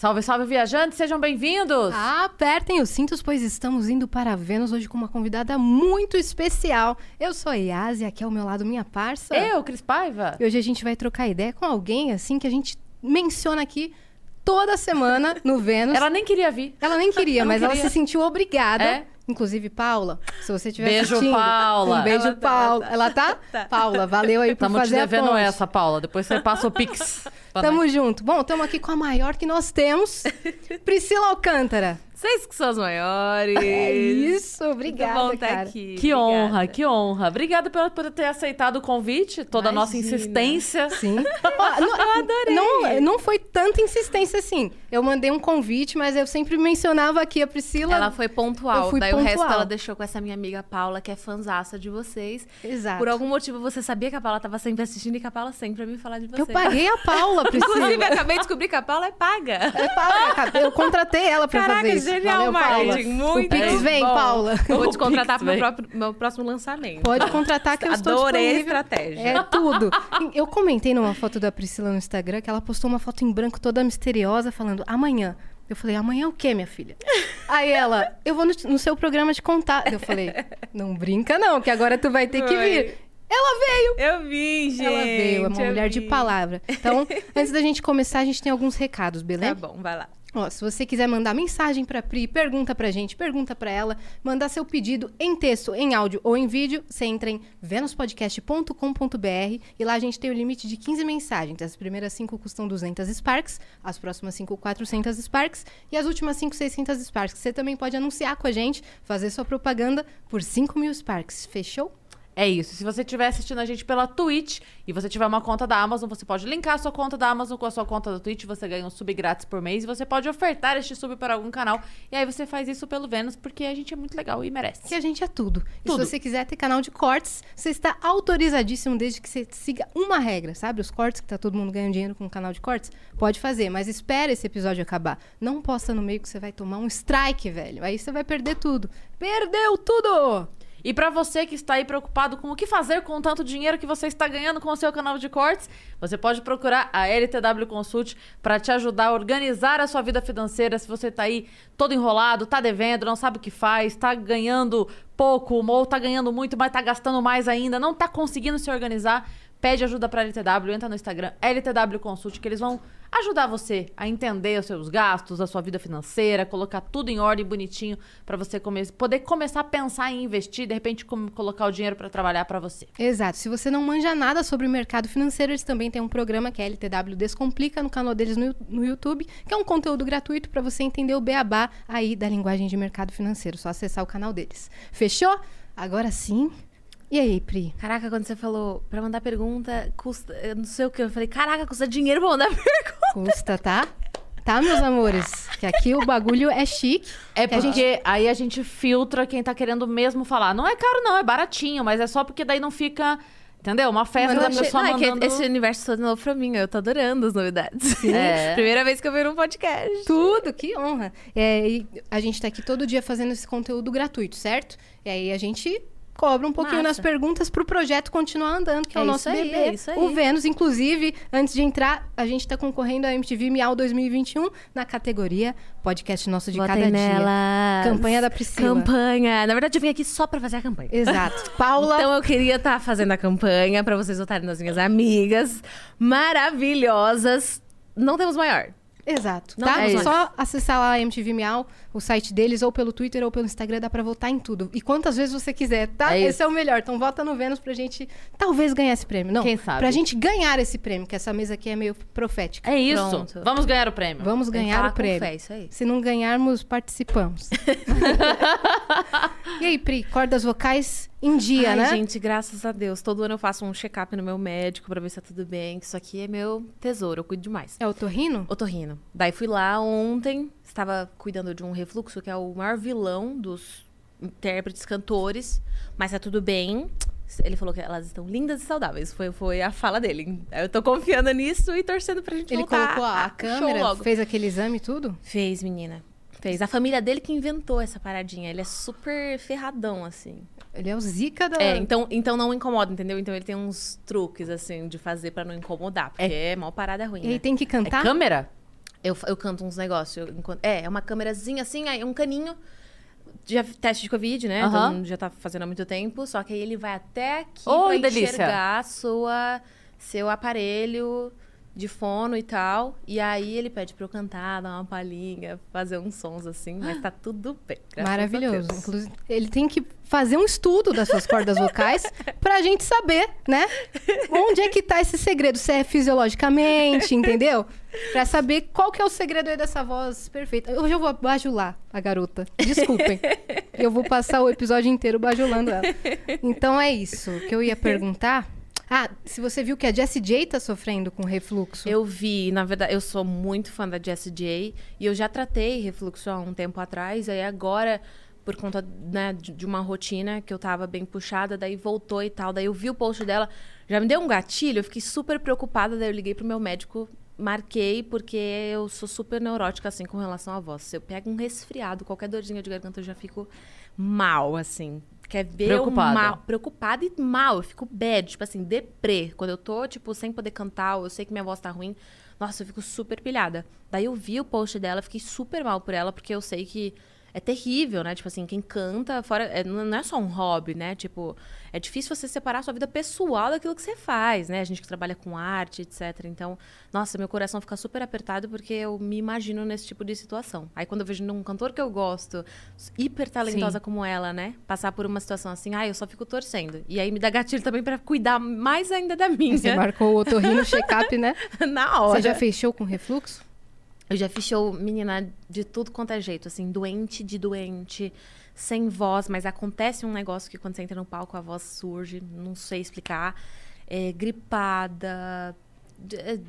Salve, salve, viajantes, sejam bem-vindos! Apertem os cintos, pois estamos indo para Vênus hoje com uma convidada muito especial. Eu sou a Yas e aqui ao meu lado minha parça. Eu, Cris Paiva. E hoje a gente vai trocar ideia com alguém assim que a gente menciona aqui toda semana no Vênus. Ela nem queria vir. Ela nem queria, Ela mas ela queria. se sentiu obrigada. É? Inclusive, Paula, se você estiver Beijo, assistindo... Paula. Um beijo, Ela tá, Paula. ela tá. Ela tá? Paula, valeu aí por Estamos te fazer a devendo ponte. essa, Paula. Depois você passa o Pix. Tamo nós. junto. Bom, estamos aqui com a maior que nós temos, Priscila Alcântara. Vocês que são as maiores. É isso, obrigada, Muito bom estar cara. aqui. Que Obrigada. honra, que honra. Obrigada por, por ter aceitado o convite, toda a nossa Imagina. insistência. Sim. Não, Eu adorei. Não, não foi tanta insistência assim. Eu mandei um convite, mas eu sempre mencionava aqui a Priscila. Ela foi pontual. Eu fui Daí o resto pontual. ela deixou com essa minha amiga Paula, que é fanzaça de vocês. Exato. Por algum motivo você sabia que a Paula tava sempre assistindo e que a Paula sempre ia me falar de você. Eu paguei a Paula, Priscila. Inclusive, acabei de descobrir que a Paula é paga. É Paula, eu contratei ela pra Caraca, fazer isso. genial Valeu, Paula. marketing. Muito O Pix vem, bom. Paula. Eu vou te contratar pro meu, próprio, meu próximo lançamento. Pode contratar que eu estou Adorei a disponível. estratégia. É tudo. Eu comentei numa foto da Priscila no Instagram que ela postou uma foto em branco toda misteriosa falando amanhã. Eu falei, amanhã o quê, minha filha? Aí ela, eu vou no, no seu programa te contar. Eu falei, não brinca não, que agora tu vai ter que Foi. vir. Ela veio. Eu vi, gente. Ela veio, é uma mulher de vi. palavra. Então, antes da gente começar, a gente tem alguns recados, Tá beleza? bom, vai lá. Ó, se você quiser mandar mensagem pra Pri, pergunta pra gente, pergunta pra ela, mandar seu pedido em texto, em áudio ou em vídeo, você entra em venuspodcast.com.br e lá a gente tem o limite de 15 mensagens. As primeiras 5 custam 200 Sparks, as próximas 5 400 Sparks e as últimas 5 600 Sparks. Você também pode anunciar com a gente, fazer sua propaganda por 5 mil Sparks. Fechou? É isso. Se você estiver assistindo a gente pela Twitch e você tiver uma conta da Amazon, você pode linkar a sua conta da Amazon com a sua conta da Twitch, você ganha um sub grátis por mês e você pode ofertar este sub para algum canal. E aí você faz isso pelo Vênus, porque a gente é muito legal e merece. Que a gente é tudo. E Tudo. se você quiser ter canal de cortes, você está autorizadíssimo desde que você siga uma regra, sabe? Os cortes que tá todo mundo ganhando dinheiro com o canal de cortes, pode fazer, mas espera esse episódio acabar. Não posta no meio que você vai tomar um strike, velho. Aí você vai perder tudo. Perdeu tudo! E pra você que está aí preocupado com o que fazer com tanto dinheiro que você está ganhando com o seu canal de cortes, você pode procurar a LTW Consult para te ajudar a organizar a sua vida financeira. Se você tá aí todo enrolado, tá devendo, não sabe o que faz, tá ganhando pouco ou tá ganhando muito, mas tá gastando mais ainda, não tá conseguindo se organizar, pede ajuda pra LTW, entra no Instagram LTW Consult que eles vão ajudar você a entender os seus gastos, a sua vida financeira, colocar tudo em ordem bonitinho para você come poder começar a pensar em investir, de repente colocar o dinheiro para trabalhar para você. Exato. Se você não manja nada sobre o mercado financeiro, eles também têm um programa que é LTW Descomplica no canal deles no, no YouTube, que é um conteúdo gratuito para você entender o beabá aí da linguagem de mercado financeiro. Só acessar o canal deles. Fechou? Agora sim. E aí, Pri? Caraca, quando você falou pra mandar pergunta, custa. Eu não sei o que. Eu falei, caraca, custa dinheiro pra mandar pergunta. Custa, tá? Tá, meus amores? Que aqui o bagulho é chique. É que a porque gente- aí a gente filtra quem tá querendo mesmo falar. Não é caro não, é baratinho, mas é só porque daí não fica, entendeu? Uma festa da achei- pessoa não, é que mandando... esse universo todo novo pra mim. Eu tô adorando as novidades. É. Primeira vez que eu vi um podcast. Tudo, que honra. É, e a gente tá aqui todo dia fazendo esse conteúdo gratuito, certo? E aí a gente cobra um pouquinho Massa. nas perguntas pro projeto continuar andando, que é, É o nosso aí, bebê. é isso aí. O Vênus, inclusive, antes de entrar, a gente tá concorrendo à MTV Miau 2021 na categoria Podcast Nosso de Votem Cada Dia. nelas. Campanha da Priscila. Campanha. Na verdade, eu vim aqui só pra fazer a campanha. Exato. Paula. Então eu queria estar fazendo a campanha pra vocês votarem nas minhas amigas maravilhosas. Não temos maior. Exato, Não tá? É só acessar lá a MTV Miau, o site deles, ou pelo Twitter ou pelo Instagram, dá pra votar em tudo. E quantas vezes você quiser, tá? É esse isso. é o melhor. Então vota no Vênus pra gente talvez ganhar esse prêmio. Não, Quem sabe? pra gente ganhar esse prêmio, que essa mesa aqui é meio profética. É isso. Pronto. Vamos ganhar o prêmio. Vamos ganhar o prêmio. fé, isso aí. Se não ganharmos, participamos. e aí, Pri, cordas vocais em dia, Ai, né? gente, graças a Deus. Todo ano eu faço um check-up no meu médico pra ver se tá tudo bem. que Isso aqui é meu tesouro, eu cuido demais. É o torrino? Otorrino. Daí fui lá ontem, estava cuidando de um refluxo, que é o maior vilão dos intérpretes, cantores, mas tá tudo bem. Ele falou que elas estão lindas e saudáveis. Foi, foi a fala dele. Eu tô confiando nisso e torcendo pra gente Ele voltar. colocou a, a show câmera, logo. fez aquele exame e tudo? Fez, menina. Fez. A família dele que inventou essa paradinha. Ele é super ferradão, assim. Ele é o zica da... É, então, então não incomoda, entendeu? Então ele tem uns truques, assim, de fazer pra não incomodar. Porque é, mó parada ruim, E aí né? tem que É cantar? câmera? Eu, eu canto uns negócios. É, é uma câmerazinha assim, aí um caninho. Já, teste de Covid, né? Todo mundo já tá fazendo há muito tempo. Só que aí ele vai até aqui Oh, pra delícia. enxergar sua, seu aparelho de fono e tal. E aí ele pede pra eu cantar, dar uma palhinha, fazer uns sons assim. Mas tá tudo bem. Maravilhoso. Inclusive, ele tem que fazer um estudo das suas cordas vocais pra gente saber, né? Onde é que tá esse segredo? Se é fisiologicamente, entendeu? Pra saber qual que é o segredo aí dessa voz perfeita. Hoje eu vou bajular a garota. Desculpem. Eu vou passar o episódio inteiro bajulando ela. Então é isso. O que eu ia perguntar... Ah, se você viu que a Jessie J tá sofrendo com refluxo. Eu vi, na verdade, eu sou muito fã da Jessie J e eu já tratei refluxo há um tempo atrás, aí agora, por conta né, de uma rotina que eu tava bem puxada, daí voltou e tal, daí eu vi o post dela, já me deu um gatilho, eu fiquei super preocupada, daí eu liguei pro meu médico, marquei, porque eu sou super neurótica, assim, com relação à voz. Se eu pego um resfriado, qualquer dorzinha de garganta, eu já fico mal, assim. Quer ver Preocupada. o mal, preocupada e mal. Eu fico bad, tipo assim, deprê. Quando eu tô, tipo, sem poder cantar, ou eu sei que minha voz tá ruim, nossa, eu fico super pilhada. Daí eu vi o post dela, fiquei super mal por ela, porque eu sei que é terrível, né? Tipo assim, quem canta, fora. é, não é só um hobby, né? Tipo, é difícil você separar a sua vida pessoal daquilo que você faz, né? A gente que trabalha com arte, etc. Então, nossa, meu coração fica super apertado porque eu me imagino nesse tipo de situação. Aí quando eu vejo um cantor que eu gosto, hiper talentosa como ela, né? Passar por uma situação assim, ai, eu só fico torcendo. E aí me dá gatilho também pra cuidar mais ainda da minha. Você marcou o otorrino check-up, né? Na hora. Você já fez show com refluxo? Eu já fiz show, menina, de tudo quanto é jeito, assim, doente de doente, sem voz, mas acontece um negócio que quando você entra no palco a voz surge, não sei explicar. É, gripada, é,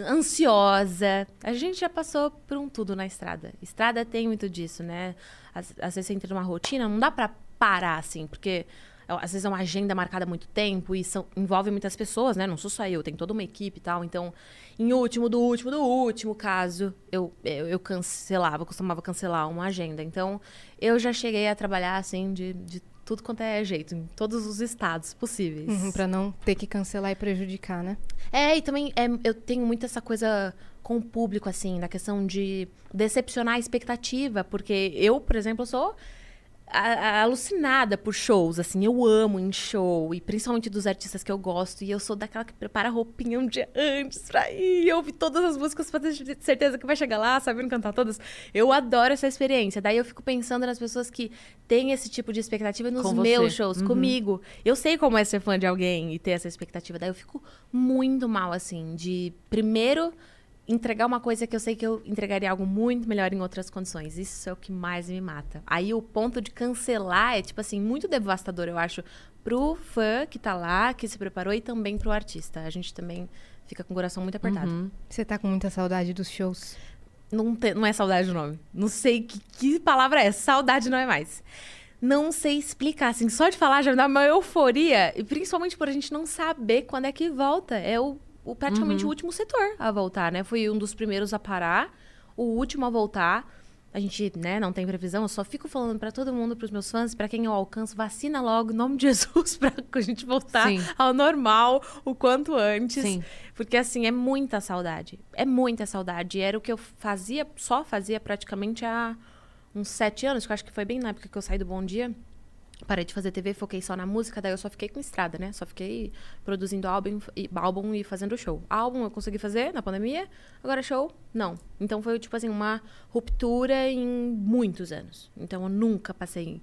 ansiosa. A gente já passou por um tudo na estrada. Estrada tem muito disso, né? Às, às vezes você entra numa rotina, não dá pra parar, assim, porque às vezes é uma agenda marcada há muito tempo e são, envolve muitas pessoas, né? Não sou só eu, tem toda uma equipe e tal. Então, em último, do último, do último caso, eu, eu, eu cancelava, costumava cancelar uma agenda. Então, eu já cheguei a trabalhar, assim, de, de tudo quanto é jeito, em todos os estados possíveis. Uhum, pra não ter que cancelar e prejudicar, né? É, e também é, eu tenho muito essa coisa com o público, assim, na questão de decepcionar a expectativa, porque eu, por exemplo, sou a- a- alucinada por shows, assim, eu amo em show, e principalmente dos artistas que eu gosto, e eu sou daquela que prepara a roupinha um dia antes pra ir, ouvir todas as músicas pra ter certeza que vai chegar lá, sabendo cantar todas. Eu adoro essa experiência. Daí eu fico pensando nas pessoas que têm esse tipo de expectativa nos meus shows, Uhum. comigo. Eu sei como é ser fã de alguém e ter essa expectativa. Daí eu fico muito mal, assim, de primeiro entregar uma coisa que eu sei que eu entregaria algo muito melhor em outras condições. Isso é o que mais me mata. Aí o ponto de cancelar é, tipo assim, muito devastador, eu acho, pro fã que tá lá, que se preparou e também pro artista. A gente também fica com o coração muito apertado. Uhum. Você tá com muita saudade dos shows? Não, te- não é saudade o nome. Não sei que, que palavra é. Saudade não é mais. Não sei explicar, assim, só de falar já me dá uma euforia. E principalmente por a gente não saber quando é que volta. É o, o praticamente o último setor a voltar, né? Fui um dos primeiros a parar, o último a voltar. A gente, né, não tem previsão, eu só fico falando pra todo mundo, pros meus fãs, pra quem eu alcanço, vacina logo, em nome de Jesus, pra a gente voltar Sim. ao normal o quanto antes. Sim. Porque, assim, é muita saudade. É muita saudade. E era o que eu fazia, só fazia praticamente há uns sete anos, que eu acho que foi bem na época que eu saí do Bom Dia. Parei de fazer TV, foquei só na música, daí eu só fiquei com estrada, né? Só fiquei produzindo álbum e, álbum e fazendo show. Álbum eu consegui fazer na pandemia, agora show, não. Então foi, tipo assim, uma ruptura em muitos anos. Então eu nunca passei,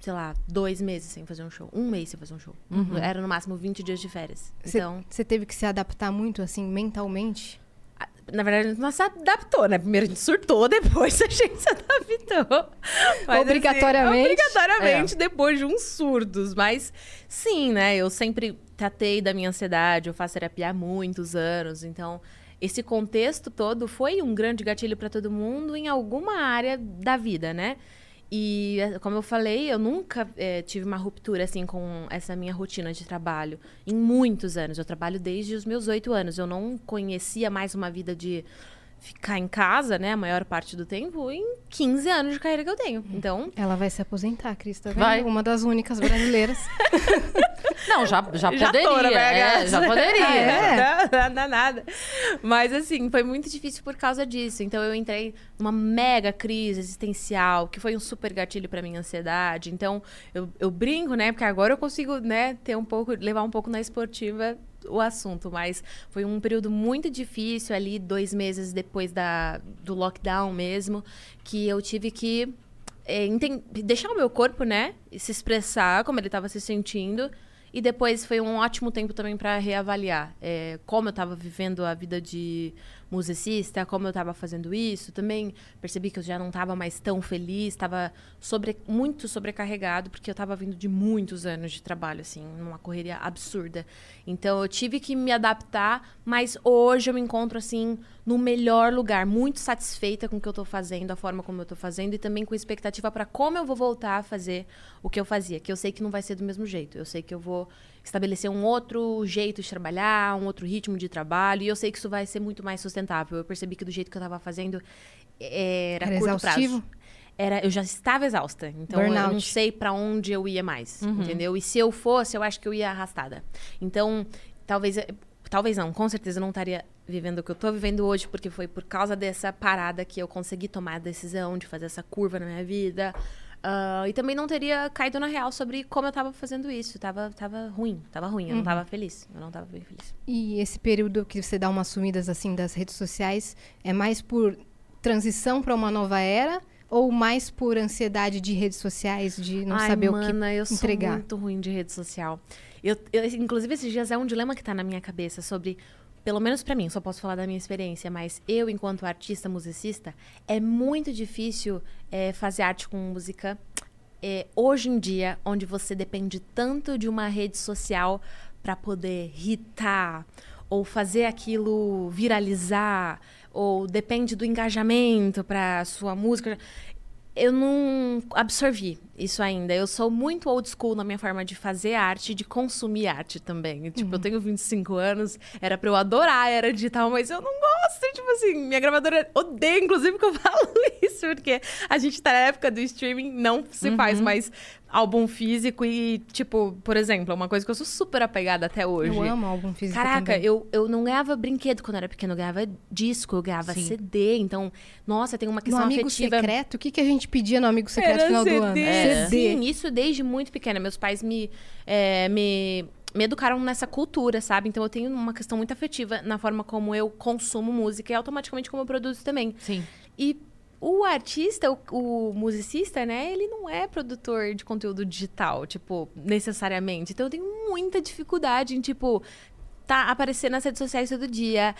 sei lá, dois meses sem fazer um show. Um mês sem fazer um show. Era no máximo 20 dias de férias. Você Então. você teve que se adaptar muito, assim, mentalmente? Na verdade, a gente não se adaptou, né? Primeiro a gente surtou, depois a gente se adaptou. Mas, Obrigatoriamente. Assim, obrigatoriamente, depois de uns surdos. Mas sim, né? Eu sempre tratei da minha ansiedade, eu faço terapia há muitos anos. Então, esse contexto todo foi um grande gatilho para todo mundo em alguma área da vida, né? E, eh, como eu falei, eu nunca eh, tive uma ruptura, assim, com essa minha rotina de trabalho. Em muitos anos. Eu trabalho desde os meus oito anos. Eu não conhecia mais uma vida de ficar em casa, né, a maior parte do tempo, em 15 anos de carreira que eu tenho. Então, Ela vai se aposentar, Cris, tá vendo? Vai. Uma das únicas brasileiras. Não, já, já Já poderia. é, já poderia. Ah, é? Não, não, nada. Mas assim, foi muito difícil por causa disso. Então eu entrei numa mega crise existencial, que foi um super gatilho pra minha ansiedade. Então eu, eu brinco, né? Porque agora eu consigo, né, ter um pouco, levar um pouco na esportiva o assunto, mas foi um período muito difícil ali, dois meses depois da, do lockdown mesmo, que eu tive que é, deixar o meu corpo, né, se expressar como ele estava se sentindo. E depois foi um ótimo tempo também para reavaliar é, como eu estava vivendo a vida de musicista, como eu estava fazendo isso. Também percebi que eu já não estava mais tão feliz, estava sobre, muito sobrecarregado, porque eu estava vindo de muitos anos de trabalho, assim, numa correria absurda. Então eu tive que me adaptar, mas hoje eu me encontro, assim, no melhor lugar, muito satisfeita com o que eu estou fazendo, a forma como eu estou fazendo, e também com expectativa para como eu vou voltar a fazer o que eu fazia, que eu sei que não vai ser do mesmo jeito. Eu sei que eu vou estabelecer um outro jeito de trabalhar, um outro ritmo de trabalho, e eu sei que isso vai ser muito mais sustentável. Eu percebi que do jeito que eu estava fazendo era, Era curto exaustivo? prazo. Era, eu já estava exausta, então eu Burnout. não sei para onde eu ia mais, entendeu? E se eu fosse, eu acho que eu ia arrastada. Então, talvez talvez não, com certeza eu não estaria vivendo o que eu tô vivendo hoje, porque foi por causa dessa parada que eu consegui tomar a decisão de fazer essa curva na minha vida. Ah, e também não teria caído na real sobre como eu tava fazendo isso. Tava, tava ruim, tava ruim, eu não tava feliz. Eu não tava bem feliz. E esse período que você dá umas sumidas assim das redes sociais é mais por transição para uma nova era ou mais por ansiedade de redes sociais, de não Ai, saber o mana, que eu sou entregar? muito ruim de rede social. Eu, eu- inclusive, esses dias é um dilema que tá na minha cabeça sobre, pelo menos pra mim, só posso falar da minha experiência, mas eu, enquanto artista musicista, é muito difícil é, fazer arte com música. é, hoje em dia, onde você depende tanto de uma rede social pra poder hitar ou fazer aquilo viralizar, ou depende do engajamento pra sua música eu não absorvi isso ainda. Eu sou muito old school na minha forma de fazer arte, de consumir arte também. Tipo, eu tenho 25 anos, era pra eu adorar a era digital, mas eu não gosto. Tipo assim, minha gravadora odeia, inclusive, que eu falo isso, porque a gente tá na época do streaming, não se faz mais álbum físico e, tipo, por exemplo, é uma coisa que eu sou super apegada até hoje. Eu amo álbum físico Caraca, também. eu, eu não ganhava brinquedo quando eu era pequena, eu ganhava disco, eu ganhava Sim. CD. Então, nossa, tem uma No questão amigo afetiva. secreto, o que, que a gente pedia no amigo secreto Era no final do CD. ano? É. Sim, isso desde muito pequena. Meus pais me, é, me, me educaram nessa cultura, sabe? Então eu tenho uma questão muito afetiva na forma como eu consumo música e automaticamente como eu produzo também. Sim. E o artista, o, o musicista, né, ele não é produtor de conteúdo digital, tipo, necessariamente. Então eu tenho muita dificuldade em, tipo, tá aparecer nas redes sociais todo dia.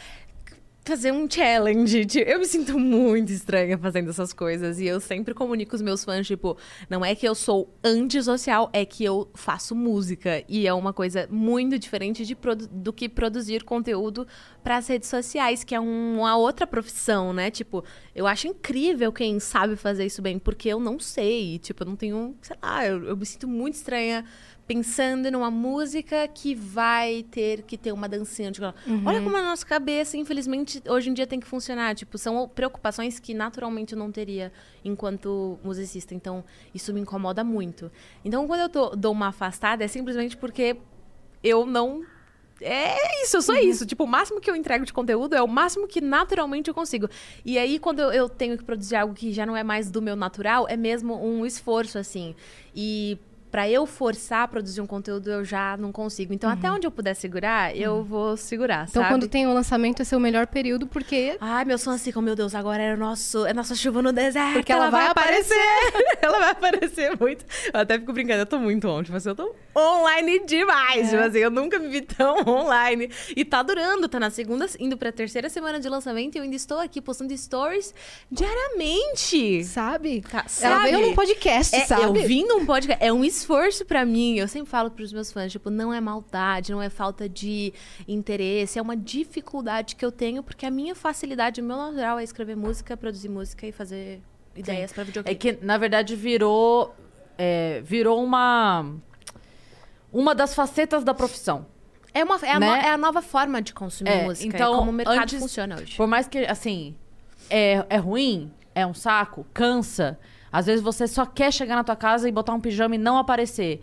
Fazer um challenge. tipo, Eu me sinto muito estranha fazendo essas coisas. E eu sempre comunico com os meus fãs, tipo, não é que eu sou antissocial, é que eu faço música. E é uma coisa muito diferente de do que produzir conteúdo para as redes sociais, que é um- uma outra profissão, né? Tipo, eu acho incrível quem sabe fazer isso bem, porque eu não sei. Tipo, eu não tenho, sei lá, eu, eu me sinto muito estranha pensando numa música que vai ter que ter uma dancinha. Tipo, Olha como a nossa cabeça, infelizmente, hoje em dia tem que funcionar. Tipo, são preocupações que naturalmente eu não teria enquanto musicista. Então, isso me incomoda muito. Então, quando eu tô- dou uma afastada, é simplesmente porque eu não. É isso, eu sou isso. Tipo, o máximo que eu entrego de conteúdo é o máximo que naturalmente eu consigo. E aí, quando eu, eu tenho que produzir algo que já não é mais do meu natural, é mesmo um esforço, assim. E pra eu forçar a produzir um conteúdo, eu já não consigo. Então, até onde eu puder segurar, eu vou segurar, Então, sabe? quando tem o lançamento, é seu melhor período, porque Ai, meus fãs ficam, meu Deus, agora é, o nosso, é nossa chuva no deserto. Porque ela vai ela vai aparecer muito. Eu até fico brincando, eu tô muito on. Tipo assim, eu tô online demais. Tipo assim, eu nunca me vi tão online. E tá durando, tá na segunda, indo pra terceira semana de lançamento e eu ainda estou aqui postando stories diariamente. sabe? Tá, Ela sabe? veio num podcast, É, sabe? Eu vim num podcast. É um esforço pra mim. Eu sempre falo pros meus fãs, tipo, não é maldade, não é falta de interesse, é uma dificuldade que eu tenho, porque a minha facilidade, o meu natural é escrever música, produzir música e fazer ideias pra videoclipe. É que, na verdade, virou. é, virou uma. Uma das facetas da profissão. É, uma, é, a, né? no- é a nova forma de consumir É, música. então, é como o mercado antes- funciona hoje. Por mais que, assim, é, é ruim, é um saco, cansa. Às vezes você só quer chegar na tua casa e botar um pijama e não aparecer.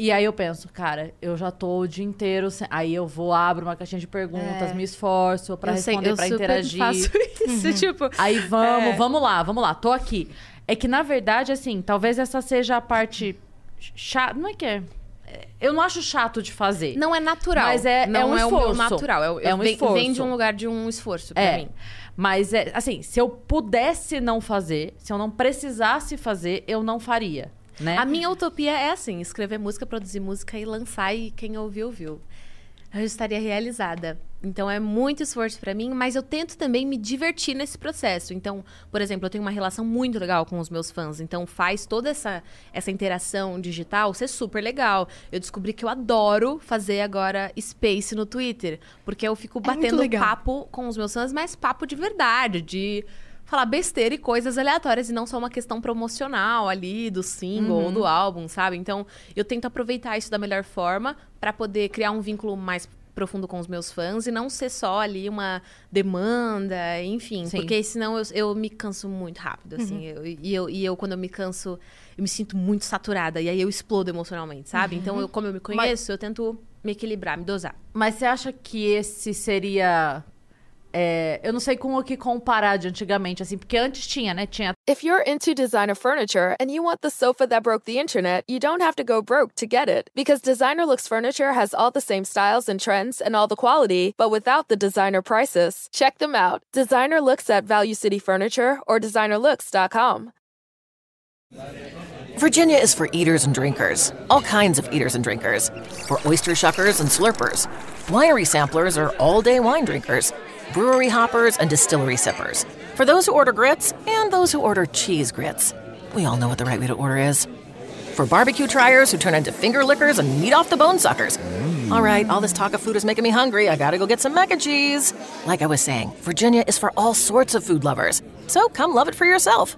E aí eu penso, cara, eu já tô o dia inteiro. sem- Aí eu vou, abro uma caixinha de perguntas, É. me esforço pra Eu sei, responder, eu pra interagir. faço isso, tipo... Aí vamos, É. vamos lá, vamos lá, tô aqui. É que, na verdade, assim, talvez essa seja a parte chata. Não é que é. É, Eu não acho chato de fazer. Não é natural. Mas é- é não um é o meu esforço. natural. É, É um vem, esforço. vem de um lugar de um esforço pra É. mim. Mas é assim, se eu pudesse não fazer, se eu não precisasse fazer, eu não faria, né? A minha utopia é assim, escrever música, produzir música e lançar e quem ouviu, ouviu. Eu estaria realizada. Então é muito esforço pra mim, mas eu tento também me divertir nesse processo. Então, por exemplo, eu tenho uma relação muito legal com os meus fãs, então faz toda essa essa interação digital ser super legal. Eu descobri que eu adoro fazer agora space no Twitter, porque eu fico muito batendo papo com os meus fãs, mas papo de verdade, de falar besteira e coisas aleatórias e não só uma questão promocional ali do single ou do álbum, sabe? Então, eu tento aproveitar isso da melhor forma pra poder criar um vínculo mais profundo com os meus fãs e não ser só ali uma demanda, enfim, Sim. porque senão eu, eu me canso muito rápido, assim, eu- e, eu, e eu quando eu me canso, eu me sinto muito saturada e aí eu explodo emocionalmente, sabe? Então, eu, como eu me conheço, eu tento me equilibrar, me dosar. Mas você acha que esse seria é, eu não sei com o que comparar de antigamente, assim, porque antes tinha, né? Tinha If you're into designer furniture and you want the sofa that broke the internet, you don't have to go broke to get it. Because Designer Looks Furniture has all the same styles and trends and all the quality, but without the designer prices. Check them out. Designer Looks at Value City Furniture or designerlooks.com. Virginia is for eaters and drinkers, all kinds of eaters and drinkers. For oyster shuckers and slurpers. Winery samplers are all day wine drinkers. Brewery hoppers and distillery sippers. For those who order grits and those who order cheese grits. We all know what the right way to order is. For barbecue triers who turn into finger lickers and meat off the bone suckers. Mm. All right, all this talk of food is making me hungry. I gotta go get some mac and cheese. Like I was saying, Virginia is for all sorts of food lovers. So come love it for yourself.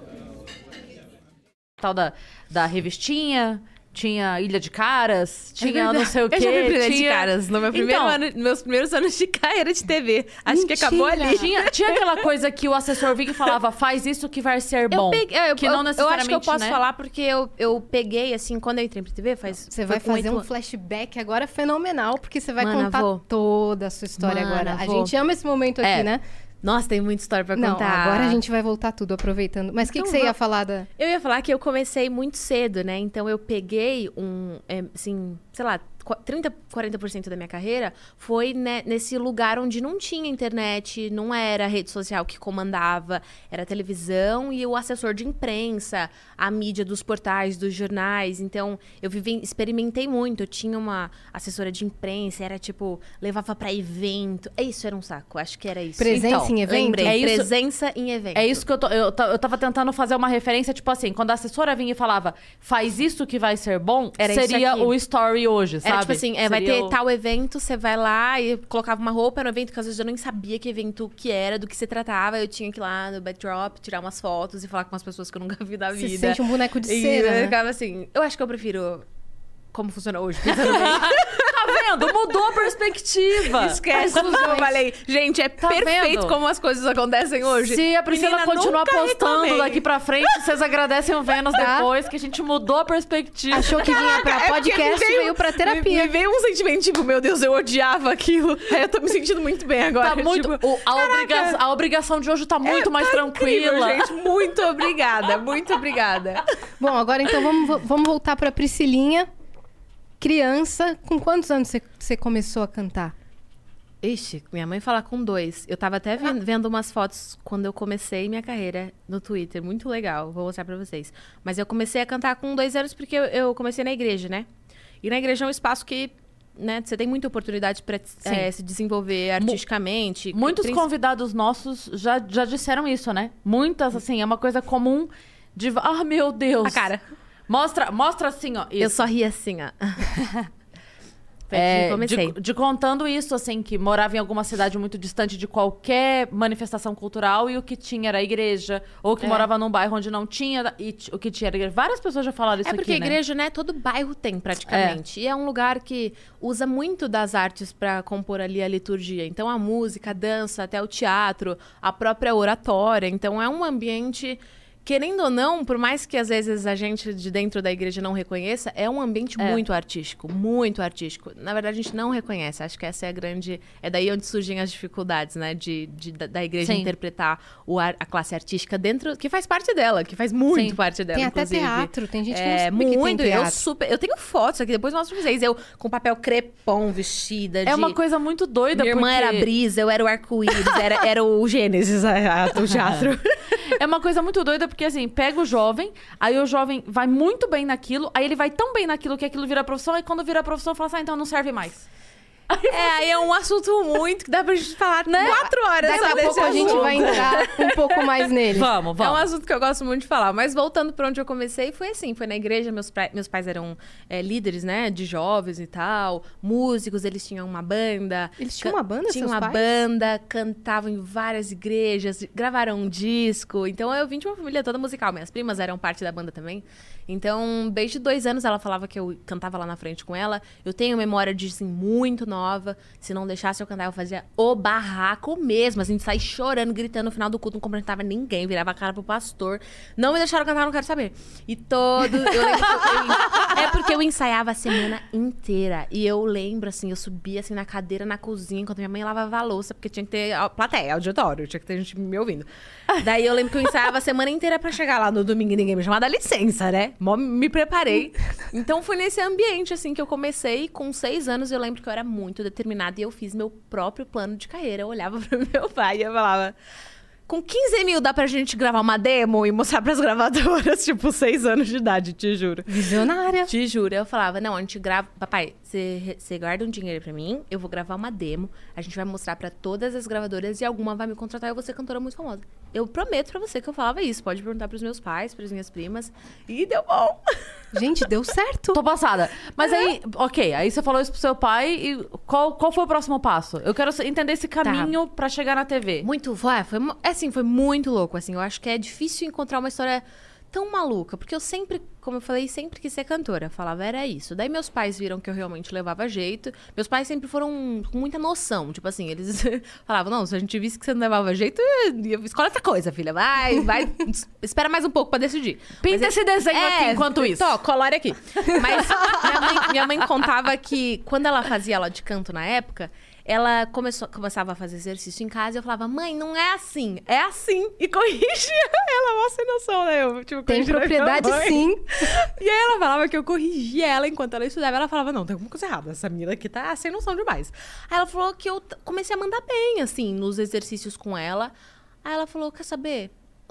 tal da, da revistinha, tinha Ilha de Caras, tinha não sei o quê. Eu já fui primeira de tinha... caras. No meu primeiro Então, ano, meus primeiros anos de carreira de TV. Acho que Mentira. acabou ali. Tinha, tinha aquela coisa que o assessor vinha e falava, faz isso que vai ser Eu, bom. peguei, eu, que eu- não eu necessariamente, acho que eu posso né? falar porque eu, eu peguei, assim, quando eu entrei pra TV, faz. Você vai fazer oito um flashback agora fenomenal, porque você vai Mana, contar vou. toda a sua história Mana, agora. A vou. gente ama esse momento aqui, É. né? Nossa, tem muita história pra Não, contar. agora a gente vai voltar tudo aproveitando. Mas o que, Então que você ia falar da. Eu ia falar que eu comecei muito cedo, né? Então eu peguei um, é, assim, sei lá, 30, 40% da minha carreira foi né, nesse lugar onde não tinha internet, não era rede social que comandava, era televisão e o assessor de imprensa, a mídia dos portais, dos jornais. Então eu vivi, experimentei muito. Eu tinha uma assessora de imprensa, era tipo, levava pra evento. Isso era um saco, acho que era isso. Presença Então, em evento? Lembrei, É isso- presença em evento. É isso que eu tô. Eu, eu tava tentando fazer uma referência, tipo assim, quando a assessora vinha e falava, faz isso que vai ser bom, Era seria o story hoje, sabe? Era tipo assim, é, vai ter o- tal evento, você vai lá e colocava uma roupa no evento, que às vezes eu nem sabia que evento que era, do que se tratava. Eu tinha que ir lá no backdrop, tirar umas fotos e falar com umas pessoas que eu nunca vi da Você vida. se sente um boneco de E cera, eu né? ficava assim, eu acho que eu prefiro como funciona hoje, pensando bem. Tá vendo? Mudou a perspectiva. Esquece que eu falei. Gente, é Tá perfeito vendo? como as coisas acontecem hoje. Se a Priscila Menina, continuar nunca postando reclamei. daqui pra frente, vocês agradecem o Vênus Tá. depois, que a gente mudou a perspectiva. Achou que vinha pra É podcast me e veio pra terapia. Me, veio um sentimento, tipo, meu Deus, eu odiava aquilo. Aí eu tô me sentindo muito bem agora. Tá muito, tipo, o- a, obriga- a obrigação de hoje tá muito é, mais tá incrível, tranquila. gente, muito obrigada, muito obrigada. Bom, agora então vamos, vamos voltar pra Priscilinha. Criança, com quantos anos você- você começou a cantar? Ixi, minha mãe fala com dois. Eu tava até vendo, vendo umas fotos quando eu comecei minha carreira no Twitter. Muito legal, vou mostrar pra vocês. Mas eu comecei a cantar com dois anos porque eu, eu comecei na igreja, né? E na igreja é um espaço que, né, você tem muita oportunidade pra eh, se desenvolver artisticamente. Muitos convidados nossos já, já disseram isso, né? Muitas, assim, é uma coisa comum de. Ah, meu Deus! A cara. Mostra, mostra assim, ó. Eu Isso. só ri assim, ó. Aqui É, comecei. de, de contando isso, assim, que morava em alguma cidade muito distante de qualquer manifestação cultural e o que tinha era a igreja, ou É. que morava num bairro onde não tinha e o que tinha era a igreja. Várias pessoas já falaram isso É porque aqui, né? igreja, né? Todo bairro tem, praticamente. E é um lugar que usa muito das artes pra compor ali a liturgia. Então, a música, a dança, até o teatro, a própria oratória. Então, é um ambiente... Querendo ou não, por mais que às vezes a gente de dentro da igreja não reconheça, é um ambiente muito artístico, muito artístico. Na verdade, a gente não reconhece. Acho que essa é a grande. É daí onde surgem as dificuldades, né? De, de- da, igreja Sim. interpretar o ar- a classe artística dentro. Que faz parte dela, que faz muito Sim. parte dela. Tem até inclusive. teatro, tem gente que não É, que tem muito. eu teatro. super. Eu tenho fotos aqui, depois eu mostro pra vocês. Eu com papel crepom vestida. É de- uma coisa muito doida, Minha irmã porque... era a brisa, eu era o arco-íris, era, era o Gênesis, a, a, o teatro. É uma coisa muito doida, porque assim, pega o jovem, aí o jovem vai muito bem naquilo, aí ele vai tão bem naquilo que aquilo vira profissão, e quando vira profissão, fala assim, ah, então não serve mais. É, aí é um assunto muito que dá pra gente falar Né? quatro horas Daqui a pouco a gente vai entrar um pouco mais nele. Vamos, É um vamos. assunto que eu gosto muito de falar. Mas voltando pra onde eu comecei, foi assim: foi na igreja. Meus, pra- meus pais eram é, líderes, né? De jovens e tal. Músicos, eles tinham uma banda. Eles tinham uma banda, Tinham seus uma pais? banda, cantavam em várias igrejas, gravaram um disco. Então eu vim de uma família toda musical. Minhas primas eram parte da banda também. Então, desde dois anos ela falava que eu cantava lá na frente com ela. Eu tenho memória de, assim, muito nova. Se não deixasse eu cantar, eu fazia o barraco mesmo. Assim, de sair chorando, gritando no final do culto, não cumprimentava ninguém, virava a cara pro pastor. Não me deixaram cantar, não quero saber. E todo. Eu lembro é porque eu ensaiava a semana inteira. E eu lembro, assim, eu subia assim na cadeira na cozinha enquanto minha mãe lavava a louça, porque tinha que ter a plateia, auditório, tinha que ter gente me ouvindo. Daí eu lembro que eu ensaiava a semana inteira pra chegar lá no domingo e ninguém me chamar, dá licença, né? Mó me preparei. Então foi nesse ambiente, assim, que eu comecei. Com seis anos, eu lembro que eu era muito determinada e eu fiz meu próprio plano de carreira. Eu olhava pro meu pai e eu falava. Com 15 mil dá pra gente gravar uma demo e mostrar pras gravadoras, tipo, seis anos de idade, te juro. Visionária. Te juro. Eu falava, não, a gente grava. Papai, você você guarda um dinheiro pra mim, eu vou gravar uma demo, a gente vai mostrar pra todas as gravadoras e alguma vai me contratar e eu vou ser cantora muito famosa. Eu prometo pra você que eu falava isso. Pode perguntar pros meus pais, pras minhas primas. E deu bom. Gente, deu certo. Tô passada. Mas aí, ok, aí você falou isso pro seu pai e qual, qual foi o próximo passo? Eu quero entender esse caminho pra chegar na TV. Muito, foi, foi, é assim, foi muito louco, assim. Eu acho que é difícil encontrar uma história tão maluca, porque eu sempre, como eu falei, sempre quis ser cantora. Eu falava, era isso. Daí meus pais viram que eu realmente levava jeito. Meus pais sempre foram com muita noção, tipo assim, eles falavam, não, se a gente visse que você não levava jeito, escolhe outra coisa, filha. Vai, vai, espera mais um pouco pra decidir. Pinta Mas esse desenho aqui enquanto isso. Tó, colore aqui. Mas minha mãe, minha mãe contava que quando ela fazia aula de canto na época, ela começou, começava a fazer exercício em casa e eu falava, mãe, não é assim, é assim. E corrigia ela, mó sem noção, né? Eu, tipo, Tem propriedade sim. E aí ela falava que eu corrigia ela enquanto ela estudava. Ela falava, não, tem alguma coisa errada. Essa menina aqui tá sem noção demais. Aí ela falou que eu comecei a mandar bem, assim, nos exercícios com ela. Aí ela falou, quer saber?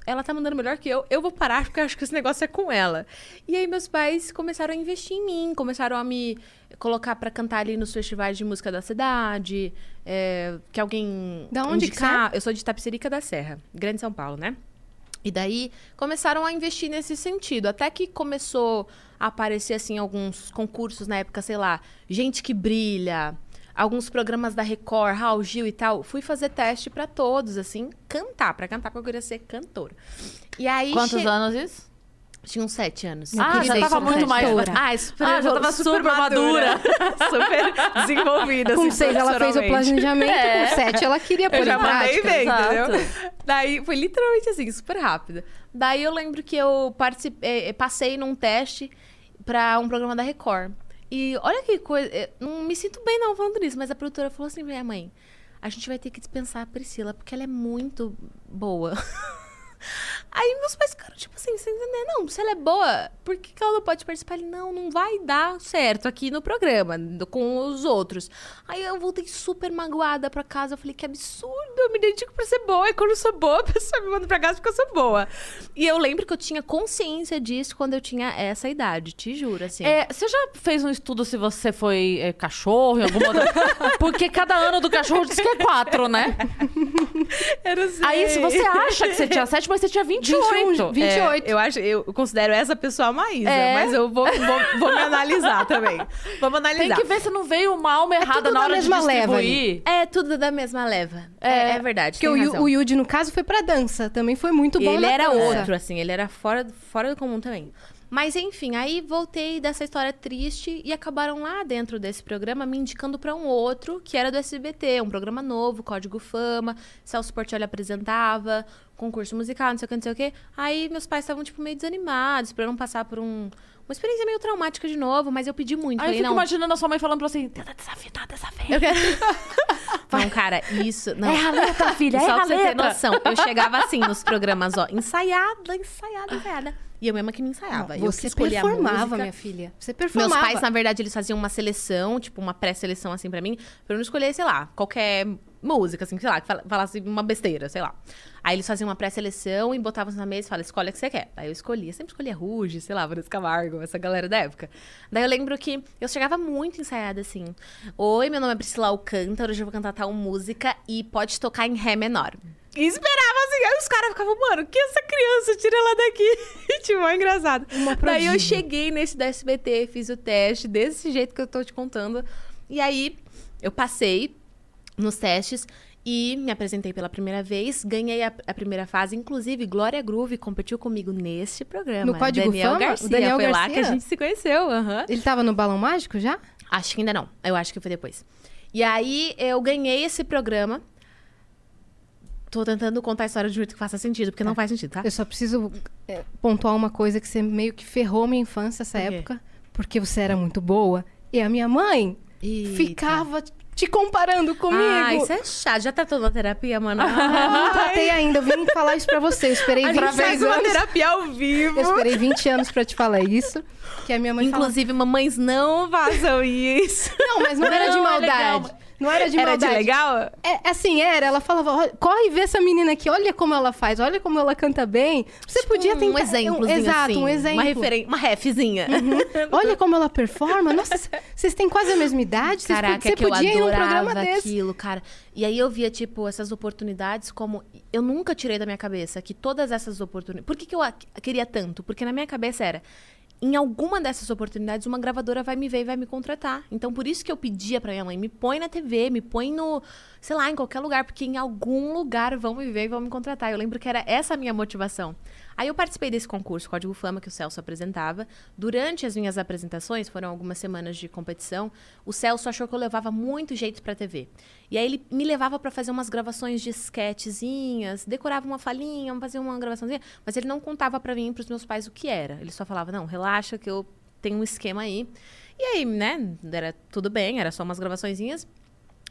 Ela tá mandando melhor que eu. Eu vou parar porque eu acho que esse negócio é com ela. E aí meus pais começaram a investir em mim. Começaram a me colocar pra cantar ali nos festivais de música da cidade. é, que alguém Da onde que indicar. Eu sou de Tapicerica da Serra, Grande São Paulo, né? E daí começaram a investir nesse sentido. Até que começou a aparecer, assim, alguns concursos na época, sei lá, Gente que Brilha, alguns programas da Record, Raul Gil e tal. Fui fazer teste pra todos, assim, cantar, pra cantar, porque eu queria ser cantora. E aí. Quantos che- anos isso? Tinha uns sete anos. Ah, já tava muito mais... Ah, super, Ah, já tava super madura. super desenvolvida. Com assim, seis ela fez o planejamento, É. com sete ela queria pôr Eu já em mandei prática. bem, Exato. entendeu? Daí foi literalmente assim, super rápido. Daí eu lembro que eu participei, eh, passei num teste pra um programa da Record. E olha que coisa, eh, não me sinto bem não falando disso, mas a produtora falou assim, minha mãe, a gente vai ter que dispensar a Priscila porque ela é muito boa. Aí meus pais ficaram, tipo assim, sem entender. Não, se ela é boa, por que, que ela não pode participar? Ele, não, não vai dar certo aqui no programa, com os outros. Aí eu voltei super magoada pra casa. Eu falei, que absurdo, eu me dedico pra ser boa. E quando eu sou boa, a pessoa me manda pra casa porque eu sou boa. E eu lembro que eu tinha consciência disso quando eu tinha essa idade, te juro, assim. É, você já fez um estudo se você foi é, cachorro em alguma outra... Porque cada ano do cachorro diz que é quatro, né? Eu não sei. Aí, se você acha que você tinha 7, mas você tinha 28. 21, 28. É, eu acho, eu considero essa pessoa a Maísa, É. mas eu vou, vou, vou me analisar também. Vamos analisar. Tem que ver se não veio uma alma errada tudo na hora de mesma leva distribuir. É tudo da mesma leva. É, é verdade. Porque tem o, razão. o Yuji, no caso, foi pra dança. Também foi muito bom Ele na era dança. outro, assim, ele era fora, fora do comum também. Mas enfim, aí voltei dessa história triste e acabaram lá dentro desse programa me indicando pra um outro, que era do SBT, um programa novo, Código Fama, Celso Portiolli apresentava, concurso musical, não sei o que, não sei o que. Aí meus pais estavam, tipo, meio desanimados pra eu não passar por um, uma experiência meio traumática de novo, mas eu pedi muito. Aí eu falei, fico não, imaginando a sua mãe falando pra você, tenta desafinar dessa vez. eu quero... não, cara, isso... Não. É a letra, filha, é Só a pra você ter letra. noção, eu chegava assim nos programas, ó, ensaiada, ensaiada, ensaiada. E eu mesma que me ensaiava. eu que Você performava, minha filha. Você Meus performava. pais, na verdade, eles faziam uma seleção, tipo, uma pré-seleção, assim, pra mim, pra eu não escolher, sei lá, qualquer música, assim, sei lá, que fala- falasse uma besteira, sei lá. Aí eles faziam uma pré-seleção e botavam na mesa e falavam, escolhe a que você quer. Aí eu escolhia, sempre escolhia Ruge, sei lá, Vanessa Camargo, essa galera da época. Daí eu lembro que eu chegava muito ensaiada, assim. Oi, meu nome é Priscila Alcântara, hoje eu vou cantar tal música e pode tocar em Ré menor. E esperava assim, aí os caras ficavam, mano, que essa criança? Tira ela daqui. tipo, é engraçado. Uma Daí eu cheguei nesse da SBT, fiz o teste desse jeito que eu tô te contando. E aí eu passei nos testes e me apresentei pela primeira vez, ganhei a, a primeira fase. Inclusive, Glória Groove competiu comigo nesse programa. No Código Daniel Fama? O Garcia, Daniel foi lá Garcia? que a gente se conheceu. aham. Ele tava no Balão Mágico já? Acho que ainda não. Eu acho que foi depois. E aí eu ganhei esse programa. Tô tentando contar a história de um jeito que faça sentido, porque não faz sentido, tá? Eu só preciso é, pontuar uma coisa que você meio que ferrou minha infância essa época. Porque você era muito boa. E a minha mãe Eita. ficava te comparando comigo. Ah, isso é chato. Já tratou na terapia, mano? Eu não tratei ainda. Eu vim falar isso pra você. Eu esperei A gente 26 faz uma anos. terapia ao vivo. Eu esperei 20 anos pra te falar isso. Que a minha mãe. Inclusive, mamães não façam isso. Não, mas não era de Não, é maldade. legal. Não era de Era de maldade. legal? É, assim, era. Ela falava, "Olha, corre e vê essa menina aqui. Olha como ela faz. Olha como ela canta bem. Você podia um tentar... exemplo, Exato, assim, um exemplo. Uma referência, uma refzinha. Olha como ela performa. Nossa, vocês têm quase a mesma idade. Caraca, você que eu podia ir num programa desse. aquilo, cara. E aí eu via, tipo, essas oportunidades como... Eu nunca tirei da minha cabeça que todas essas oportunidades... Por que, que eu a- queria tanto? Porque na minha cabeça era... Em alguma dessas oportunidades, uma gravadora vai me ver e vai me contratar. Então, por isso que eu pedia pra minha mãe, me põe na TV, me põe no... Sei lá, em qualquer lugar. Porque em algum lugar vão me ver e vão me contratar. Eu lembro que era essa a minha motivação. Aí eu participei desse concurso, Código Fama, que o Celso apresentava. Durante as minhas apresentações, foram algumas semanas de competição, o Celso achou que eu levava muito jeito pra TV. E aí ele me levava pra fazer umas gravações de sketchzinhas, decorava uma falinha, fazia uma gravaçãozinha, mas ele não contava pra mim e pros meus pais o que era. Ele só falava: "Não, relaxa que eu tenho um esquema aí". E aí, né, era tudo bem, era só umas gravaçõezinhas.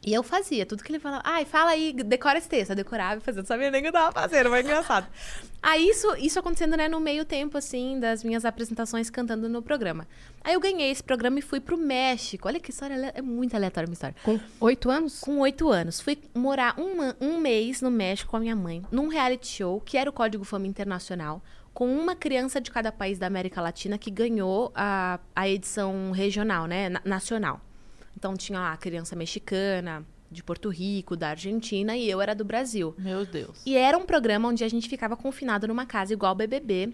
E eu fazia tudo que ele falava. Ai, fala aí, decora esse texto. Eu decorava e fazia. Não sabia nem o que eu tava fazendo, mas engraçado. Aí isso, isso acontecendo, né, no meio tempo, assim, das minhas apresentações cantando no programa. Aí eu ganhei esse programa e fui pro México. Olha que história, é muito aleatória a minha história. Com oito anos? Com oito anos. Fui morar um, um mês no México com a minha mãe, num reality show, que era o Código Fama Internacional, com uma criança de cada país da América Latina que ganhou a, a edição regional, né? na- nacional. Então tinha lá a criança mexicana, de Porto Rico, da Argentina, e eu era do Brasil. Meu Deus. E era um programa onde a gente ficava confinado numa casa igual BBB.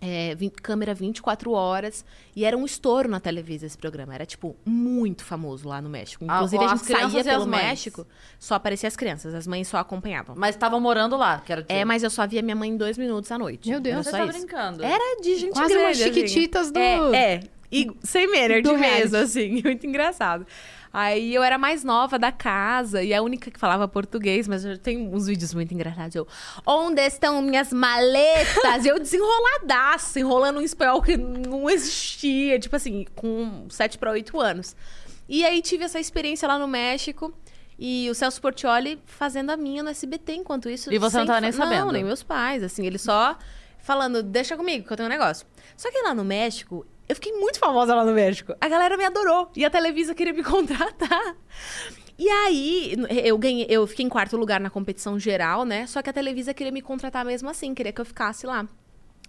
É, câmera 24 horas. E era um estouro na televisão esse programa. Era, tipo, muito famoso lá no México. Ah, Inclusive, a as gente saía pelo. México, só aparecia as crianças. As mães só acompanhavam. Mas estavam morando lá, quero dizer. É, mas eu só via minha mãe em dois minutos à noite. Meu Deus. Era Você só tá isso. brincando. Era de gente Quase grande, umas assim. chiquititas do... É, é. E sem nerd Do mesmo, reality. assim. Muito engraçado. Aí eu era mais nova da casa e a única que falava português, mas eu tenho uns vídeos muito engraçados. Eu, onde estão minhas maletas? E eu desenroladaço, enrolando um espanhol que não existia, tipo assim, com 7 para 8 anos. E aí tive essa experiência lá no México. E o Celso Portioli fazendo a minha no SBT enquanto isso. E você não tava nem sabendo? Não, nem meus pais, assim, ele só falando, deixa comigo que eu tenho um negócio. Só que lá no México, eu fiquei muito famosa lá no México. A galera me adorou e a Televisa queria me contratar. E aí, eu ganhei, eu fiquei em quarto lugar na competição geral, né? Só que a Televisa queria me contratar mesmo assim, queria que eu ficasse lá.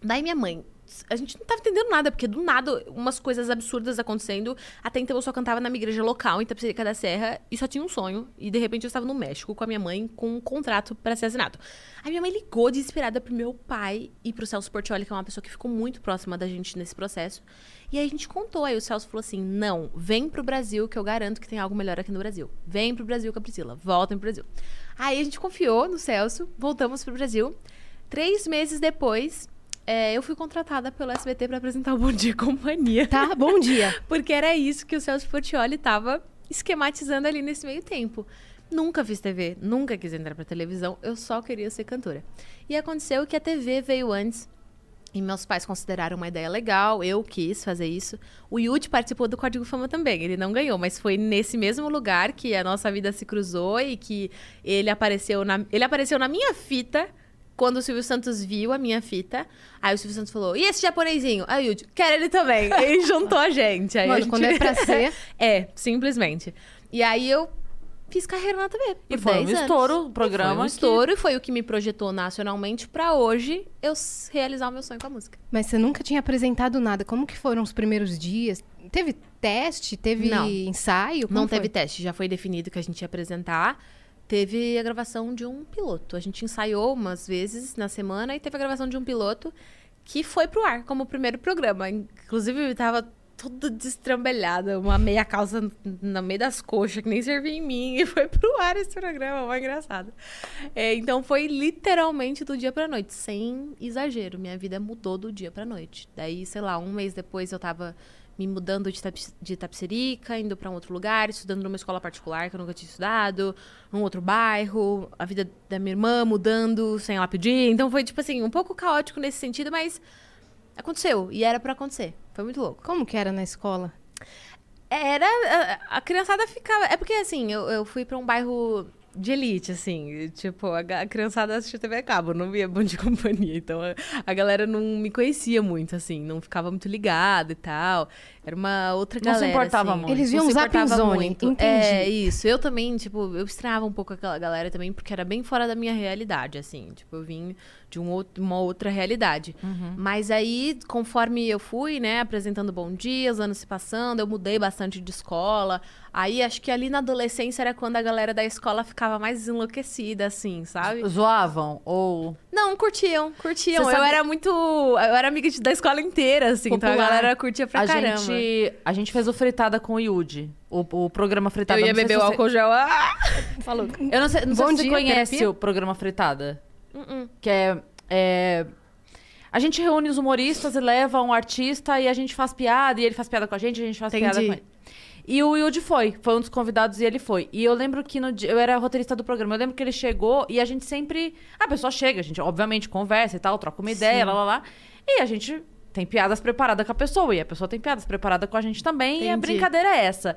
Daí minha mãe a gente não tava entendendo nada, porque do nada, umas coisas absurdas acontecendo. Até então eu só cantava na minha igreja local, em Tapicerica da Serra, e só tinha um sonho. E de repente eu estava no México com a minha mãe com um contrato para ser assinado. Aí minha mãe ligou desesperada pro meu pai e pro Celso Portioli, que é uma pessoa que ficou muito próxima da gente nesse processo. E aí a gente contou, aí o Celso falou assim: não, vem pro Brasil, que eu garanto que tem algo melhor aqui no Brasil. Vem pro Brasil com a Priscila, voltem pro Brasil. Aí a gente confiou no Celso, voltamos pro Brasil. Três meses depois, é, eu fui contratada pelo SBT para apresentar o Bom Dia Companhia. Tá, bom dia. Porque era isso que o Celso Portioli tava esquematizando ali nesse meio tempo. Nunca fiz TV, nunca quis entrar pra televisão, eu só queria ser cantora. E aconteceu que a TV veio antes. E meus pais consideraram uma ideia legal, eu quis fazer isso. O Yudi participou do Código Fama também, ele não ganhou, mas foi nesse mesmo lugar que a nossa vida se cruzou e que ele apareceu na, ele apareceu na minha fita quando o Silvio Santos viu a minha fita. Aí o Silvio Santos falou: E esse japonesinho? Aí o Yudi, quero ele também. Ele juntou a gente. Aí a Mano, gente... quando é pra ser. é, simplesmente. E aí eu fiz carreira na TV. E foi um 10 anos. estouro o E programa Foi um que- estouro e foi o que me projetou nacionalmente pra hoje eu realizar o meu sonho com a música. Mas você nunca tinha apresentado nada. Como que foram os primeiros dias? Teve teste? Teve Não. ensaio? Como Não foi? teve teste, já foi definido que a gente ia apresentar. Teve a gravação de um piloto. A gente ensaiou umas vezes na semana e teve a gravação de um piloto que foi pro ar como o primeiro programa. Inclusive, eu tava tudo destrambelhada, uma meia calça no meio das coxas, que nem servia em mim, e foi pro ar esse programa, foi engraçado. É, então foi literalmente do dia pra noite, sem exagero. Minha vida mudou do dia pra noite. Daí, sei lá, um mês depois eu tava me mudando de, Tapi- de indo pra um outro lugar, estudando numa escola particular que eu nunca tinha estudado, num outro bairro, a vida da minha irmã mudando sem ela pedir. Então foi, tipo assim, um pouco caótico nesse sentido, mas aconteceu. E era pra acontecer. Foi muito louco. Como que era na escola? Era. A, a criançada ficava. É porque, assim, eu, eu fui pra um bairro de elite, assim. Tipo, a, a criançada assistia TV a cabo, não via Bom de Companhia. Então a, a galera não me conhecia muito, assim. Não ficava muito ligada e tal. Era uma outra Não se galera. importava assim. muito. Eles Não viam se importava Zone, muito. entendi. É, isso. Eu também, tipo, eu estranhava um pouco aquela galera também, porque era bem fora da minha realidade, assim. Tipo, eu vim de um outro, uma outra realidade. Mas aí, conforme eu fui, né, apresentando Bom Dia, os anos se passando, eu mudei bastante de escola. Aí, acho que ali na adolescência era quando a galera da escola ficava mais enlouquecida, assim, sabe? Zoavam? Ou. Não, curtiam, curtiam. Você Eu sabe- era muito... Eu era amiga da escola inteira, assim. Então a Popular. galera curtia pra a caramba. gente, a gente fez o Fritada com o Yudi. O, o programa Fritada. Eu ia sei beber o você- álcool gel. Ah! Falou. Eu não sei, não sei Bom se você conhece terapia? o programa Fritada. Uh-uh. Que é, é- A gente reúne os humoristas e leva um artista e a gente faz piada, e ele faz piada com a gente, a gente faz piada Entendi. com ele. E o Yudi foi, foi um dos convidados e ele foi. E eu lembro que no dia, eu era roteirista do programa, eu lembro que ele chegou e a gente sempre. A pessoa chega, a gente obviamente conversa e tal, troca uma ideia, lá lá lá. E a gente tem piadas preparadas com a pessoa, e a pessoa tem piadas preparadas com a gente também, e a Entendi. brincadeira é essa.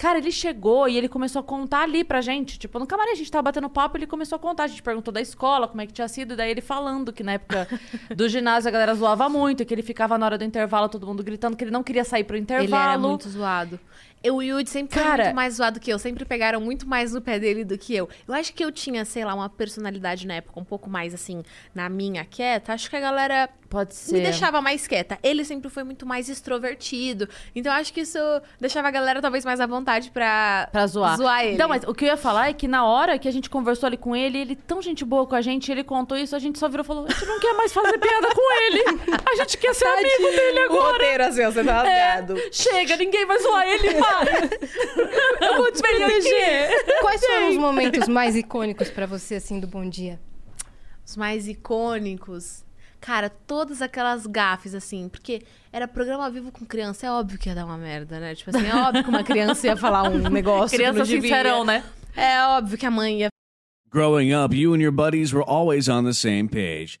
Cara, ele chegou e ele começou a contar ali pra gente. Tipo, no camarim a gente tava batendo papo, ele começou a contar. A gente perguntou da escola, como é que tinha sido. E daí ele falando que na época do ginásio a galera zoava muito, que ele ficava na hora do intervalo, todo mundo gritando, que ele não queria sair pro intervalo. Ele era muito zoado. Eu, o Yudi sempre foi Cara- muito mais zoado que eu. Sempre pegaram muito mais no pé dele do que eu. Eu acho que eu tinha, sei lá, uma personalidade na época um pouco mais, assim, na minha quieta. Acho que a galera Pode ser. me deixava mais quieta. Ele sempre foi muito mais extrovertido. Então, acho que isso deixava a galera talvez mais à vontade pra, Pra zoar. ele. Então, mas o que eu ia falar é que na hora que a gente conversou ali com ele, ele tão gente boa com a gente, ele contou isso, a gente só virou e falou: a gente não quer mais fazer piada com ele. A gente quer ser amigo dele agora. roteiro assim, você tá É, chega, ninguém vai zoar ele, para. Eu vou te proteger. Quais foram os momentos mais icônicos pra você, assim, do Bom Dia? Os mais icônicos. Cara, todas aquelas gafes, assim, porque era programa ao vivo com criança, é óbvio que ia dar uma merda, né? Tipo assim, é óbvio que uma criança ia falar um negócio Criança sincerão, né? É óbvio que a mãe ia Growing up, you and your buddies were always on the same page.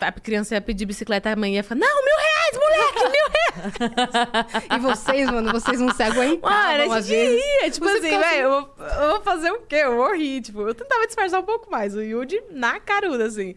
A criança ia pedir bicicleta, a mãe ia falar, não, mil reais, moleque, mil reais. E vocês, mano, vocês não se aguentavam Mano, a gente vezes. ria, tipo Você assim, velho, eu, vou- eu vou fazer o quê? Eu vou rir, tipo, eu tentava disfarçar um pouco mais, o Yudi na caruda, assim.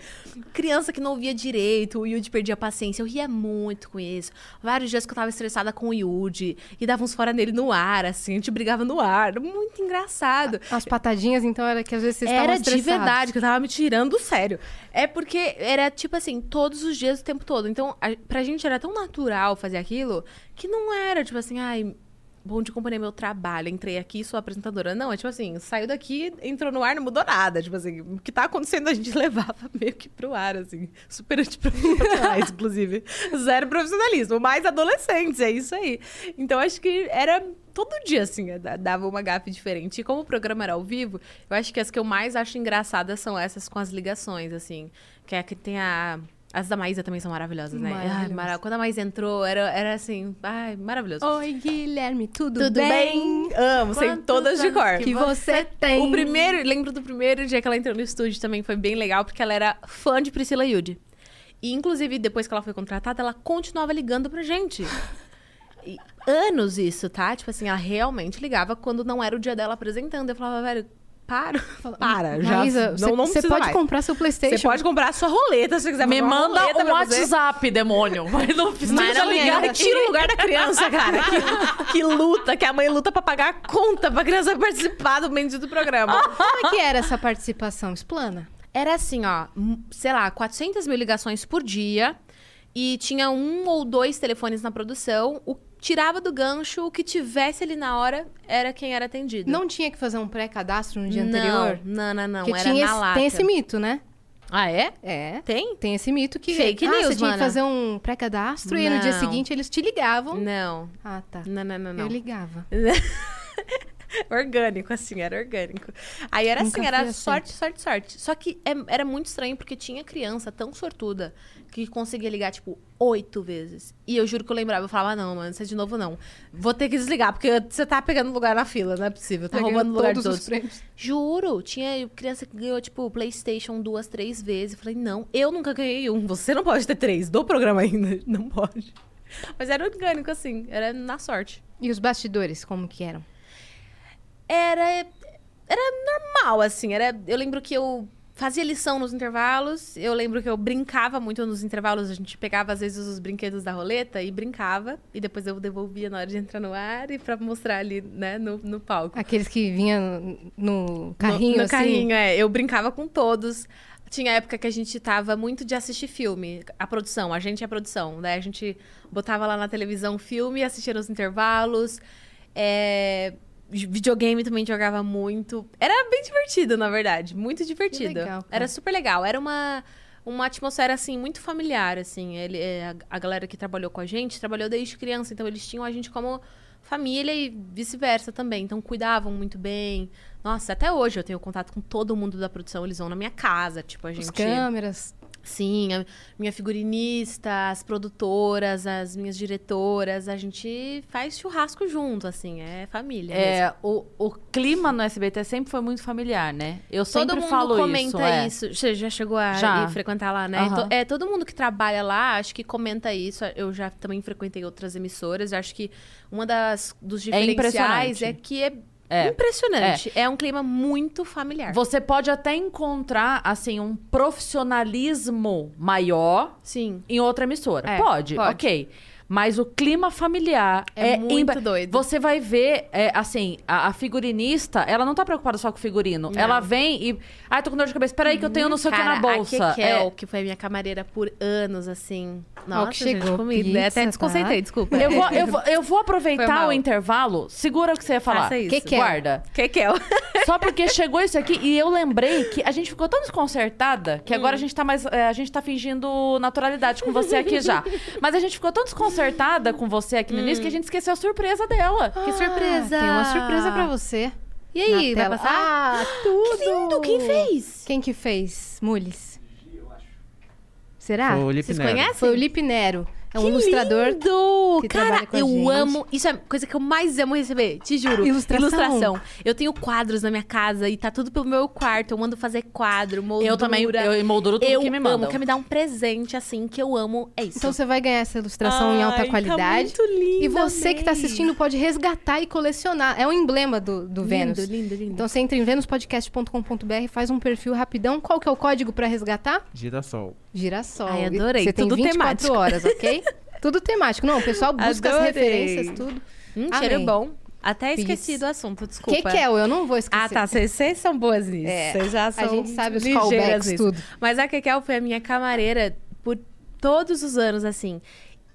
Criança que não via direito, o Yudi perdia a paciência. Eu ria muito com isso. Vários dias que eu tava estressada com o Yudi e dava uns fora nele no ar, assim, a gente brigava no ar. Muito engraçado. As patadinhas, então, era que às vezes vocês Era de verdade, que eu tava me tirando do sério. É porque era, tipo assim, todos os dias, o tempo todo. Então, a, pra gente era tão natural fazer aquilo que não era, tipo assim, ai, bom de companhia meu trabalho, entrei aqui, sou apresentadora. Não, é tipo assim, saiu daqui, entrou no ar, não mudou nada. Tipo assim, o que tá acontecendo a gente levava meio que pro ar, assim. Super antiprofissionais, inclusive. Zero profissionalismo, mais adolescentes, é isso aí. Então, acho que era todo dia, assim, da- dava uma gafe diferente. E como o programa era ao vivo, eu acho que as que eu mais acho engraçadas são essas com as ligações, assim. Que é que tem a. As da Maísa também são maravilhosas, né? Ai, Maravilhosas. mara- Quando a Maísa entrou, era, era assim, ai, maravilhoso. Oi, Guilherme, tudo, Tudo bem? Amo, sei todas de cor. Que você tem. O primeiro, lembro do primeiro dia que ela entrou no estúdio também, foi bem legal, porque ela era fã de Priscila Yudi. E, inclusive, depois que ela foi contratada, ela continuava ligando pra gente. E anos isso, tá? Tipo assim, ela realmente ligava quando não era o dia dela apresentando. Eu falava, velho, para, para, já. Maísa, não, você não você pode mais. comprar seu Playstation. Você pode comprar a sua roleta se você quiser Me manda roleta um. WhatsApp, demônio. Mas não precisa ligar ligar, aqui. tira o lugar da criança, cara. Que, que luta, que a mãe luta pra pagar a conta pra criança participar do bendito programa. Como é que era essa participação? Explana. Era assim, ó, sei lá, 400 mil ligações por dia. E tinha um ou dois telefones na produção. O tirava do gancho, o que tivesse ali na hora era quem era atendido. Não tinha que fazer um pré-cadastro no dia não, anterior? Não, não, não. Porque era tinha na esse- lata. tem esse mito, né? Ah, é? É. Tem? Tem esse mito que Fake ah, news, você tinha mana. que fazer um pré-cadastro e no dia seguinte eles te ligavam. Não. Ah, tá. Não, não, não, não. Eu ligava. orgânico, assim, era orgânico. Aí era Nunca assim, era assim. sorte, sorte, sorte. Só que é- era muito estranho porque tinha criança tão sortuda que conseguia ligar, tipo, oito vezes. E eu juro que eu lembrava, eu falava, "Ah, não, mano, isso é de novo não. Vou ter que desligar, porque você tá pegando lugar na fila, não é possível. Tá Tá roubando lugar de todos. Juro, tinha criança que ganhou, tipo, Playstation duas, três vezes. Eu falei, não, eu nunca ganhei um. Você não pode ter três do programa ainda. Não pode. Mas era orgânico, assim, era na sorte. E os bastidores, como que eram? Era era normal assim era eu lembro que eu fazia lição nos intervalos eu lembro que eu brincava muito nos intervalos a gente pegava às vezes os brinquedos da roleta e brincava e depois eu devolvia na hora de entrar no ar e pra mostrar ali né no, no palco Aqueles que vinham no, no carrinho, no, no assim? carrinho é eu brincava com todos tinha época que a gente tava muito de assistir filme, a produção, a gente é a produção, né? A gente botava lá na televisão filme, assistia nos intervalos. É, videogame também jogava muito. Era bem divertido, na verdade. Muito divertido. legal. Era super legal. Era uma, uma atmosfera, assim, muito familiar, assim. Ele, é, a, galera que trabalhou com a gente trabalhou desde criança, então eles tinham a gente como família e vice-versa também. Então cuidavam muito bem. Nossa, até hoje eu tenho contato com todo mundo da produção. Eles vão na minha casa, tipo, a gente... Os câmeras. Sim, a minha figurinista, as produtoras, as minhas diretoras, a gente faz churrasco junto, assim, é família. É, o, o clima no SBT sempre foi muito familiar, né? Eu Todo sempre mundo falo comenta isso. é. isso. Você já chegou a Já. frequentar lá, né? To- É, todo mundo que trabalha lá, acho que comenta isso. Eu já também frequentei outras emissoras. Acho que uma das dos diferenciais impressionante. é, que é, É. impressionante. É. um clima muito familiar. Você pode até encontrar, assim, um profissionalismo maior Sim. em outra emissora. É, pode, pode. ok. Mas o clima familiar É é, muito impre- doido. Você vai ver, é, assim, a, a figurinista, ela não tá preocupada só com o figurino. Não. Ela vem e. Ai, tô com dor de cabeça. Peraí, que eu tenho não sei o que na bolsa. A Kekel, É, que foi minha camareira por anos, assim. Nossa, que gente, chegou comi. pizza, Até tá? desconcentrei, desculpa. eu, vou, eu, vou, eu vou aproveitar o intervalo. Segura o que você ia falar. Faça isso. Que que é? Guarda. Kekel. Só porque chegou isso aqui e eu lembrei que a gente ficou tão desconcertada que agora a gente tá mais. é, a gente tá fingindo naturalidade com você aqui já. Mas a gente ficou tão desconcertada desconcertada com você aqui no início que a gente esqueceu a surpresa dela. Que surpresa! Tem uma surpresa pra você. E aí, Na vai passar? Ah, tudo! Que lindo! Quem fez? Quem que fez? Mules. Será? Foi o Lipe Vocês Nero. conhecem? Foi o Lip Nero. É um Que ilustrador. lindo! que Cara, trabalha com a eu gente. amo. Isso é a coisa que eu mais amo receber, te juro. Ilustração. Eu tenho quadros na minha casa e tá tudo pelo meu quarto. Eu mando fazer quadro, moldura. Eu também, eu emolduro tudo eu que me amo. mandam. Quer me dar um presente assim que eu amo? É isso. Então você vai ganhar essa ilustração em alta Ai, tá qualidade. muito linda, e você que tá amei. assistindo pode resgatar e colecionar. É um emblema do, do Vênus. Lindo, lindo, lindo. Então você entra em venuspodcast.com.br, faz um perfil rapidão. Qual que é o código pra resgatar? Girassol. Girassol. Ai, adorei. Você tem Tudo 24 temático. horas, ok? tudo temático. Não, o pessoal busca as Adorei. referências, tudo. Hum, Amei. cheiro bom. Até esqueci do assunto, O desculpa. que, que é? Eu não vou esquecer. Ah, tá. Vocês são boas nisso. É, Vocês já a são gente sabe os callbacks, nisso. tudo. Mas a Kekel foi a minha camareira por todos os anos, assim.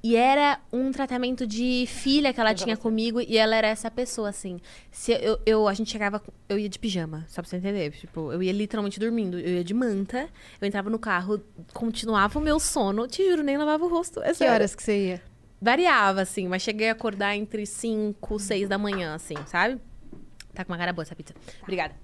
E era um tratamento de filha que ela tinha comigo e ela era essa pessoa, assim. Se eu, eu- a gente chegava, eu ia de pijama, só pra você entender. Tipo, eu ia literalmente dormindo. Eu ia de manta, eu entrava no carro, continuava o meu sono, te juro, nem lavava o rosto. É Que sério. horas que você ia? Variava, assim, mas cheguei a acordar entre 5, 6 da manhã, assim, sabe? Tá com uma cara boa essa pizza. Obrigada.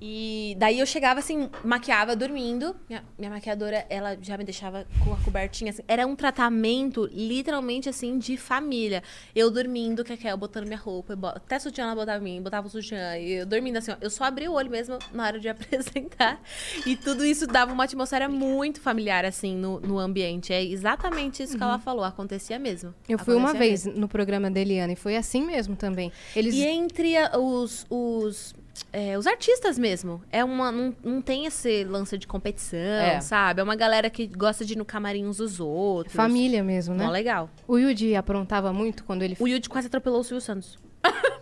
E daí eu chegava assim, maquiava dormindo. Minha, minha maquiadora, ela já me deixava com a cobertinha assim. Era um tratamento, literalmente assim, de família. Eu dormindo, Kekel, botando minha roupa, eu bo- até sutiã ela botava em mim, botava o sutiã. E eu dormindo assim, ó. Eu só abri o olho mesmo na hora de apresentar. E tudo isso dava uma atmosfera muito familiar, assim, no, no ambiente. É exatamente isso que ela falou, acontecia mesmo. Uhum. Eu fui uma vez mesmo. no programa da Eliana e foi assim mesmo também. Eles E entre os, os, é, os artistas mesmo. É uma, não, não tem esse lance de competição, É. sabe? É uma galera que gosta de ir no camarim uns dos outros. família mesmo, né? Mó legal. O Yudi aprontava muito quando ele O Yudi quase atropelou o Silvio Santos.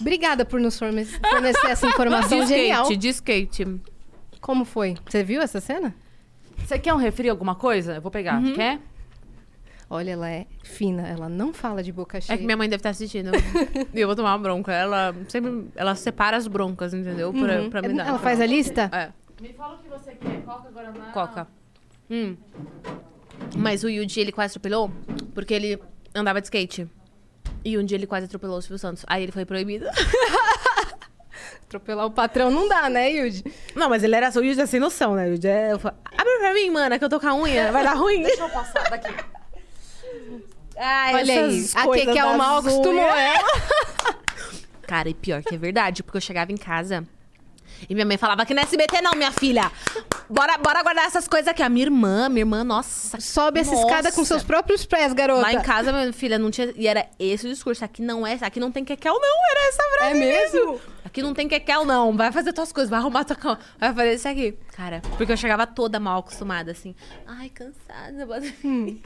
Obrigada por nos forne- fornecer essa informação genial. de skate. Como foi? Você viu essa cena? Você quer um refri, alguma coisa? Eu vou pegar. Uhum. Quer? Olha, ela é fina, ela não fala de boca cheia. É que minha mãe deve estar assistindo. e eu vou tomar uma bronca. Ela sempre... Ela separa as broncas, entendeu? Pra, Uhum. pra me dar. Ela faz a lista? É. Me fala o que você quer. Coca, Guaraná. Coca. Hum. Mas o Yuji, ele quase atropelou porque ele andava de skate. E um dia ele quase atropelou o Silvio Santos. Aí ele foi proibido. Atropelar o patrão não dá, né, Yudi? Não, mas ele era o Yuji é sem noção, né? Yuji é... Eu falei, abre pra mim, mana, que eu tô com a unha. Vai dar ruim. Deixa eu passar daqui. Olha aí, a que é o mal acostumou ela. Cara, e pior que é verdade, porque eu chegava em casa e minha mãe falava que não é SBT não, minha filha. Bora, bora guardar essas coisas aqui. A minha irmã, minha irmã, nossa. Sobe essa escada com Nossa. seus próprios pés, garota. Lá em casa, minha filha, não tinha... E era esse o discurso. Aqui não é... Aqui não tem quequel, não. Era essa É frase mesmo? Aqui não tem quequel, não. Vai fazer tuas coisas, vai arrumar tua cama. Vai fazer isso aqui. Cara, porque eu chegava toda mal acostumada, assim. Ai, cansada. bota-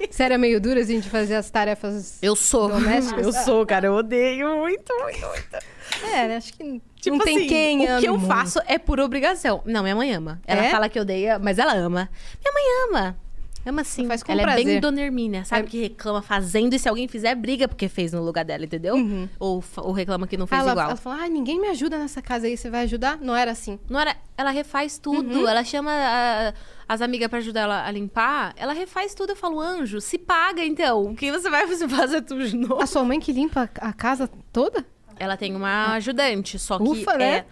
Você era meio dura, assim, de fazer as tarefas Eu sou. domésticas? Eu sou, cara, eu odeio muito, muito, muito. É? Acho que Tipo não tem assim, quem O que eu faço é por obrigação. Não, minha mãe ama. Ela É? fala que odeia, mas ela ama. Minha mãe ama. Ama sim. Faz com ela é bem. Dona Hermínia, sabe? É. Que reclama fazendo e se alguém fizer, briga porque fez no lugar dela, entendeu? Ou, fa- ou reclama que não fez ela, igual. ela fala, ai, ninguém me ajuda nessa casa aí, você vai ajudar? Não era assim. Não era, ela refaz tudo. Uhum. Ela chama a- as amigas pra ajudar ela a limpar. Ela refaz tudo. Eu falo, anjo, se paga então. O que você vai fazer tudo de novo? A sua mãe que limpa a casa toda? Ela tem uma ajudante, só que Ufa, é... né?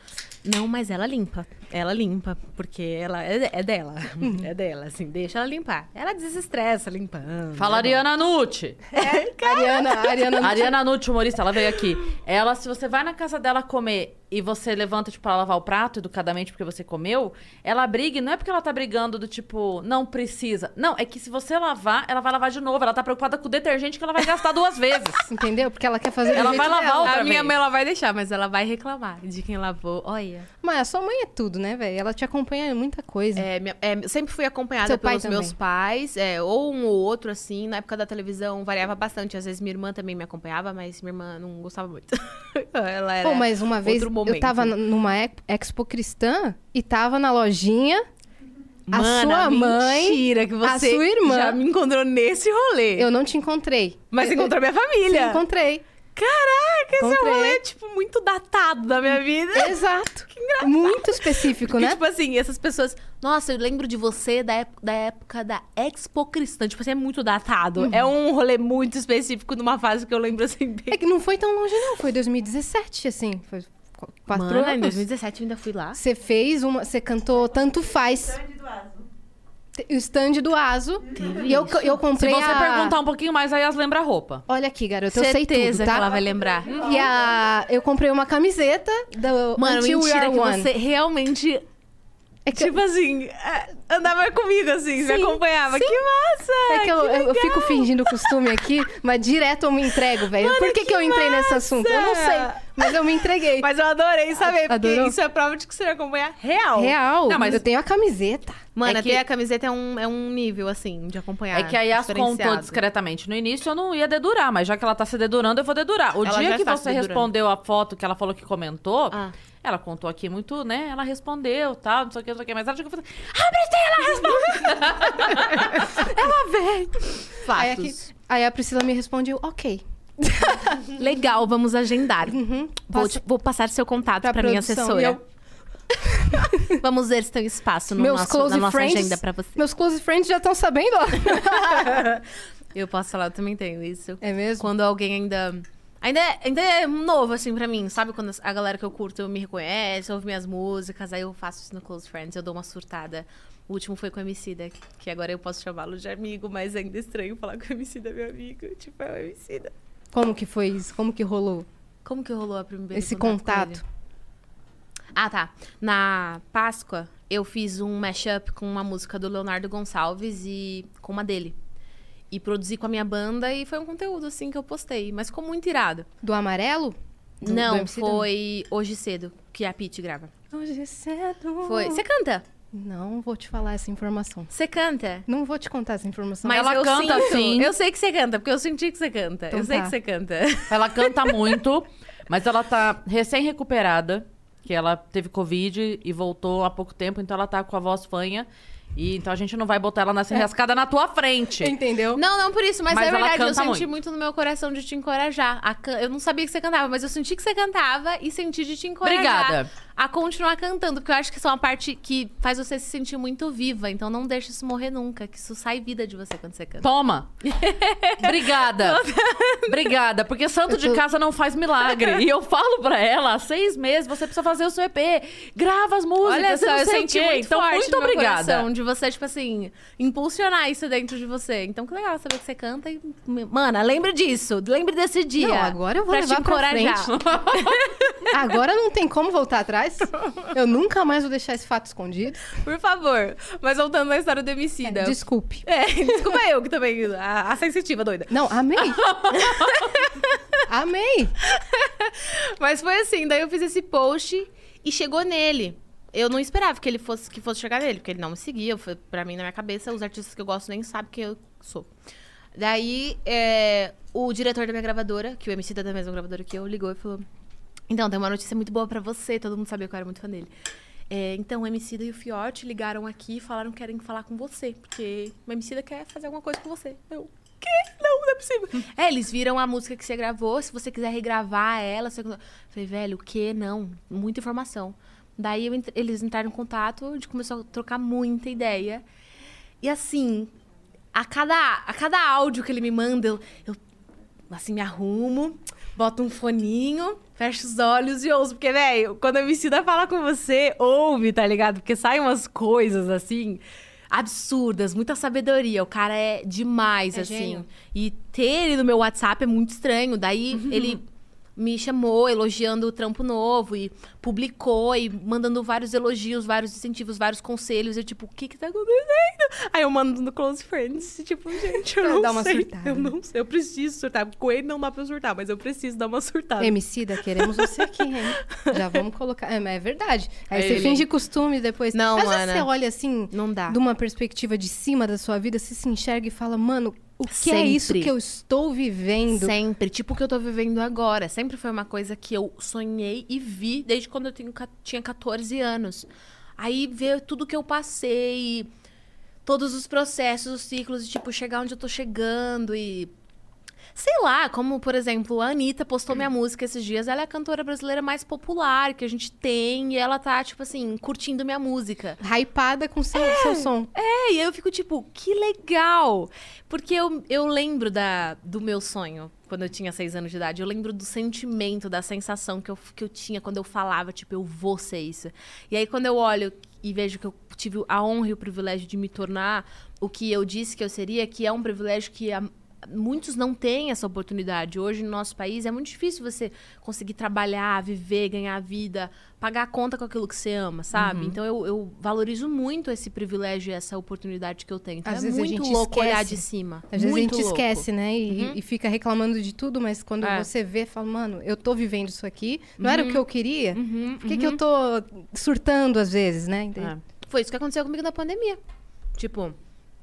Não, mas ela limpa. Ela limpa, porque ela é, é dela. Uhum. É dela, assim, deixa ela limpar. Ela desestressa limpando. Fala Ariana Nucci. Ariana, a Ariana não Ariana Nucci, humorista, ela veio aqui. Ela, se você vai na casa dela comer e você levanta, tipo, pra lavar o prato educadamente porque você comeu, ela briga, e não é porque ela tá brigando do tipo, não precisa. Não, é que se você lavar, ela vai lavar de novo. Ela tá preocupada com o detergente que ela vai gastar duas vezes. Entendeu? Porque ela quer fazer Ela vai lavar dela. outra A minha vez. mãe, ela vai deixar, mas ela vai reclamar de quem lavou. Olha. Mas a sua mãe é tudo, né, velho? Ela te acompanha em muita coisa. É, minha- é, eu sempre fui acompanhada Seu pai pelos também? meus pais, é, ou um ou outro, assim. Na época da televisão variava bastante. Às vezes minha irmã também me acompanhava, mas minha irmã não gostava muito. ela era Pô, mas uma vez eu tava numa ex- expo cristã e tava na lojinha. A sua mãe, mentira que a você sua irmã. já me encontrou nesse rolê. Eu não te encontrei. Mas eu, encontrou minha família. encontrei. Caraca, esse é um Comprei. rolê, tipo, muito datado da minha vida. Exato. Muito específico, Porque, né? tipo assim, essas pessoas. Nossa, eu lembro de você da, ép- da época da Expo Cristã. Tipo assim, é muito datado. É um rolê muito específico numa fase que eu lembro assim bem. É que não foi tão longe, não. Foi 2017, assim. Foi qu- quatro Mano, em anos. 2017 eu ainda fui lá. Você fez uma. Você cantou Tanto Faz. O stand do Aso. E eu, eu Se comprei. você a... perguntar um pouquinho mais, aí elas lembram a roupa. Olha aqui, garota, eu sei Certeza tudo, tá? que ela vai lembrar. E a... eu comprei uma camiseta do Mano, Until We mentira Are que One. você realmente. É que, Tipo assim, andava comigo, assim, me Sim, acompanhava. sim. Que massa! é que eu, que eu- fico fingindo costume aqui, mas direto eu me entrego, velho. Por que, que, que eu entrei nesse massa! assunto? Eu não sei, mas eu me entreguei. Mas eu adorei saber, porque Adorou? isso é prova de que você acompanha real. Real, Não, mas- eu tenho a camiseta. Mano, É que- a camiseta é um, é um nível, assim, de acompanhar. É que aí as contou discretamente. No início eu não ia dedurar, mas já que ela tá se dedurando, eu vou dedurar. O Ela dia que está você respondeu a foto que ela falou que comentou, Ah. Ela contou aqui muito, né? Ela respondeu, tal, não sei o que, não sei o que. Mas ela chegou e falou assim, ah, ela respondeu! ela vem! Aí, aqui, aí a Priscila me respondeu, ok. Legal, vamos agendar. Vou, Uhum. Passa- te- vou passar seu contato Pra pra, minha assessora. Eu- Vamos ver se tem espaço no meus nosso, close na nossa friends, agenda pra você. Meus close friends já estão sabendo, ó. Eu posso falar, eu também tenho isso. É mesmo? Quando alguém ainda. Ainda é, ainda é novo, assim, pra mim. Sabe quando a galera que eu curto me reconhece, ouve minhas músicas, aí eu faço isso no Close Friends, eu dou uma surtada. O último foi com o Emicida, que agora eu posso chamá-lo de amigo, mas ainda é estranho falar que o Emicida é meu amigo. Tipo, é o Emicida. Como que foi isso? Como que rolou Como que rolou a primeira esse contato? com contato? Ah, tá. Na Páscoa, eu fiz um mashup com uma música do Leonardo Gonçalves e com uma dele. E produzi com a minha banda e foi um conteúdo, assim, que eu postei. Mas ficou muito irado. Do amarelo? Do- do Não, da- foi hoje cedo que a Pete grava. Hoje cedo. Foi. Você canta? Não vou te falar essa informação. Você canta? Não vou te contar essa informação. Mas Ela eu canta, sinto. sim. Eu sei que você canta, porque eu senti que você canta. Então eu sei tá. que você canta. Ela canta muito, mas ela tá recém-recuperada, que ela teve Covid e voltou há pouco tempo, então ela tá com a voz fanha. E então a gente não vai botar ela nessa enrascada na tua frente. Entendeu? Não, não por isso, mas, Mas é ela verdade, eu canta senti muito. muito. no meu coração de te encorajar. A can- Eu não sabia que você cantava, mas eu senti que você cantava e senti de te encorajar Obrigada. A continuar cantando, porque eu acho que isso é uma parte que faz você se sentir muito viva. Então não deixe isso morrer nunca, que isso sai vida de você quando você canta. Toma! Obrigada! Obrigada, porque santo de casa não faz milagre. E eu falo pra ela, há seis meses você precisa fazer o seu EP. Grava as músicas, Olha só, eu sei o senti quê. muito Então, forte muito no meu obrigada. coração de você, tipo assim, impulsionar isso dentro de você. Então, que legal saber que você canta e... Mana, lembre disso. Lembre desse dia. Não, agora eu vou pra levar te pra encorajar. Agora não tem como voltar atrás. Eu nunca mais vou deixar esse fato escondido. Por favor. Mas voltando à história do Emicida. Desculpe. É, desculpa eu que também, a, a sensitiva doida. Não, amei. amei. Mas foi assim, daí eu fiz esse post e chegou nele. Eu não esperava que ele fosse que fosse chegar nele, porque ele não me seguia. Foi, pra mim, na minha cabeça, os artistas que eu gosto nem sabem quem eu sou. Daí, é, o diretor da minha gravadora, que o MC da mesma gravadora que eu, ligou e falou: Então, tem uma notícia muito boa pra você. Todo mundo sabia que eu era muito fã dele. É, então, o MC e o Fiote ligaram aqui e falaram que querem falar com você, porque o MC quer fazer alguma coisa com você. Eu, quê? Não, não é possível. é, eles viram a música que você gravou, se você quiser regravar ela. Você... Falei, velho, o quê? Não, muita informação. Daí eu ent- eles entraram em contato, a gente começou a trocar muita ideia. E assim, a cada, a cada áudio que ele me manda, eu, eu assim, me arrumo, boto um foninho, fecho os olhos e ouço. Porque, velho, quando a Emicida fala com você, ouve, tá ligado? Porque saem umas coisas, assim, absurdas, muita sabedoria. O cara é demais, É assim. gênio. E ter ele no meu WhatsApp é muito estranho. Daí, ele me chamou elogiando o trampo novo e publicou e mandando vários elogios, vários incentivos, vários conselhos. Eu, tipo, o que que tá acontecendo? Aí eu mando no Close Friends, tipo, gente, eu Pra não dar uma sei. surtada. Eu não sei, eu preciso surtar. Com ele não dá pra surtar, mas eu preciso dar uma surtada. Emicida, queremos você aqui, hein? Já vamos colocar. É, mas é verdade. Aí você ele. finge costume depois. Não, Às vezes Ana. você olha assim, Não dá. de uma perspectiva de cima da sua vida, você se enxerga e fala, mano, o que é Sempre. isso que eu estou vivendo? Sempre, tipo o que eu tô vivendo agora. Sempre foi uma coisa que eu sonhei e vi desde quando eu tenho, tinha 14 anos. Aí ver tudo que eu passei, todos os processos, os ciclos, e tipo, chegar onde eu tô chegando e Sei lá, como, por exemplo, a Anitta postou minha música esses dias. Ela é a cantora brasileira mais popular que a gente tem. E ela tá, tipo assim, curtindo minha música. Hypada com seu, seu som. É, e aí eu fico tipo, que legal! Porque eu, eu lembro da, do meu sonho quando eu tinha seis anos de idade. Eu lembro do sentimento, da sensação que eu, que eu tinha quando eu falava, tipo, eu vou ser isso. E aí quando eu olho e vejo que eu tive a honra e o privilégio de me tornar o que eu disse que eu seria, que é um privilégio que a, muitos não têm essa oportunidade. Hoje no nosso país é muito difícil você conseguir trabalhar, viver, ganhar vida, pagar a conta com aquilo que você ama, sabe? Uhum. Então eu, eu valorizo muito esse privilégio e essa oportunidade que eu tenho. Então Às é vezes a muito gente louco esquece. olhar de cima. Às vezes a gente louco. esquece, né? E, Uhum. e fica reclamando de tudo, mas quando É. você vê, fala, mano, eu tô vivendo isso aqui, não era o que eu queria? Uhum, Por que, que eu tô surtando às vezes, né? É. Foi isso que aconteceu comigo na pandemia. Tipo,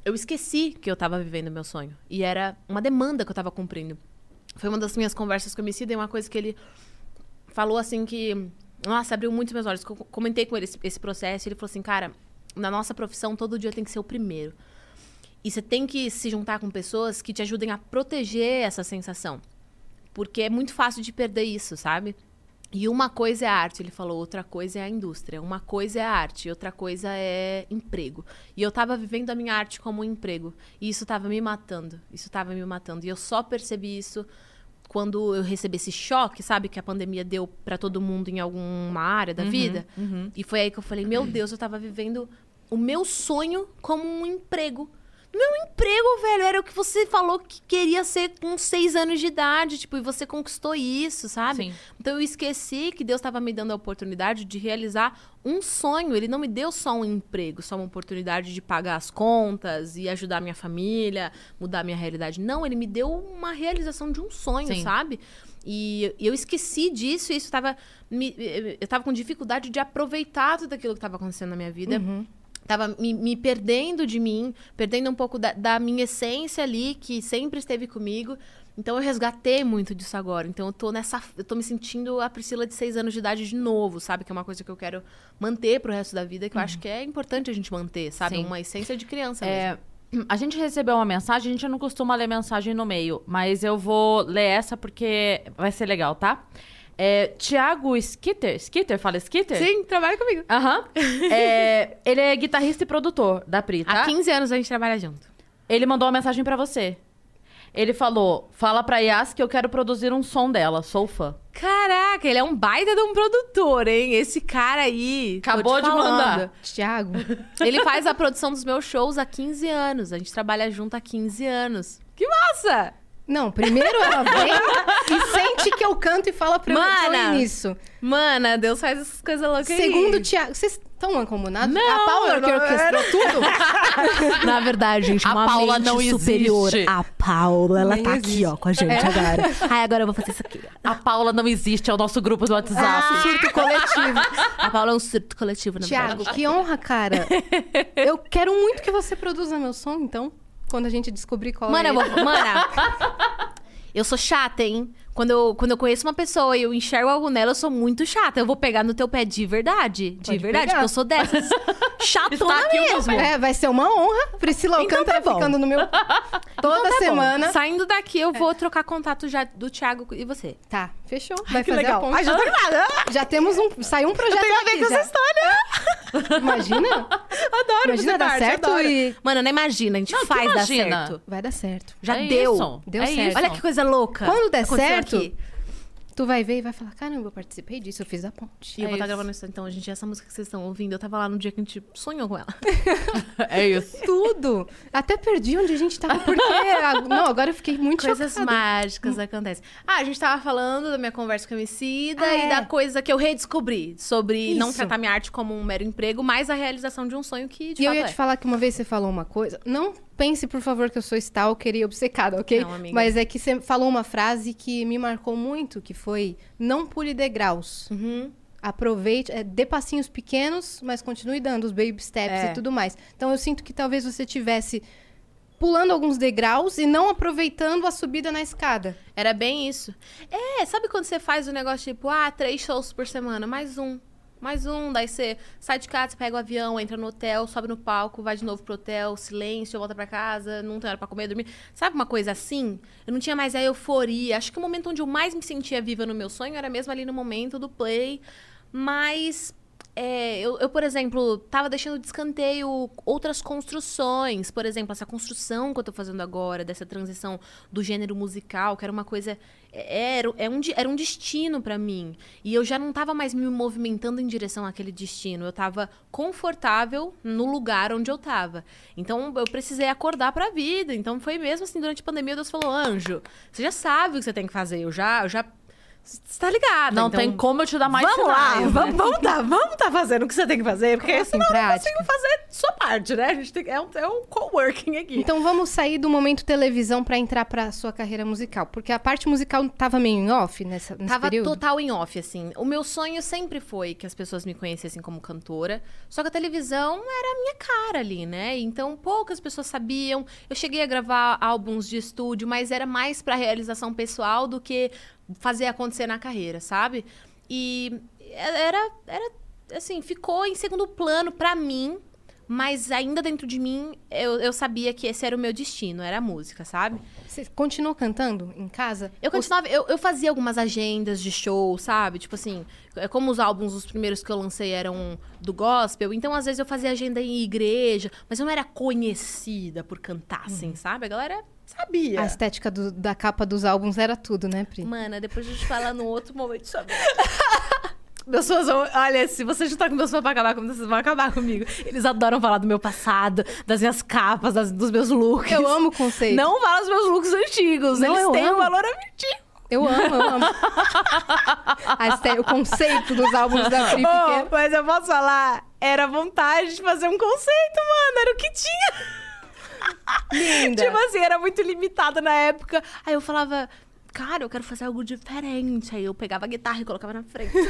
eu esqueci que eu tava vivendo meu sonho. E era uma demanda que eu tava cumprindo. Foi uma das minhas conversas com o Emicida e uma coisa que ele falou assim que... Nossa, abriu muito meus olhos. Eu comentei com ele esse, esse processo e ele falou assim, cara, na nossa profissão todo dia tem que ser o primeiro. E você tem que se juntar com pessoas que te ajudem a proteger essa sensação. Porque é muito fácil de perder isso, sabe? E uma coisa é a arte, ele falou, outra coisa é a indústria. Uma coisa é a arte, outra coisa é emprego. E eu tava vivendo a minha arte como um emprego. E isso tava me matando. Isso tava me matando. E eu só percebi isso quando eu recebi esse choque, sabe? Que a pandemia deu pra todo mundo em alguma área da vida. E foi aí que eu falei, meu Deus, eu tava vivendo o meu sonho como um emprego. Meu emprego, velho, era o que você falou que queria ser com seis anos de idade, tipo, e você conquistou isso, sabe? Sim. Então eu esqueci que Deus estava me dando a oportunidade de realizar um sonho. Ele não me deu só um emprego, só uma oportunidade de pagar as contas e ajudar minha família, mudar minha realidade. Não, ele me deu uma realização de um sonho, Sim. sabe? E eu esqueci disso e isso tava. Me, eu tava com dificuldade de aproveitar tudo aquilo que estava acontecendo na minha vida. Tava me, me perdendo de mim, perdendo um pouco da, da minha essência ali, que sempre esteve comigo. Então eu resgatei muito disso agora. Então eu tô nessa. Eu tô me sentindo a Priscila de seis anos de idade de novo, sabe? Que é uma coisa que eu quero manter pro resto da vida, que eu acho que é importante a gente manter, sabe? Sim. Uma essência de criança mesmo. É, a gente recebeu uma mensagem, a gente não costuma ler mensagem no meio, mas eu vou ler essa porque vai ser legal, tá? É, Tiago Skitter, Skitter, fala Skitter? Sim, trabalha comigo. Aham. É, ele é guitarrista e produtor da Pri, tá? Há 15 anos a gente trabalha junto. Ele mandou uma mensagem pra você. Ele falou: fala pra Yas que eu quero produzir um som dela, sou fã. Caraca, ele é um baita de um produtor, hein? Esse cara aí. Acabou de falando. mandar. Tiago, Ele faz a produção dos meus shows há 15 anos. A gente trabalha junto há 15 anos. Que massa! Não, primeiro ela vem e sente que eu canto e fala pra Mana! eu nisso. Mana, Deus faz essas coisas loucas aí. Segundo, Tiago, vocês estão mancomunados? Não, a Paula que não orquestrou tudo? Na verdade, gente, A uma Paula mente não superior. existe. A Paula, ela Nem tá existe. aqui, ó, com a gente agora. Ai, agora eu vou fazer isso aqui. A Paula não existe, é o nosso grupo do WhatsApp. Ah, surto coletivo. A Paula é um surto coletivo, na Tiago, verdade. que honra, cara. Eu quero muito que você produza meu som, então, quando a gente descobrir qual Mana, é. eu vou... Mana, eu sou chata, hein? Quando eu, quando eu conheço uma pessoa e eu enxergo algo nela, eu sou muito chata. Eu vou pegar no teu pé de verdade. De Pode verdade, pegar. porque eu sou dessas. Chatona mesmo. É, vai ser uma honra. Priscila Então Alcântara tá bom. ficando no meu... Toda Então tá bom. semana. Saindo daqui, eu vou trocar contato já do Thiago e você. Tá, fechou. Vai que fazer legal. a ponte. Ai, já tô animada. Já temos um... Saiu um projeto Tem a ver com essa já. história. Imagina? Adoro Imagina dar parte, certo adoro. e- Mano, não imagina, a gente Não, faz dar certo. Vai dar certo. Já É deu. isso. Deu É certo. isso. Olha que coisa louca. Quando der Aconteceu certo, aqui. Tu vai ver e vai falar, caramba, eu participei disso, eu fiz a ponte. E eu É vou estar isso. gravando isso. Então, gente, essa música que vocês estão ouvindo, eu tava lá no dia que a gente sonhou com ela. É isso. Tudo. Até perdi onde a gente tava, porque... Não, agora eu fiquei muito Coisas chocada. mágicas acontecem. Ah, a gente tava falando da minha conversa com a Emicida Ah, e é. da coisa que eu redescobri sobre não Isso. tratar minha arte como um mero emprego, mas a realização de um sonho que, de E eu ia é. te falar que uma vez você falou uma coisa. Não pense, por favor, que eu sou stalker e obcecada, ok? Não, amiga. Mas é que você falou uma frase que me marcou muito, que foi não pule degraus. Uhum. Aproveite, é, dê passinhos pequenos, mas continue dando os baby steps É. e tudo mais. Então eu sinto que talvez você tivesse pulando alguns degraus e não aproveitando a subida na escada. Era bem isso. É, sabe quando você faz um negócio tipo, ah, três shows por semana, mais um. Mais um. Daí você sai de casa, pega o avião, entra no hotel, sobe no palco, vai de novo pro hotel, silêncio, volta pra casa, não tem hora pra comer, dormir. Sabe uma coisa assim? Eu não tinha mais a euforia. Acho que o momento onde eu mais me sentia viva no meu sonho era mesmo ali no momento do play. Mas é, eu, eu, por exemplo, tava deixando de escanteio outras construções. Por exemplo, essa construção que eu tô fazendo agora, dessa transição do gênero musical, que era uma coisa. é- Era, é um, era um destino pra mim. E eu já não tava mais me movimentando em direção àquele destino. Eu tava confortável no lugar onde eu tava. Então eu precisei acordar pra vida. Então foi mesmo assim, durante a pandemia, Deus falou: Anjo, você já sabe o que você tem que fazer. Eu já. Eu já você tá ligada. Não então- tem como eu te dar mais vamos lá, né? vamos, vamos tá, vamos tá fazendo o que você tem que fazer, porque em senão eu não prática. consigo fazer sua parte, né? A gente tem, é, um, é um coworking aqui. Então vamos sair do momento televisão pra entrar pra sua carreira musical, porque a parte musical tava meio em off nessa, nesse Tava período. total em off, assim. O meu sonho sempre foi que as pessoas me conhecessem como cantora. Só que a televisão era a minha cara ali, né? Então poucas pessoas sabiam. Eu cheguei a gravar álbuns de estúdio, mas era mais pra realização pessoal do que fazer acontecer na carreira, sabe? E era, era assim, ficou em segundo plano pra mim. Mas ainda dentro de mim, eu, eu sabia que esse era o meu destino, era a música, sabe? Você continuou cantando em casa? Eu continuava, eu, eu fazia algumas agendas de show, sabe? Tipo assim, é como os álbuns, os primeiros que eu lancei eram do gospel, então às vezes eu fazia agenda em igreja, mas eu não era conhecida por cantar, assim, sabe? A galera sabia. A estética do- da capa dos álbuns era tudo, né, Pri? Mana, depois a gente fala num outro momento sobre. Meus fãs vão. Olha, se você juntar com meus fãs pra acabar comigo, vocês vão acabar comigo. Eles adoram falar do meu passado, das minhas capas, das- dos meus looks. Eu amo o conceito. Não fala dos meus looks antigos. Não, Eles têm um amo. valor afetivo. Eu amo, eu amo. A esté- o conceito dos álbuns da Pri, Oh, mas eu posso falar, era vontade de fazer um conceito, mano. Era o que tinha. linda. Tipo assim, era muito limitado na época. Aí eu falava, cara, eu quero fazer algo diferente. Aí eu pegava a guitarra e colocava na frente.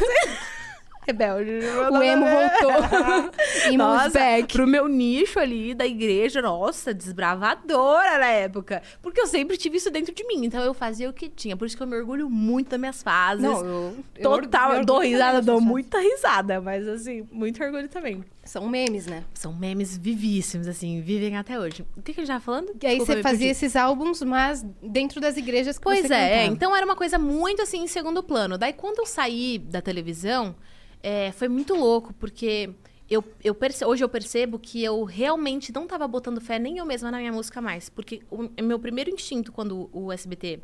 Rebelde. o emo voltou. Emo's back. pro meu nicho ali da igreja, nossa, desbravadora na época. Porque eu sempre tive isso dentro de mim. Então eu fazia o que tinha. Por isso que eu me orgulho muito das minhas fases. Não, eu, eu Total, orgulho- eu dou risada, dou muita risada. Mas assim, muito orgulho também. São memes, né? São memes vivíssimos, assim, vivem até hoje. O que, que a gente tava falando? E aí Desculpa, você fazia esses álbuns, mas dentro das igrejas que Pois você é, cantava. então era uma coisa muito assim em segundo plano. Daí quando eu saí da televisão, é, foi muito louco, porque eu, eu perce- hoje eu percebo que eu realmente não tava botando fé nem eu mesma na minha música mais. Porque o meu primeiro instinto quando o SBT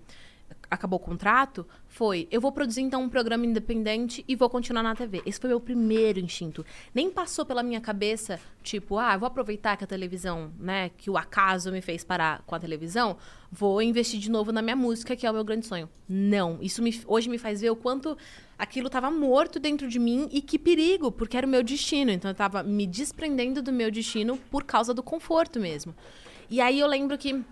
acabou o contrato foi: eu vou produzir então um programa independente e vou continuar na TV. Esse foi meu primeiro instinto. Nem passou pela minha cabeça, tipo, ah, vou aproveitar que a televisão, né, que o acaso me fez parar com a televisão, vou investir de novo na minha música, que é o meu grande sonho. Não, isso me- hoje me faz ver o quanto aquilo estava morto dentro de mim e que perigo, porque era o meu destino. Então eu tava me desprendendo do meu destino por causa do conforto mesmo. E aí eu lembro que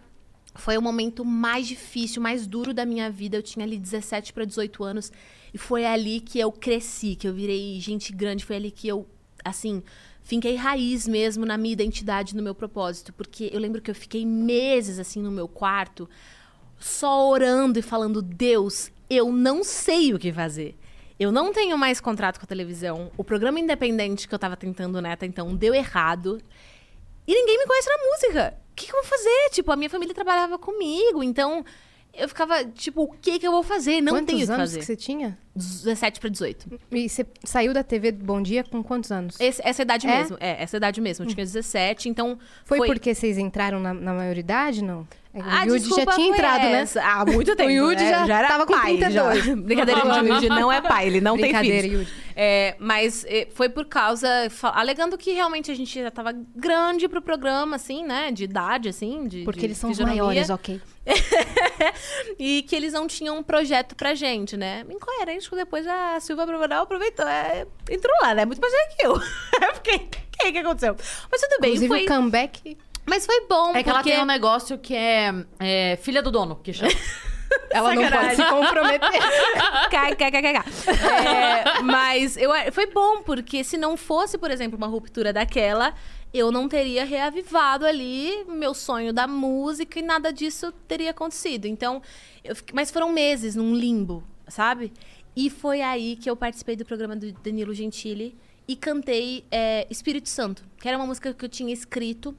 foi o momento mais difícil, mais duro da minha vida. Eu tinha ali 17 para 18 anos e foi ali que eu cresci, que eu virei gente grande, foi ali que eu assim, finquei raiz mesmo na minha identidade, no meu propósito, porque eu lembro que eu fiquei meses assim no meu quarto só orando e falando: "Deus, eu não sei o que fazer. Eu não tenho mais contrato com a televisão. O programa independente que eu tava tentando, né, até então, deu errado. E ninguém me conhece na música. O que, que eu vou fazer? Tipo, a minha família trabalhava comigo, então eu ficava, tipo, o que que eu vou fazer? Não Quantos tenho o que anos fazer. que você tinha? 17 para 18. E você saiu da TV Bom Dia com quantos anos? Esse- essa idade É? mesmo. É, essa idade mesmo. Eu tinha 17, então Foi, porque vocês entraram na, na maioridade, não? É que A o Yudi já tinha entrado, essa. né? Há muito tempo. Yudi né? já era tava com pai, 32. já. Brincadeira, gente, o Yudi não é pai, ele não tem Brincadeira, filhos. Yudi. É, mas é, foi por causa, alegando que realmente a gente já tava grande pro programa, assim, né? De idade, assim, de Porque de eles são os maiores, ok. e que eles não tinham um projeto pra gente, né? Incoerente depois a Silvia Bravanel aproveitou, é, entrou lá, né? Muito mais velha que eu. É porque, o que, que aconteceu? Mas tudo bem, Inclusive, foi, o comeback... mas foi bom, É que ela porque... tem um negócio que é, é filha do dono, que chama. Ela não pode se comprometer. Cai, cai, cai, cai, cai. É, mas eu, foi bom, porque se não fosse, por exemplo, uma ruptura daquela, eu não teria reavivado ali meu sonho da música e nada disso teria acontecido. Então, eu fiquei- mas foram meses num limbo, sabe? E foi aí que eu participei do programa do Danilo Gentili, e cantei é, Espírito Santo, que era uma música que eu tinha escrito.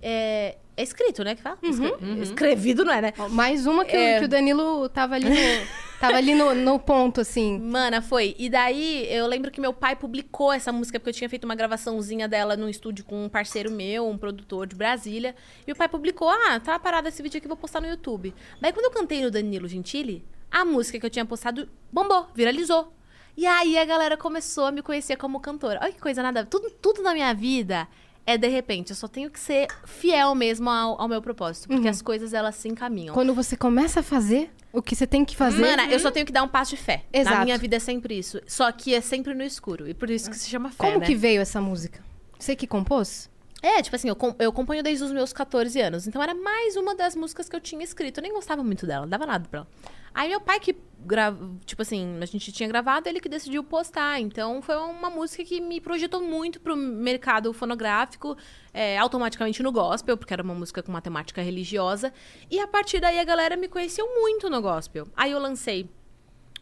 É, é escrito, né? Que fala? Escre- Escrevido, não é, né? Mais uma que, o- É. que o Danilo tava ali no, tava ali no, no ponto, assim. Mana, foi. E daí, eu lembro que meu pai publicou essa música, porque eu tinha feito uma gravaçãozinha dela num estúdio com um parceiro meu, um produtor de Brasília. E o pai publicou, ah, tá parado esse vídeo aqui, vou postar no YouTube. Daí, quando eu cantei no Danilo Gentili, a música que eu tinha postado bombou, viralizou. E aí, a galera começou a me conhecer como cantora. Olha que coisa nada... Tudo, tudo na minha vida é de repente. Eu só tenho que ser fiel mesmo ao, ao meu propósito. Porque as coisas, elas se encaminham. Quando você começa a fazer o que você tem que fazer. Mana, eu só tenho que dar um passo de fé. Na Exato. minha vida é sempre isso. Só que é sempre no escuro. E por isso que se chama fé, Como né? que veio essa música? Você que compôs? É, tipo assim, eu, eu desde os meus 14 anos. Então era mais uma das músicas que eu tinha escrito. Eu nem gostava muito dela, não dava nada pra ela. Aí meu pai que grava, tipo assim, a gente tinha gravado, ele que decidiu postar. Então foi uma música que me projetou muito pro mercado fonográfico, é, automaticamente no gospel, porque era uma música com uma temática religiosa. E a partir daí a galera me conheceu muito no gospel. Aí eu lancei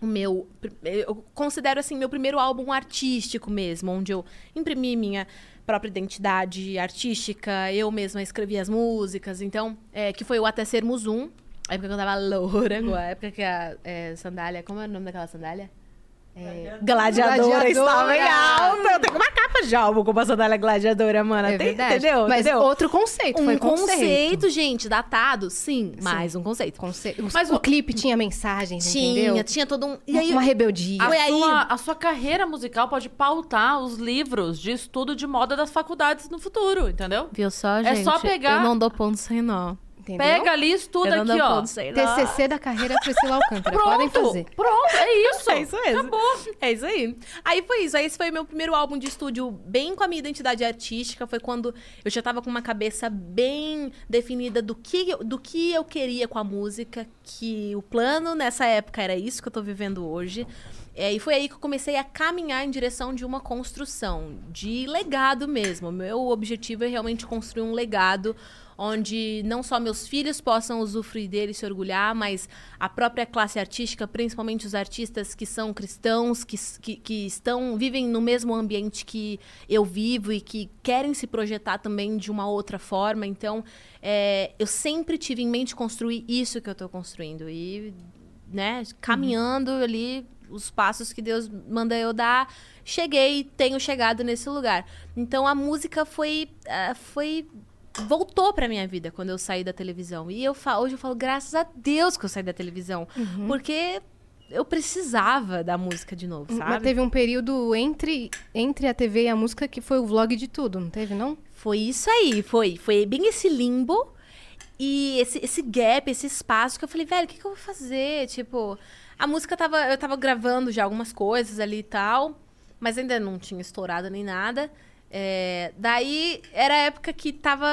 o meu. Eu considero assim, meu primeiro álbum artístico mesmo, onde eu imprimi minha própria identidade artística, eu mesma escrevi as músicas, então, é, que foi o Até Sermos Um. A época que eu tava loura, a época que a é, sandália. Como é o nome daquela sandália? É, gladiadora, Gladiadora. estava em alta. Eu tenho uma capa de álbum com uma sandália gladiadora, mano. É Tem-. Entendeu? Mas entendeu? outro conceito, um foi conceito, gente, datado, sim, mais um conceito. Conce- o- Mas o, o- clipe tinha mensagens, Tinha, entendeu? tinha todo um. E aí, Uma rebeldia. A, Foi aí- sua, a sua carreira musical pode pautar os livros de estudo de moda das faculdades no futuro, entendeu? Viu só, É gente? só pegar- Eu não dou ponto sem nó. Entendeu? Pega ali, estuda aqui, ó. TCC da carreira Priscila Alcântara. Podem Pronto, fazer. pronto, é isso. É isso mesmo. Acabou. É isso aí. Aí foi isso. Aí esse foi meu primeiro álbum de estúdio bem com a minha identidade artística. Foi quando eu já tava com uma cabeça bem definida do que, eu- do que eu queria com a música. Que o plano nessa época era isso que eu tô vivendo hoje. É, e foi aí que eu comecei a caminhar em direção de uma construção, de legado mesmo. Meu objetivo é realmente construir um legado onde não só meus filhos possam usufruir dele e se orgulhar, mas a própria classe artística, principalmente os artistas que são cristãos, que, que, que estão vivem no mesmo ambiente que eu vivo e que querem se projetar também de uma outra forma. Então, é, eu sempre tive em mente construir isso que eu estou construindo e, né, caminhando ali os passos que Deus manda eu dar, cheguei, tenho chegado nesse lugar. Então a música foi ah, foi voltou pra minha vida quando eu saí da televisão. E eu fa- hoje eu falo graças a Deus que eu saí da televisão, porque eu precisava da música de novo, Mas sabe? teve um período entre, entre a TV e a música que foi o vlog de tudo, não teve, não? Foi isso aí, foi. Foi bem esse limbo e esse, esse gap, esse espaço que eu falei, velho, o que, que eu vou fazer? Tipo, a música tava. Eu tava gravando já algumas coisas ali e tal, mas ainda não tinha estourado nem nada. É, daí era a época que tava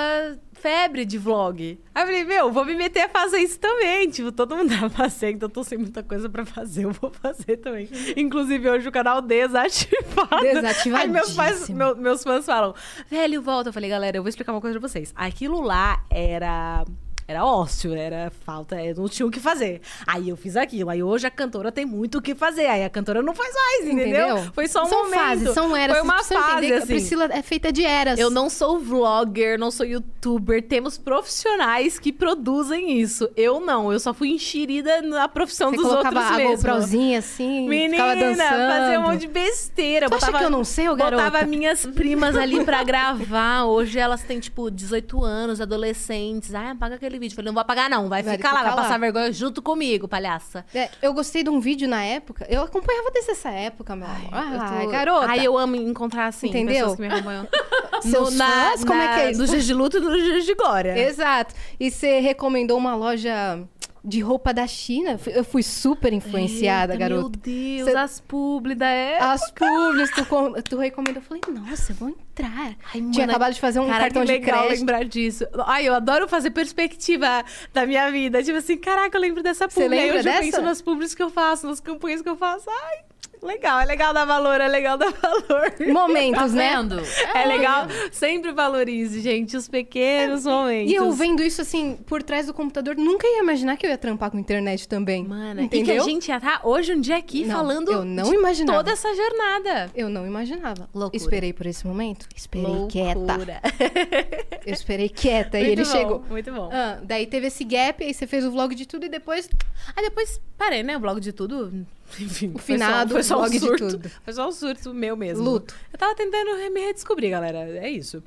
febre de vlog. Aí eu falei, meu, vou me meter a fazer isso também. Tipo, todo mundo tá fazendo, então eu tô sem muita coisa pra fazer, eu vou fazer também. Inclusive, hoje o canal desativado. Desativadíssimo. Aí meus pais, meu- meus fãs falam, velho, volta. Eu falei, galera, eu vou explicar uma coisa pra vocês. Aquilo lá era. Era ócio, era falta, eu não tinha o que fazer. Aí eu fiz aquilo. Aí hoje a cantora tem muito o que fazer. Aí a cantora não faz mais, entendeu? Foi só um são momento. fases, são eras. Foi uma fase, entender que assim. A Priscila é feita de eras. Eu não sou vlogger, não sou youtuber. Temos profissionais que produzem isso. Eu não. Eu só fui enxerida na profissão Você dos colocava outros a mesmo. GoProzinha assim, ficava Menina, dançando. fazia um monte de besteira. Tu acha que eu não sei, ô garota? Botava minhas primas ali pra gravar. Hoje elas têm, tipo, 18 anos, adolescentes. Ah, apaga aquele vídeo. Falei, não vou apagar não. Vai, Vai ficar lá, ficar vai lá. passar vergonha junto comigo, palhaça. É, eu gostei de um vídeo na época. Eu acompanhava desde essa época, meu amor. Ah, Eu tô- garota. Ai, eu amo encontrar, assim, Entendeu? pessoas que me acompanham. Seus fãs, como é que é isso? Nos dias de luto e nos dias de glória. Exato. E você recomendou uma loja de roupa da China. Eu fui super influenciada, Eita, garota. Meu Deus, Cê- as publi da época. As publis, tu, com- tu recomendou. Eu falei, nossa, eu vou entrar. Tinha Mano, acabado de fazer um Caraca, cartão que de legal crédito. lembrar disso. Ai, eu adoro fazer perspectiva da minha vida. Tipo assim, caraca, eu lembro dessa Você publi. Aí lembra hoje eu dessa? penso nas publis que eu faço, nas campanhas que eu faço. Ai, Legal, é legal dar valor, é legal dar valor. Momentos, Tá né? vendo? É legal. Sempre valorize, gente, os pequenos momentos. E eu vendo isso assim, por trás do computador, nunca ia imaginar que eu ia trampar com internet também. Mano, entendeu? e que a gente ia estar hoje um dia aqui Não, falando eu não imaginava. toda essa jornada. Eu não imaginava. Loucura. Esperei por esse momento? Esperei quieta. Loucura. Eu esperei quieta e Muito ele bom, chegou. Muito bom. Ah, daí teve esse gap, aí você fez o vlog de tudo e depois. Aí depois parei, né? O blog de tudo. Enfim, O finado foi só, foi só um surto. Foi só um surto meu mesmo. Luto. Eu tava tentando me redescobrir, galera. É isso.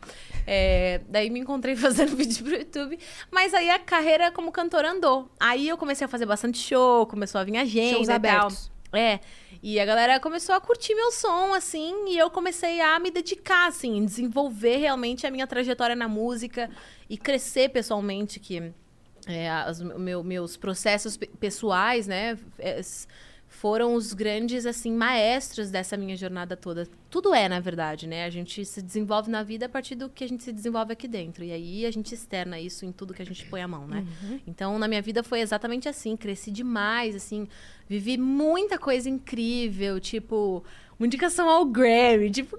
É, daí me encontrei fazendo vídeo pro YouTube. Mas aí a carreira como cantora andou. Aí eu comecei a fazer bastante show, começou a vir agenda Shows e tal. abertos. É. E a galera começou a curtir meu som, assim, e eu comecei a me dedicar, assim, desenvolver realmente a minha trajetória na música e crescer pessoalmente, que é, as- o meu- meus processos pe- pessoais, né, é, foram os grandes, assim, maestros dessa minha jornada toda. Tudo é, na verdade, né? A gente se desenvolve na vida a partir do que a gente se desenvolve aqui dentro. E aí a gente externa isso em tudo que a gente põe a mão, né? Então, na minha vida foi exatamente assim. Cresci demais, assim. Vivi muita coisa incrível, tipo... Uma indicação ao Grammy, tipo...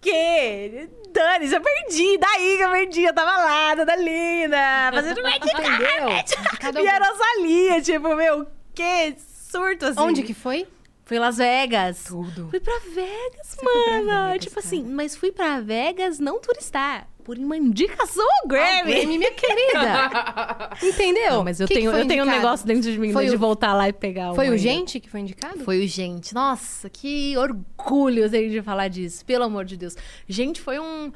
Que? Dani, eu perdi. Daí que eu perdi. Eu tava lá, toda linda. Fazendo Entendeu? Cada um- e a Rosalia, tipo, meu, que surto, assim. Onde que foi? Foi Las Vegas. Tudo. Fui pra Vegas, Você foi pra mano. Vegas, tipo cara. assim, mas fui pra Vegas não turistar. Por uma indicação ao Grammy. Grammy, minha querida. Entendeu? Não, mas eu Que que tenho, foi eu tenho um negócio dentro de mim Foi de o- voltar lá e pegar Foi uma o gente que foi indicado? Foi o gente. Nossa, que orgulho eu tenho de falar disso, pelo amor de Deus. Gente, foi um.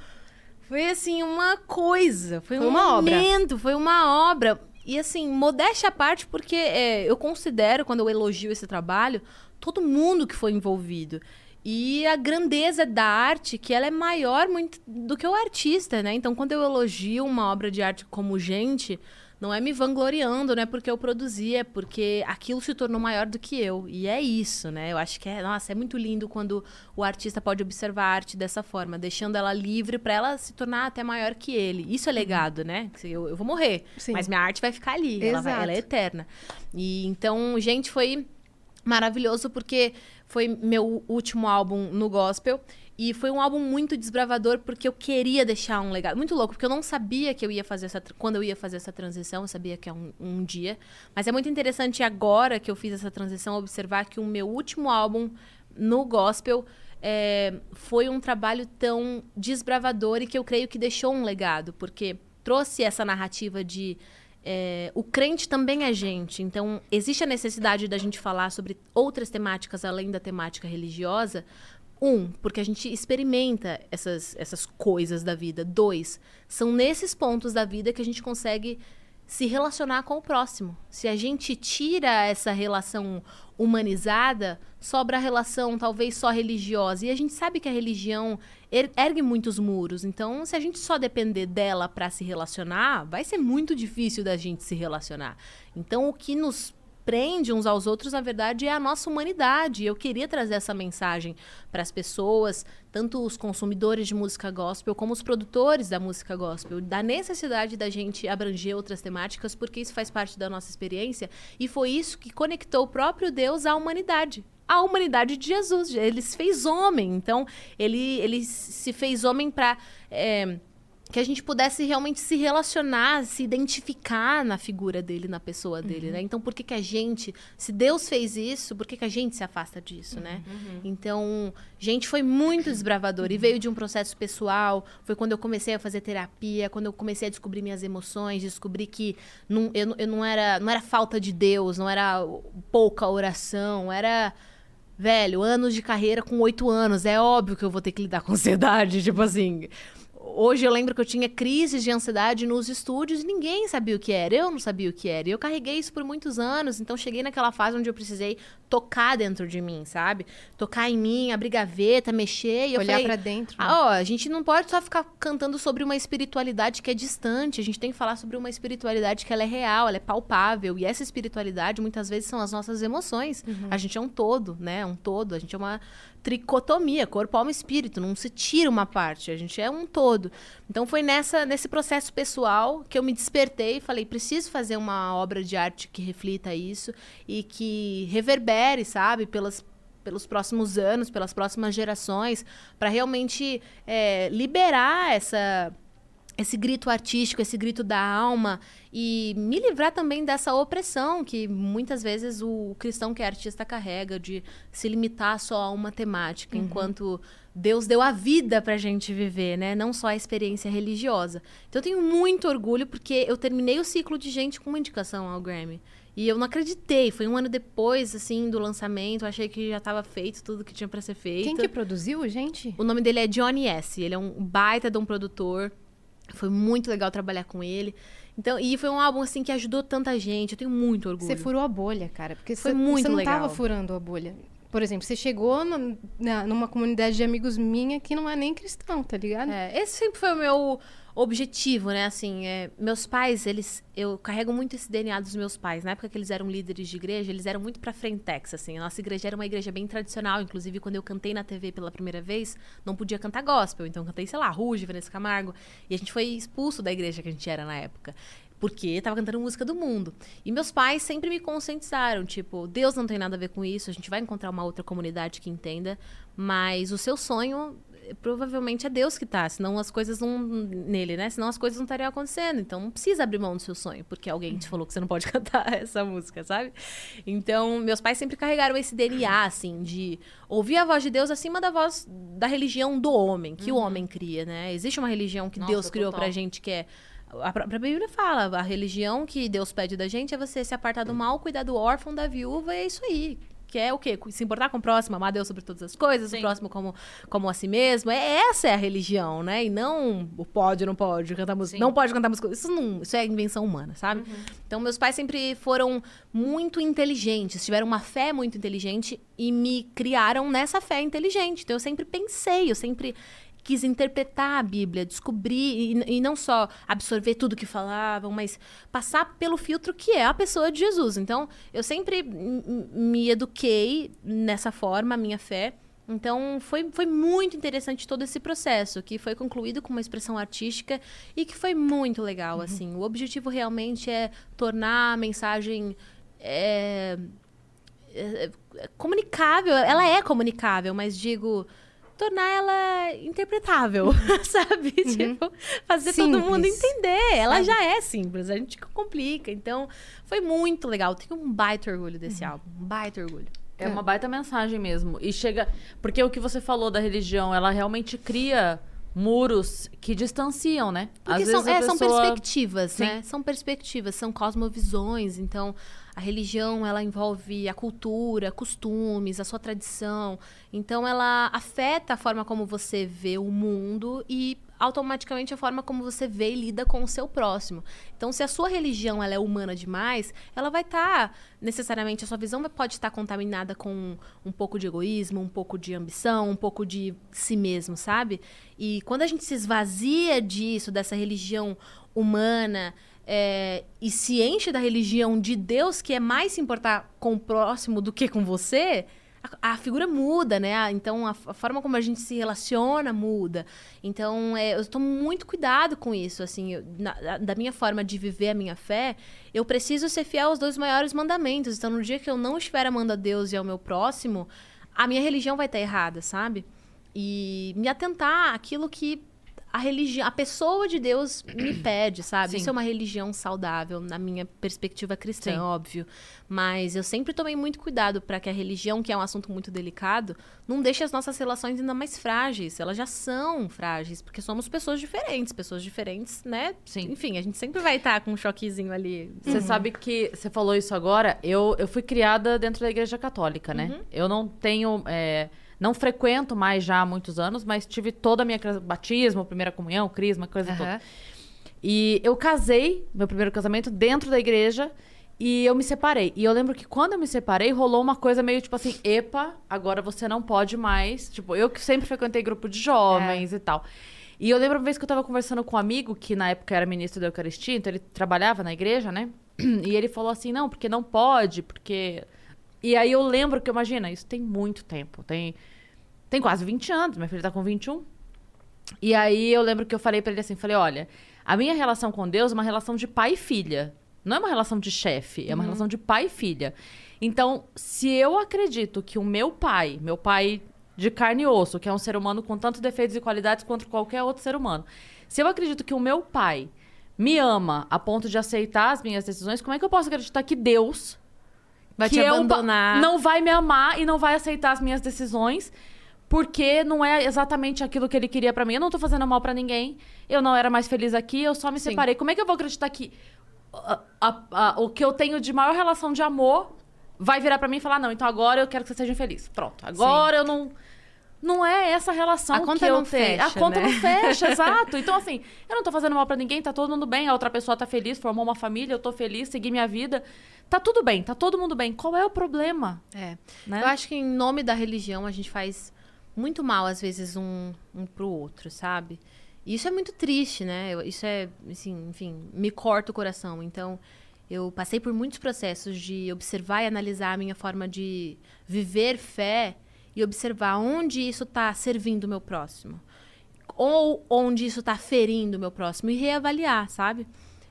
Foi assim, uma coisa. Foi, Foi um uma obra. momento, foi uma obra. E assim, modéstia à parte, porque é, eu considero, quando eu elogio esse trabalho, todo mundo que foi envolvido. E a grandeza da arte, que ela é maior muito do que o artista, né? Então, quando eu elogio uma obra de arte como gente, não é me vangloriando, não é porque eu produzi, é porque aquilo se tornou maior do que eu. E é isso, né? Eu acho que é, nossa, é muito lindo quando o artista pode observar a arte dessa forma, deixando ela livre para ela se tornar até maior que ele. Isso é legado, né? Eu, eu vou morrer, Sim. mas minha arte vai ficar ali, ela, vai- ela é eterna. E então, gente, foi maravilhoso porque foi meu último álbum no gospel e foi um álbum muito desbravador porque eu queria deixar um legado muito louco porque eu não sabia que eu ia fazer essa quando eu ia fazer essa transição eu sabia que é um, um dia mas é muito interessante agora que eu fiz essa transição observar que o meu último álbum no gospel é, foi um trabalho tão desbravador e que eu creio que deixou um legado porque trouxe essa narrativa de é, o crente também é gente, então existe a necessidade da gente falar sobre outras temáticas além da temática religiosa. Um, porque a gente experimenta essas, essas coisas da vida. Dois, são nesses pontos da vida que a gente consegue se relacionar com o próximo. Se a gente tira essa relação humanizada, sobra a relação talvez só religiosa. E a gente sabe que a religião er- ergue muitos muros. Então, se a gente só depender dela para se relacionar, vai ser muito difícil da gente se relacionar. Então, o que nos prende uns aos outros, na verdade, é a nossa humanidade. Eu queria trazer essa mensagem para as pessoas, tanto os consumidores de música gospel como os produtores da música gospel, da necessidade da gente abranger outras temáticas, porque isso faz parte da nossa experiência e foi isso que conectou o próprio Deus à humanidade. A humanidade de Jesus, ele se fez homem, então ele, ele se fez homem para que a gente pudesse realmente se relacionar, se identificar na figura dele, na pessoa dele, Uhum. né? Então, por que que a gente, se Deus fez isso, por que que a gente se afasta disso, né? Uhum. Então, gente, foi muito desbravador e veio de um processo pessoal. Foi quando eu comecei a fazer terapia, quando eu comecei a descobrir minhas emoções, descobri que não, eu, eu não era, não era falta de Deus, não era pouca oração, era Velho, anos de carreira com oito anos. É óbvio que eu vou ter que lidar com ansiedade. Tipo assim. Hoje eu lembro que eu tinha crises de ansiedade nos estúdios e ninguém sabia o que era. Eu não sabia o que era. E eu carreguei isso por muitos anos. Então cheguei naquela fase onde eu precisei tocar dentro de mim, sabe? Tocar em mim, abrir gaveta, mexer. E Olhar pra dentro. né? ah, ó, a gente não pode só ficar cantando sobre uma espiritualidade que é distante. A gente tem que falar sobre uma espiritualidade que ela é real, ela é palpável. E essa espiritualidade, muitas vezes, são as nossas emoções. A gente é um todo, né? Um todo. A gente é uma tricotomia, corpo, alma e espírito. Não se tira uma parte. A gente é um todo. Então, foi nessa, nesse processo pessoal que eu me despertei e falei, preciso fazer uma obra de arte que reflita isso e que reverbere, sabe? Pelas pelos próximos anos, pelas próximas gerações, para realmente é, liberar essa esse grito artístico, esse grito da alma e me livrar também dessa opressão que muitas vezes o cristão que é artista carrega de se limitar só a uma temática, Uhum. enquanto Deus deu a vida pra gente viver, né? Não só a experiência religiosa. Então eu tenho muito orgulho porque eu terminei o ciclo de gente com uma indicação ao Grammy. E eu não acreditei, foi um ano depois, assim, do lançamento, eu achei que já estava feito tudo que tinha pra ser feito. Quem que produziu, gente? O nome dele é Johnny S. Ele é um baita de um produtor. Foi muito legal trabalhar com ele. Então, e foi um álbum assim que ajudou tanta gente. Eu tenho muito orgulho. Você furou a bolha, cara. Porque Foi você, muito você não legal. tava furando a bolha. Por exemplo, você chegou no- na- numa comunidade de amigos minha que não é nem cristão, tá ligado? É, esse sempre foi o meu objetivo, né? Assim, é, meus pais, eles, eu carrego muito esse DNA dos meus pais. Na época que eles eram líderes de igreja, eles eram muito pra frentex, assim. A nossa igreja era uma igreja bem tradicional. Inclusive, quando eu cantei na TV pela primeira vez, não podia cantar gospel. Então, cantei, sei lá, Ruge, Vanessa Camargo. E a gente foi expulso da igreja que a gente era na época. Porque tava cantando música do mundo. E meus pais sempre me conscientizaram, tipo, Deus não tem nada a ver com isso, a gente vai encontrar uma outra comunidade que entenda, mas o seu sonho provavelmente é Deus que tá, senão as coisas não nele, né? Senão as coisas não estariam acontecendo. Então não precisa abrir mão do seu sonho, porque alguém te falou que você não pode cantar essa música, sabe? Então, meus pais sempre carregaram esse DNA assim de ouvir a voz de Deus acima da voz da religião do homem, que o homem cria, né? Existe uma religião que Nossa, Deus criou total. pra gente que é a própria Bíblia fala, a religião que Deus pede da gente é você se apartar do mal, cuidar do órfão, da viúva, é isso aí. Que é o quê? Se importar com o próximo, amar Deus sobre todas as coisas, o próximo como, como a si mesmo. É, essa é a religião, né? E não o pode, não pode cantar música. Não pode cantar música. Isso, não, isso é invenção humana, sabe? Então, meus pais sempre foram muito inteligentes, tiveram uma fé muito inteligente e me criaram nessa fé inteligente. Então, eu sempre pensei, eu sempre quis interpretar a Bíblia, descobrir e, e não só absorver tudo que falavam, mas passar pelo filtro que é a pessoa de Jesus. Então, eu sempre me eduquei nessa forma, a minha fé. Então, foi, foi muito interessante todo esse processo, que foi concluído com uma expressão artística e que foi muito legal, assim. O objetivo realmente é tornar a mensagem... é, é, é comunicável, ela é comunicável, mas digo, tornar ela interpretável, sabe? Tipo, fazer todo mundo Simples. entender. Ela já é simples, a gente complica. Então, foi muito legal. Tenho um baita orgulho desse álbum, um baita orgulho. É uma baita mensagem mesmo. E chega. Porque o que você falou da religião, ela realmente cria muros que distanciam, né? Porque Às são, vezes é, são pessoa- perspectivas, Sim. né? São perspectivas, são cosmovisões. Então, a religião, ela envolve a cultura, costumes, a sua tradição. Então, ela afeta a forma como você vê o mundo e automaticamente a forma como você vê e lida com o seu próximo. Então, se a sua religião ela é humana demais, ela vai estar necessariamente a sua visão pode estar contaminada com um pouco de egoísmo, um pouco de ambição, um pouco de si mesmo, sabe? E quando a gente se esvazia disso, dessa religião humana, é, e se enche da religião de Deus, que é mais se importar com o próximo do que com você, a, a figura muda, né? Então, a, a forma como a gente se relaciona muda. Então, é, eu tomo muito cuidado com isso, assim, eu- na- da minha forma de viver a minha fé, eu preciso ser fiel aos dois maiores mandamentos. Então, no dia que eu não estiver amando a Deus e ao meu próximo, a minha religião vai estar errada, sabe? E me atentar àquilo que a religião, a pessoa de Deus me pede, sabe? Sim. Isso é uma religião saudável na minha perspectiva cristã, Sim. óbvio. Mas eu sempre tomei muito cuidado para que a religião, que é um assunto muito delicado, não deixe as nossas relações ainda mais frágeis. Elas já são frágeis, porque somos pessoas diferentes, pessoas diferentes, né? Sim. Enfim, a gente sempre vai estar com um choquezinho ali. Você sabe que você falou isso agora. Eu, eu fui criada dentro da igreja católica, né? Uhum. Eu não tenho. é, não frequento mais já há muitos anos, mas tive toda a minha batismo, primeira comunhão, crisma, coisa toda. Aham. E eu casei, meu primeiro casamento, dentro da igreja. E eu me separei. E eu lembro que quando eu me separei, rolou uma coisa meio tipo assim: epa, agora você não pode mais. Tipo, eu que sempre frequentei grupo de jovens e tal. E eu lembro uma vez que eu tava conversando com um amigo, que na época era ministro da Eucaristia, então ele trabalhava na igreja, né? E ele falou assim: não, porque não pode, porque. E aí eu lembro que, imagina, isso tem muito tempo. Tem, tem quase 20 anos, minha filha tá com 21. E aí eu lembro que eu falei pra ele assim, falei, olha, a minha relação com Deus é uma relação de pai e filha. Não é uma relação de chefe, é uma relação de pai e filha. Então, se eu acredito que o meu pai, meu pai de carne e osso, que é um ser humano com tantos defeitos e qualidades quanto qualquer outro ser humano, se eu acredito que o meu pai me ama a ponto de aceitar as minhas decisões, como é que eu posso acreditar que Deus Vai que te abandonar. não vai me amar e não vai aceitar as minhas decisões? Porque não é exatamente aquilo que ele queria pra mim. Eu não tô fazendo mal pra ninguém. Eu não era mais feliz aqui, eu só me Sim. separei. Como é que eu vou acreditar que a- a- a- o que eu tenho de maior relação de amor vai virar pra mim e falar: "Não, então agora eu quero que você seja infeliz". Pronto. Agora eu não não é essa relação A conta que eu não tenho. a fecha, conta né? não fecha, exato. Então, assim, eu não tô fazendo mal pra ninguém, tá todo mundo bem, a outra pessoa tá feliz, formou uma família, eu tô feliz, segui minha vida. Tá tudo bem, tá todo mundo bem. Qual é o problema? É. Né? Eu acho que em nome da religião a gente faz muito mal, às vezes, um, um pro outro, sabe? E isso é muito triste, né? Eu- Isso é, assim, enfim, me corta o coração. Então, eu passei por muitos processos de observar e analisar a minha forma de viver fé e observar onde isso tá servindo o meu próximo. Ou onde isso tá ferindo o meu próximo e reavaliar, sabe?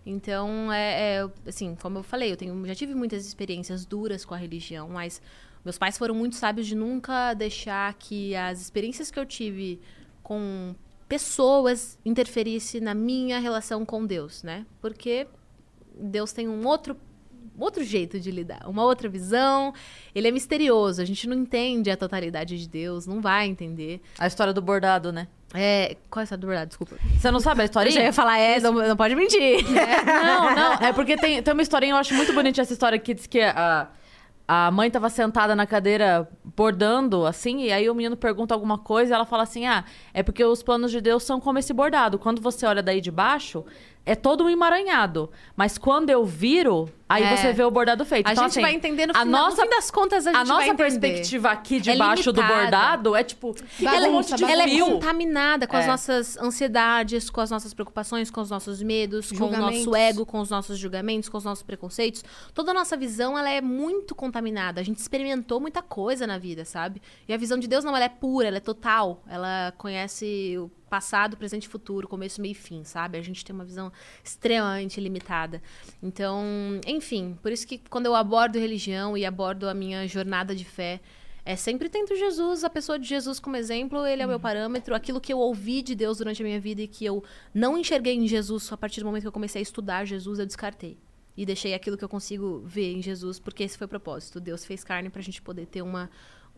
Então, é, é, assim, como eu falei, eu tenho, já tive muitas experiências duras com a religião, mas meus pais foram muito sábios de nunca deixar que as experiências que eu tive com pessoas interferisse na minha relação com Deus, né? Porque Deus tem um outro outro jeito de lidar, uma outra visão. Ele é misterioso, a gente não entende a totalidade de Deus, não vai entender. A história do bordado, né? É, qual é essa do verdade? Desculpa. Você não sabe a Eu historinha? já ia falar, é, não, não pode mentir. Não, não. É porque tem, tem uma historinha, eu acho muito bonita essa história que diz que a, a mãe tava sentada na cadeira bordando, assim, e aí o menino pergunta alguma coisa e ela fala assim: ah, é porque os planos de Deus são como esse bordado. Quando você olha daí de baixo, é todo um emaranhado. Mas quando eu viro, aí É. você vê o bordado feito. A então, gente assim, vai entender no a final. nossa, no fim das contas, a gente a nossa vai perspectiva aqui de É baixo do limitada. bordado é tipo. Ela, um monte de ela é contaminada com as É. nossas ansiedades, com as nossas preocupações, com os nossos medos, com o nosso ego, com os nossos julgamentos, com os nossos preconceitos. Toda a nossa visão, ela é muito contaminada. A gente experimentou muita coisa na vida, sabe? E a visão de Deus não, ela é pura, ela é total. Ela conhece o passado, presente e futuro, começo, meio e fim, sabe? A gente tem uma visão extremamente limitada. Então, enfim, por isso que quando eu abordo religião e abordo a minha jornada de fé, é sempre tento Jesus, a pessoa de Jesus como exemplo, ele é o meu parâmetro, aquilo que eu ouvi de Deus durante a minha vida e que eu não enxerguei em Jesus a partir do momento que eu comecei a estudar Jesus, eu descartei. E deixei aquilo que eu consigo ver em Jesus, porque esse foi o propósito. Deus fez carne pra gente poder ter uma,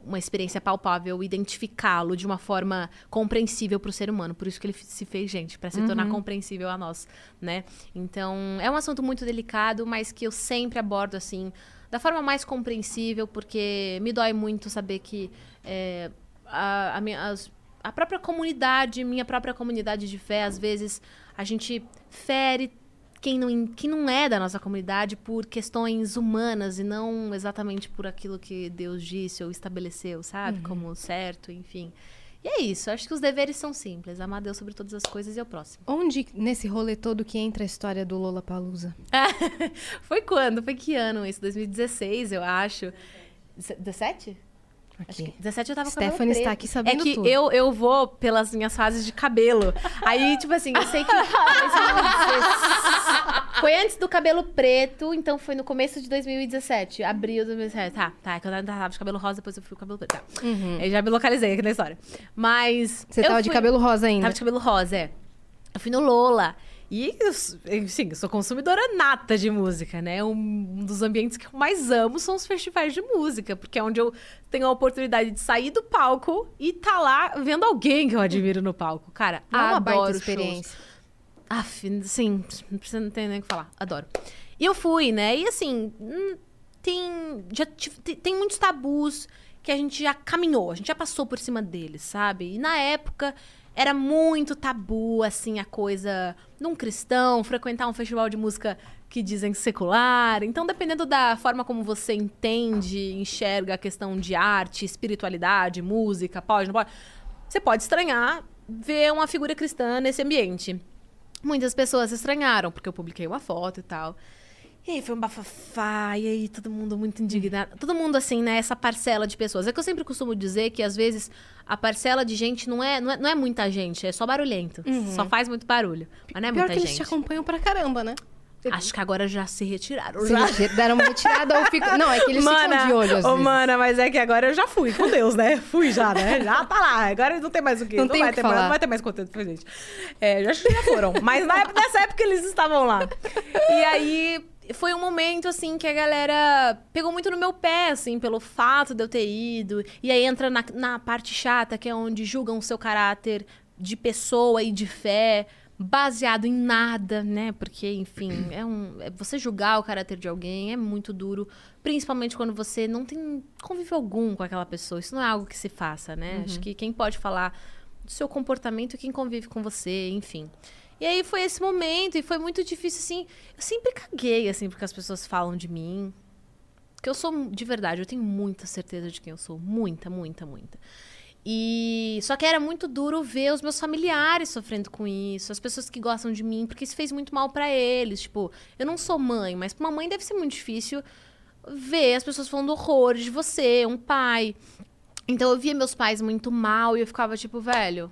uma experiência palpável, identificá-lo de uma forma compreensível pro ser humano. Por isso que ele se fez gente, pra se tornar compreensível a nós, né? Então, é um assunto muito delicado, mas que eu sempre abordo assim, da forma mais compreensível, porque me dói muito saber que é, a, a minha- as- a própria comunidade, minha própria comunidade de fé, às vezes a gente fere quem não, que não é da nossa comunidade por questões humanas e não exatamente por aquilo que Deus disse ou estabeleceu, sabe? Uhum. Como certo, enfim. E é isso, acho que os deveres são simples. Amar Deus sobre todas as coisas e é o próximo. Onde nesse rolê todo que entra a história do Lola Palusa? Foi quando? Foi que ano isso? 2016, eu acho. 17? Aqui. Acho 17 eu tava com Stephanie está aqui é sabendo É que tudo. Eu, eu vou pelas minhas fases de cabelo. Aí, tipo assim, eu sei que... foi antes do cabelo preto, então foi no começo de 2017. Abril de 2017. Tá, tá. É que eu tava de cabelo rosa, depois eu fui com cabelo preto. Tá. Uhum. Eu já me localizei aqui na história. Mas... Você tava fui... de cabelo rosa ainda. Tava de cabelo rosa, é. Eu fui no Lola. E, eu s- sim, eu sou consumidora nata de música, né? Um, dos ambientes que eu mais amo são os festivais de música, porque é onde eu tenho a oportunidade de sair do palco e tá lá vendo alguém que eu admiro no palco. Cara, É uma adoro shows. experiência. Aff, sim, não precisa não ter nem o que falar. Adoro. E eu fui, né? E assim, hum, tem, já tem muitos tabus que a gente já caminhou, a gente já passou por cima deles, sabe? E na época era muito tabu, assim, a coisa num cristão, frequentar um festival de música que dizem secular. Então, dependendo da forma como você entende, enxerga a questão de arte, espiritualidade, música, pode, não pode, você pode estranhar ver uma figura cristã nesse ambiente. Muitas pessoas estranharam, porque eu publiquei uma foto e tal. E aí foi um bafafá, e aí todo mundo muito indignado. Todo mundo, assim, né? Essa parcela de pessoas. É que eu sempre costumo dizer que, às vezes, a parcela de gente não é, não é, não é muita gente, é só barulhento. Só faz muito barulho. Mas não é Pior muita que gente. eles te acompanham pra caramba, né? Acho que agora já se retiraram. Se Já. deram uma retirada ou fica... Não, é que eles ficam de olho às ô, vezes. mana, mas é que agora eu já fui com Deus, né? Fui já, né? Já tá lá. Agora não tem mais o quê? Não tem o vai que ter mais, falar. não vai ter mais conteúdo pra gente. É, já, já foram. Mas na época, nessa época eles estavam lá. E aí foi um momento, assim, que a galera pegou muito no meu pé, assim, pelo fato de eu ter ido. E aí entra na, na parte chata, que é onde julgam o seu caráter de pessoa e de fé. Baseado em nada, né? Porque, enfim, é um. é- você julgar o caráter de alguém é muito duro. Principalmente quando você não tem convívio algum com aquela pessoa. Isso não é algo que se faça, né? Acho que quem pode falar do seu comportamento é quem convive com você, enfim. E aí foi esse momento, e foi muito difícil, assim. Eu sempre caguei, assim, porque as pessoas falam de mim. Porque eu sou, de verdade, eu tenho muita certeza de quem eu sou. Muita, muita, muita. E só que era muito duro ver os meus familiares sofrendo com isso, as pessoas que gostam de mim, porque isso fez muito mal pra eles. Tipo, eu não sou mãe, mas pra uma mãe deve ser muito difícil ver as pessoas falando horrores de você, um pai. Então eu via meus pais muito mal e eu ficava tipo, velho,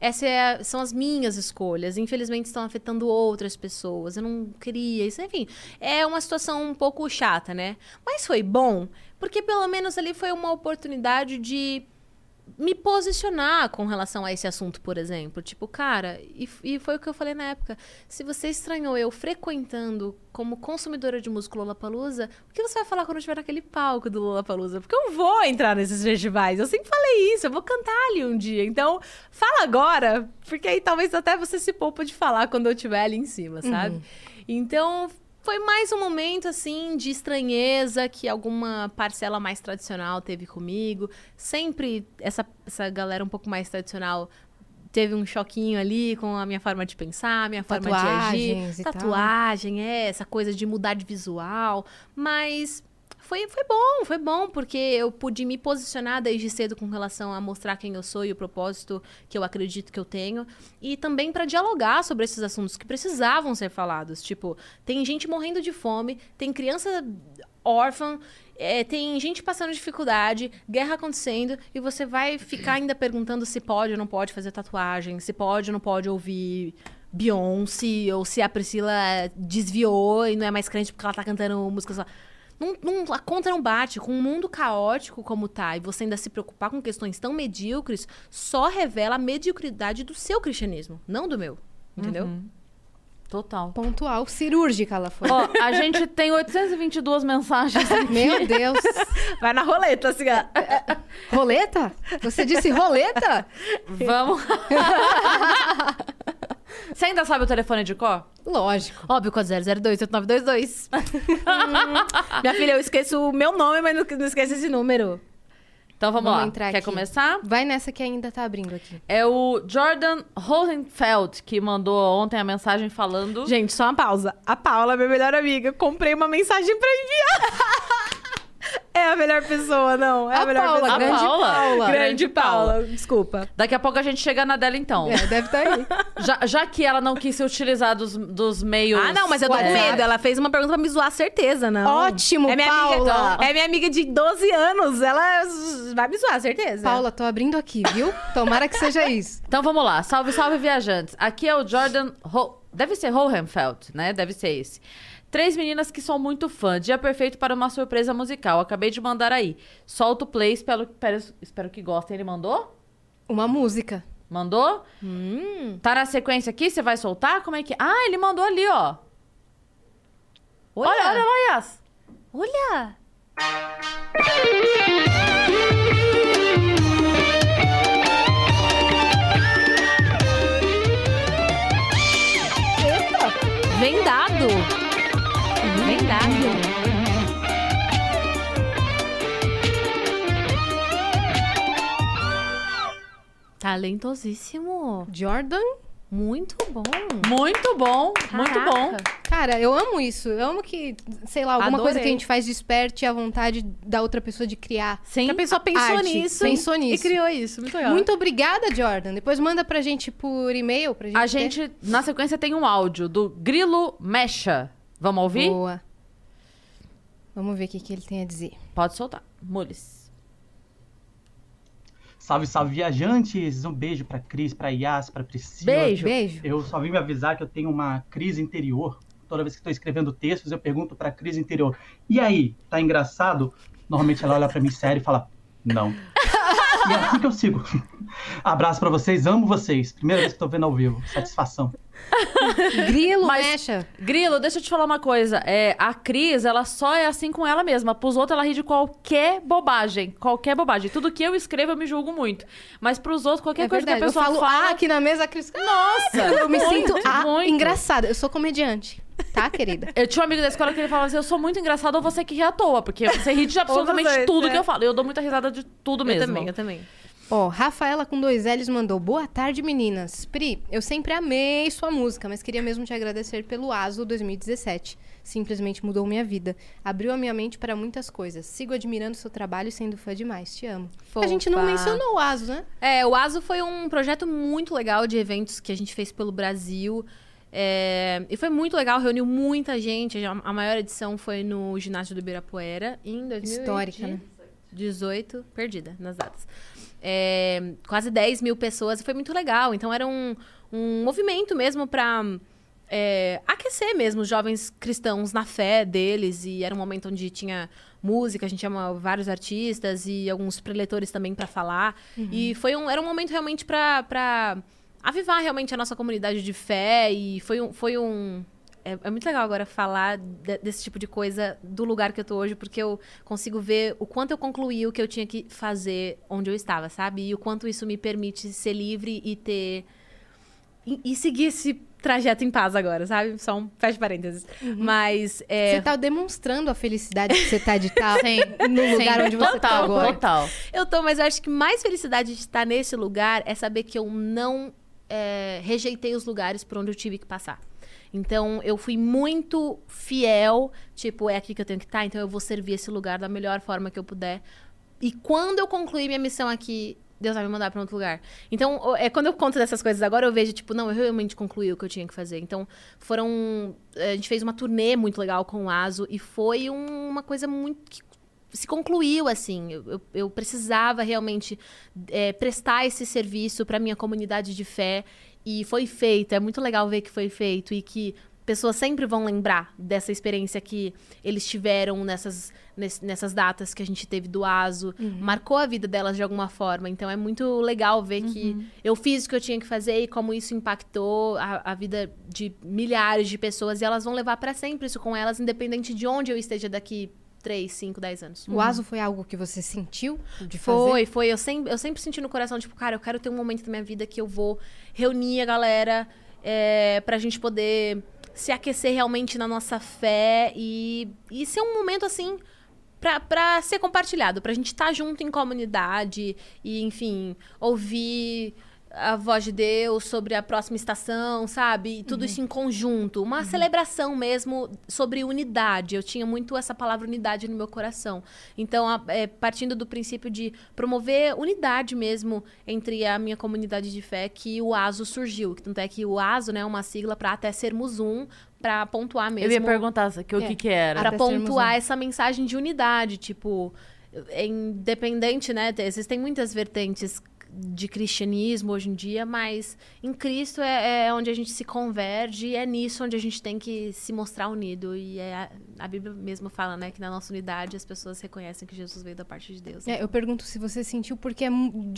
essas são as minhas escolhas. Infelizmente estão afetando outras pessoas. Eu não queria isso. Enfim, é uma situação um pouco chata, né? Mas foi bom, porque pelo menos ali foi uma oportunidade de me posicionar com relação a esse assunto, por exemplo. Tipo, cara, e, e foi o que eu falei na época. Se você estranhou eu frequentando como consumidora de música Lollapalooza, o que você vai falar quando eu estiver naquele palco do Lollapalooza? Porque eu vou entrar nesses festivais. Eu sempre falei isso, eu vou cantar ali um dia. Então, fala agora, porque aí talvez até você se poupa de falar quando eu estiver ali em cima, sabe? Então, foi mais um momento, assim, de estranheza que alguma parcela mais tradicional teve comigo. Sempre essa, essa galera um pouco mais tradicional teve um choquinho ali com a minha forma de pensar, a minha forma de Tatuagens agir. e tal. Tatuagem, é, essa coisa de mudar de visual. Mas foi, foi bom, foi bom, porque eu pude me posicionar desde cedo com relação a mostrar quem eu sou e o propósito que eu acredito que eu tenho. E também para dialogar sobre esses assuntos que precisavam ser falados. Tipo, tem gente morrendo de fome, tem criança órfã, é, tem gente passando dificuldade, guerra acontecendo, e você vai ficar ainda perguntando se pode ou não pode fazer tatuagem, se pode ou não pode ouvir Beyoncé, ou se a Priscila desviou e não é mais crente porque ela tá cantando músicas lá. Não, não- a conta não bate. Com um mundo caótico como tá, e você ainda se preocupar com questões tão medíocres, só revela a mediocridade do seu cristianismo, não do meu. Entendeu? Total. Pontual, cirúrgica ela foi. Ó, a gente tem 822 mensagens aqui. Meu Deus. Vai na roleta, assim. ó. Roleta? Você disse roleta? Vamos. Você ainda sabe o telefone de cor? Lógico. Óbvio, código 0028922. Hum, Minha filha, eu esqueço o meu nome, mas não, não esqueço esse número. Então vamos, Vamos lá. entrar Quer aqui. começar? Vai nessa que ainda tá abrindo aqui. É o Jordan Rosenfeld que mandou ontem a mensagem falando. Gente, só uma pausa. A Paula, minha melhor amiga, comprei uma mensagem pra enviar. É a melhor pessoa, não. É a, A melhor Paula, pessoa. grande Paula. Paula. Grande Paula. Desculpa. Daqui a pouco a gente chega na dela então. É, deve estar aí. Já, já que ela não quis se utilizar dos, dos meios. Ah, não, mas eu tô com medo. Ela fez uma pergunta pra me zoar, certeza, não. Ótimo, é minha Paula. Amiga, é minha amiga de 12 anos. Ela vai me zoar, certeza. Paula, tô abrindo aqui, viu? Tomara que seja isso. Então vamos lá. Salve, salve, viajantes. Aqui é o Jordan. Ho... Deve ser Hohenfeld, né? Deve ser esse. Três meninas que sou muito fã. Dia perfeito para uma surpresa musical. Acabei de mandar aí. Solta o play. Espero, espero, que gostem. Ele mandou? Uma música. Mandou? Hum. Tá na sequência aqui? Você vai soltar? Como é que. Ah, ele mandou ali, ó. Olha, olha lá, Yas. Olha. Vendado. Vendado. Talentosíssimo. Jordan? Muito bom. Muito bom, muito Caraca. bom. Cara, eu amo isso. Eu amo que, sei lá, alguma coisa Adorei. que a gente faz desperte a vontade da outra pessoa de criar. Sim. A pessoa pensou Arte. nisso. Pensou E nisso. criou isso. Muito legal. Muito obrigada, Jordan. Depois manda pra gente por e-mail pra gente. A ter. gente, na sequência, tem um áudio do Grilo Mecha. Vamos ouvir? Boa. Vamos ver o que, que ele tem a dizer. Pode soltar. Mules. Salve, salve, viajantes! Um beijo pra Cris, pra Yas, pra Priscila. Beijo. Beijo. Eu só vim me avisar que eu tenho uma crise interior toda vez que estou escrevendo textos, eu pergunto para a Cris interior: "E aí, tá engraçado?" Normalmente ela olha para mim sério e fala: "Não." E é assim que eu sigo. Abraço para vocês, amo vocês. Primeira vez que tô vendo ao vivo. Satisfação. Grilo, Mas- mecha. Grilo, deixa eu te falar uma coisa. É, a Cris, ela só é assim com ela mesma. Pros outros, ela ri de qualquer bobagem. Qualquer bobagem. Tudo que eu escrevo, eu me julgo muito. Mas pros outros, qualquer É coisa verdade. que a pessoa eu falo fala... ah, aqui na mesa, a Cris. Nossa! Eu me muito, sinto ah, muito. engraçada. Eu sou comediante, tá, querida? Eu tinha um amigo da escola que ele falava assim: eu sou muito engraçado ou você que ri à toa, porque você ri de absolutamente tudo é. que eu falo. Eu dou muita risada de tudo mesmo. Eu também, eu também. Ó, Rafaela com dois L's mandou Boa tarde, meninas. Pri, eu sempre amei sua música, mas queria mesmo te agradecer pelo ASO 2017. Simplesmente mudou minha vida. Abriu a minha mente para muitas coisas. Sigo admirando seu trabalho e sendo fã demais. Te amo. A gente não Fofa. mencionou o ASO, né? É, o ASO foi um projeto muito legal de eventos que a gente fez pelo Brasil. É, e foi muito legal, reuniu muita gente. A a maior edição foi no ginásio do Ibirapuera em 2018. Histórica, né? 18, perdida nas datas. É, quase 10 mil pessoas, foi muito legal. Então era um, um movimento mesmo para aquecer mesmo os jovens cristãos na fé deles. E era um momento onde tinha música, a gente chama vários artistas e alguns preletores também para falar. E foi um, era um momento realmente para avivar realmente a nossa comunidade de fé. E foi um. Foi um é, é muito legal agora falar de- desse tipo de coisa do lugar que eu tô hoje, porque eu consigo ver o quanto eu concluí o que eu tinha que fazer onde eu estava, sabe? E o quanto isso me permite ser livre e ter. E, e seguir esse trajeto em paz agora, sabe? Só um fecha parênteses. Mas. É... Você tá demonstrando a felicidade que você tá de estar Sim. no lugar onde você tá Total, agora. total. Eu tô, mas eu acho que mais felicidade de estar nesse lugar é saber que eu não é, rejeitei os lugares por onde eu tive que passar. Então, eu fui muito fiel, tipo, é aqui que eu tenho que estar, então eu vou servir esse lugar da melhor forma que eu puder. E quando eu concluir minha missão aqui, Deus vai me mandar para outro lugar. Então, é quando eu conto dessas coisas agora, eu vejo, tipo, não, eu realmente concluí o que eu tinha que fazer. Então, foram. A gente fez uma turnê muito legal com o Aso e foi um- uma coisa muito. que se concluiu assim. Eu, eu- eu precisava realmente é, prestar esse serviço para minha comunidade de fé e foi feito. É muito legal ver que foi feito e que pessoas sempre vão lembrar dessa experiência que eles tiveram nessas, ness- nessas datas que a gente teve do ASO. Marcou a vida delas de alguma forma. Então é muito legal ver que eu fiz o que eu tinha que fazer e como isso impactou a, a vida de milhares de pessoas. E elas vão levar para sempre isso com elas, independente de onde eu esteja daqui 3, 5, 10 anos. O ASO foi algo que você sentiu de fazer? Foi, foi. Eu sempre, eu sempre senti no coração, tipo, cara, eu quero ter um momento da minha vida que eu vou reunir a galera é, pra gente poder se aquecer realmente na nossa fé e, e ser um momento assim. Pra, pra ser compartilhado, pra gente estar junto em comunidade e, enfim, ouvir a voz de Deus sobre a próxima estação, sabe? E tudo isso em conjunto. Uma celebração mesmo sobre unidade. Eu tinha muito essa palavra unidade no meu coração. Então, a- é, partindo do princípio de promover unidade mesmo entre a minha comunidade de fé, que o ASO surgiu. Tanto é que o ASO né, é uma sigla para até sermos um, para pontuar mesmo. Eu ia perguntar que, o É. que que era. Sermos pontuar um. essa mensagem de unidade, tipo, independente, né? te- Existem muitas vertentes de cristianismo hoje em dia, mas em Cristo é, é onde a gente se converge e é nisso onde a gente tem que se mostrar unido. E é a, a Bíblia mesmo fala, né, que na nossa unidade as pessoas reconhecem que Jesus veio da parte de Deus. É, eu pergunto se você sentiu, porque é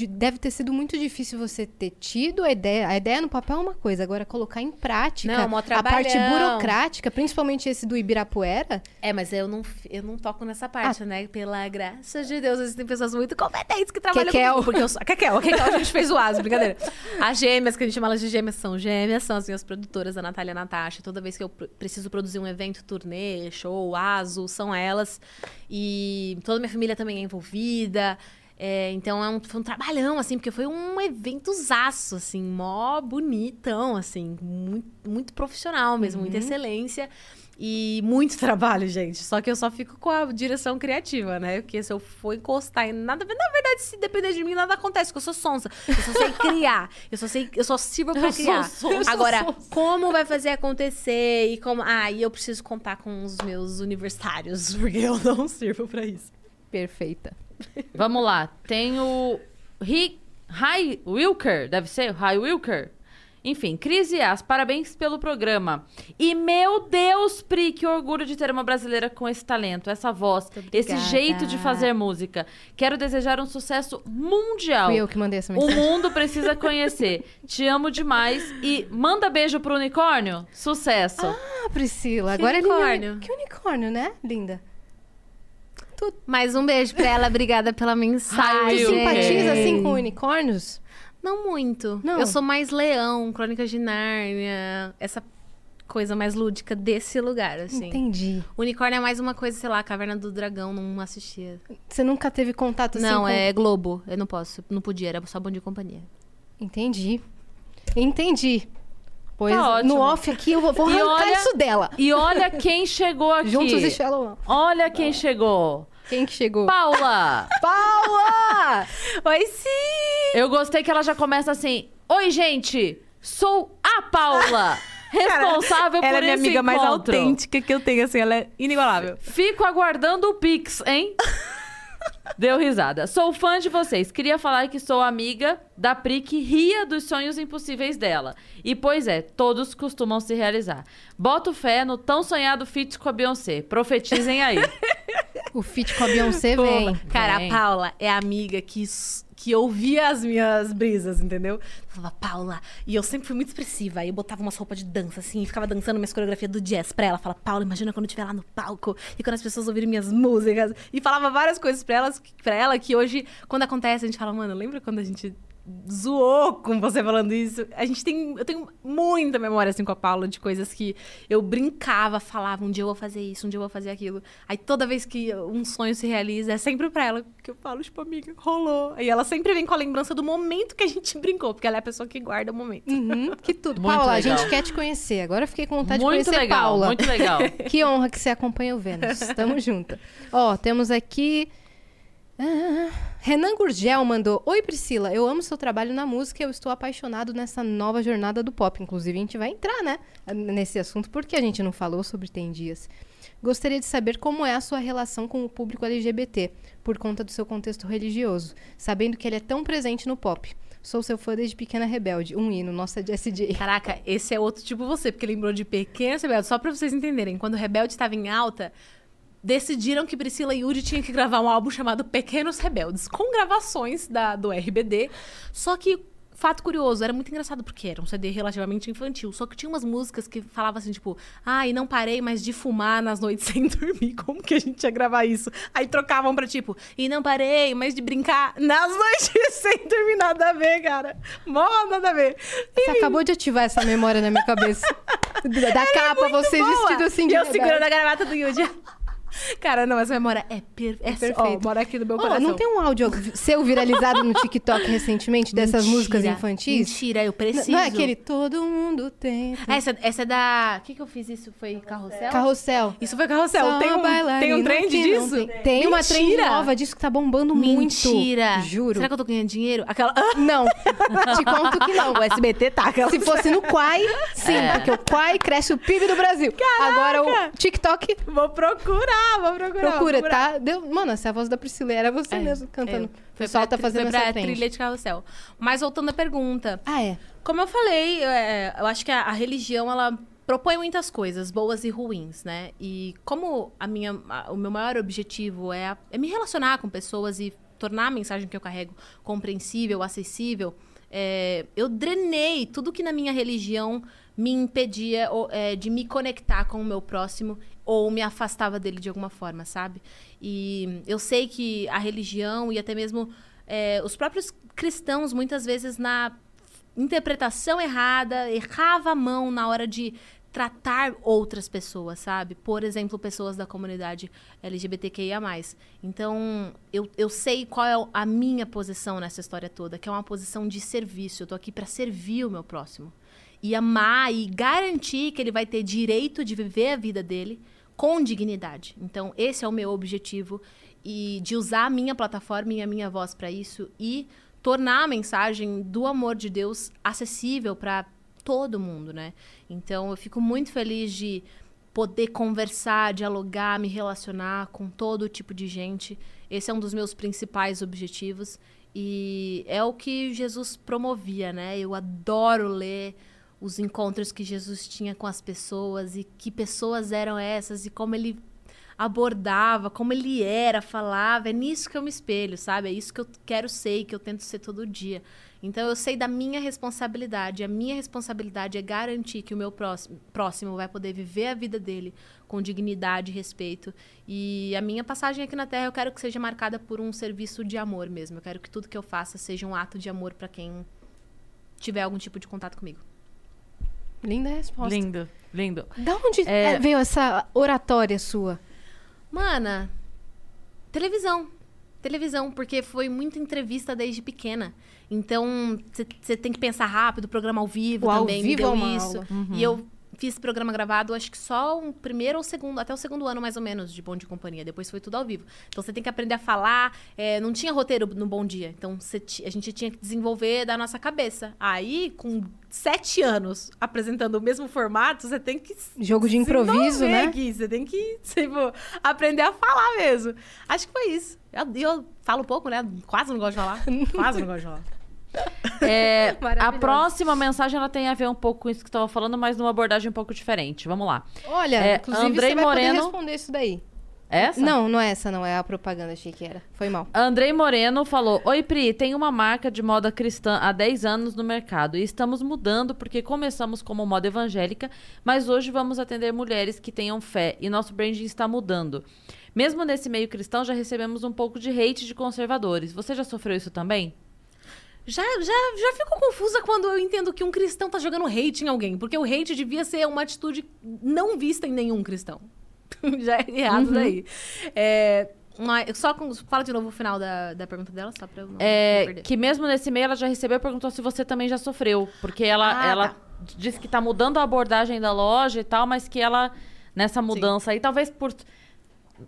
deve ter sido muito difícil você ter tido a ideia. A ideia no papel é uma coisa, agora colocar em prática Não, a parte burocrática, principalmente esse do Ibirapuera. É, mas eu não, eu não toco nessa parte, né? Pela graça de Deus, existem pessoas muito competentes que trabalham Kekel. comigo. Porque eu sou... Kekel, a Kekel, a gente fez o aso, brincadeira. As gêmeas, que a gente chama elas de gêmeas, são gêmeas, são as minhas produtoras, a Natália e a Natasha. Toda vez que eu pr- preciso produzir um evento, turnê, show, aso, são elas. E toda minha família também é envolvida. É, então é um, foi um trabalhão, assim, porque foi um evento zaço, assim, mó bonitão, assim, muito, muito profissional mesmo, muita excelência. E muito trabalho, gente. Só que eu só fico com a direção criativa, né? Porque se eu for encostar em nada. Na verdade, se depender de mim, nada acontece, porque eu sou sonsa. Eu só sei criar. Eu só sei. Eu só sirvo pra Eu sou criar. sonsa. Agora, sou como vai fazer acontecer? E como. Ah, e eu preciso contar com os meus universitários, porque eu não sirvo pra isso. Perfeita. Vamos lá. Tem o Ri- Rai Wilker, deve ser? Rai Wilker. Enfim, Cris e As, parabéns pelo programa. E meu Deus, Pri, que orgulho de ter uma brasileira com esse talento, essa voz, esse jeito de fazer música. Quero desejar um sucesso mundial. Fui eu que mandei essa O mensagem. mundo precisa conhecer. Te amo demais e manda beijo pro unicórnio. Sucesso. Ah, Priscila, Que agora unicórnio? ele... Que unicórnio, né, linda? Mais um beijo pra ela, obrigada pela mensagem. Ai, simpatiza, assim, com unicórnios? Não muito. Não. Eu sou mais leão, Crônicas de Nárnia, essa coisa mais lúdica desse lugar, assim. Entendi. Unicórnio é mais uma coisa, sei lá, Caverna do Dragão, não assistia. Você nunca teve contato, assim, não, com... é Globo. Eu não posso, não podia, era só bom de companhia. Entendi. Entendi. Pois, Tá no off aqui, eu vou, vou arrancar olha- isso dela. E olha quem chegou aqui. Juntos e Shallow. Olha quem chegou. Quem que chegou? Paula! Paula! Oi, sim! Eu gostei que ela já começa assim: Oi, gente! Sou a Paula! Responsável Ela por é minha esse amiga mais encontro. autêntica que eu tenho, assim, ela é inigualável. Fico aguardando o Pix, hein? Deu risada. Sou fã de vocês. Queria falar que sou amiga da Pri que ria dos sonhos impossíveis dela. E pois é, todos costumam se realizar. Boto fé no tão sonhado feat com a Beyoncé. Profetizem aí. O feat com a Beyoncé vem. Cara, Vem. a Paula é a amiga que, que ouvia as minhas brisas, entendeu? Falava, Paula. E eu sempre fui muito expressiva. Aí eu botava umas roupas de dança, assim, e ficava dançando minhas coreografias do jazz pra ela. Fala, Paula, imagina quando eu estiver lá no palco e quando as pessoas ouvirem minhas músicas. E falava várias coisas pra, elas, pra ela que hoje, quando acontece, a gente fala, mano, lembra quando a gente zoou com você falando isso? A gente tem. Eu tenho muita memória, assim, com a Paula de coisas que eu brincava, falava, um dia eu vou fazer isso, um dia eu vou fazer aquilo. Aí toda vez que um sonho se realiza, é sempre pra ela que eu falo, tipo, amiga, rolou. E ela sempre vem com a lembrança do momento que a gente brincou, porque ela é a pessoa que guarda o momento. Uhum, que tudo. Muito Paula, a legal. gente quer te conhecer. Agora eu fiquei com vontade muito de conhecer legal, Paula. muito legal. Que honra que você acompanha o Vênus. Tamo junto. Ó, temos aqui. Renan Gurgel mandou: Oi Priscila, eu amo seu trabalho na música e eu estou apaixonado nessa nova jornada do pop. Inclusive, a gente vai entrar, né, nesse assunto, porque a gente não falou sobre Tem Dias. Gostaria de saber como é a sua relação com o público LGBT, por conta do seu contexto religioso, sabendo que ele é tão presente no pop. Sou seu fã desde Pequena Rebelde, um hino, nossa Jessie J. Caraca, esse é outro tipo você, porque lembrou de Pequenos Rebeldes. Só pra vocês entenderem, quando Rebelde estava em alta, decidiram que Priscila e Yuri tinham que gravar um álbum chamado Pequenos Rebeldes, com gravações da, do RBD. Só que, fato curioso, era muito engraçado, porque era um CD relativamente infantil. Só que tinha umas músicas que falavam assim, tipo, ai, não parei mais de fumar nas noites sem dormir. Como que a gente ia gravar isso? Aí trocavam pra tipo, e não parei mais de brincar nas noites sem dormir. Nada a ver, cara. Mó nada a ver. Você acabou de ativar essa memória na minha cabeça. Da da capa, você Boa. vestido assim de E eu segurando a gravata do Yudi. Cara, não, essa memória é, per... é perfeito. Ó, mora aqui no meu Ó, coração. não tem um áudio seu viralizado no TikTok recentemente dessas Mentira. músicas infantis? Mentira, eu preciso. Não é aquele todo mundo tem. Essa, essa é da... O que que eu fiz isso? Foi Carrossel? Carrossel. Isso foi Carrossel. Só tem um, tem um trend não disso? Tem, tem uma trend Mentira. nova disso que tá bombando Mentira. muito. Juro. Será que eu tô ganhando dinheiro? Aquela... Ah, Não. Te conto que não. o SBT tá. Aquela... Se fosse no Quai, sim, É. porque o Quai cresce o PIB do Brasil. Agora o TikTok Vou procurar, vou procurar. vou procura, procurar. tá? Deu... Mano, essa é a voz da Priscila, era você É, mesmo cantando. eu. O pessoal tá fazendo foi pra essa trend. trilha de carrossel. Mas voltando à pergunta. Ah, é. Como eu falei, é, eu acho que a, a religião, ela propõe muitas coisas, boas e ruins, né? E como a minha, a- o meu maior objetivo é, a- é me relacionar com pessoas e tornar a mensagem que eu carrego compreensível, acessível, é, eu drenei tudo que na minha religião me impedia é, de me conectar com o meu próximo ou me afastava dele de alguma forma, sabe? E eu sei que a religião e até mesmo é, os próprios cristãos, muitas vezes, na interpretação errada, errava a mão na hora de tratar outras pessoas, sabe? Por exemplo, pessoas da comunidade LGBTQIA+. Então, eu, eu sei qual é a minha posição nessa história toda, que é uma posição de serviço. Eu tô aqui para servir o meu próximo. E amar e garantir que ele vai ter direito de viver a vida dele com dignidade. Então, esse é o meu objetivo e de usar a minha plataforma e a minha voz para isso e tornar a mensagem do amor de Deus acessível para todo mundo, né? Então, eu fico muito feliz de poder conversar, dialogar, me relacionar com todo tipo de gente. Esse é um dos meus principais objetivos e é o que Jesus promovia, né? Eu adoro ler os encontros que Jesus tinha com as pessoas e que pessoas eram essas e como ele abordava, como ele era, falava. É nisso que eu me espelho, sabe? É isso que eu quero ser e que eu tento ser todo dia. Então eu sei da minha responsabilidade. A minha responsabilidade é garantir que o meu próximo, próximo vai poder viver a vida dele com dignidade e respeito. E a minha passagem aqui na Terra eu quero que seja marcada por um serviço de amor mesmo. Eu quero que tudo que eu faça seja um ato de amor para quem tiver algum tipo de contato comigo. Linda resposta. Lindo, lindo. Da onde É. veio essa oratória sua? Mana, televisão. Televisão, porque foi muita entrevista desde pequena. Então, você tem que pensar rápido, programa ao vivo O ao também me vivo deu é uma isso. aula. E eu fiz programa gravado, acho que só um primeiro ou segundo, até o segundo ano mais ou menos de Bom de Companhia. Depois foi tudo ao vivo. Então você tem que aprender a falar. é, não tinha roteiro no Bom Dia. Então a gente tinha que desenvolver da nossa cabeça. Aí, com sete anos apresentando o mesmo formato, você tem que Jogo de improviso, né? aqui. Você tem que tipo, aprender a falar mesmo. Acho que foi isso. Eu, eu falo pouco, né? Quase não gosto de falar. Quase não gosto de falar. É, a próxima mensagem ela tem a ver um pouco com isso que estava falando, mas numa abordagem um pouco diferente. Vamos lá. Olha, É, inclusive Andrei você vai Moreno- poder responder isso daí. Essa? Não, não é essa, não. É a propaganda, achei que era. Foi mal. Andrei Moreno falou: Oi, Pri, tem uma marca de moda cristã há 10 anos no mercado e estamos mudando porque começamos como moda evangélica, mas hoje vamos atender mulheres que tenham fé e nosso branding está mudando. Mesmo nesse meio cristão, já recebemos um pouco de hate de conservadores. Você já sofreu isso também? Já, já, já fico confusa quando eu entendo que um cristão tá jogando hate em alguém. Porque o hate devia ser uma atitude não vista em nenhum cristão. já é errado daí. É, mas, só com, fala de novo o final da, da pergunta dela, só pra eu não É, perder. que mesmo nesse meio ela já recebeu e perguntou se você também já sofreu. Porque ela, Ah, ela tá. disse que tá mudando a abordagem da loja e tal, mas que ela, nessa mudança aí, talvez por.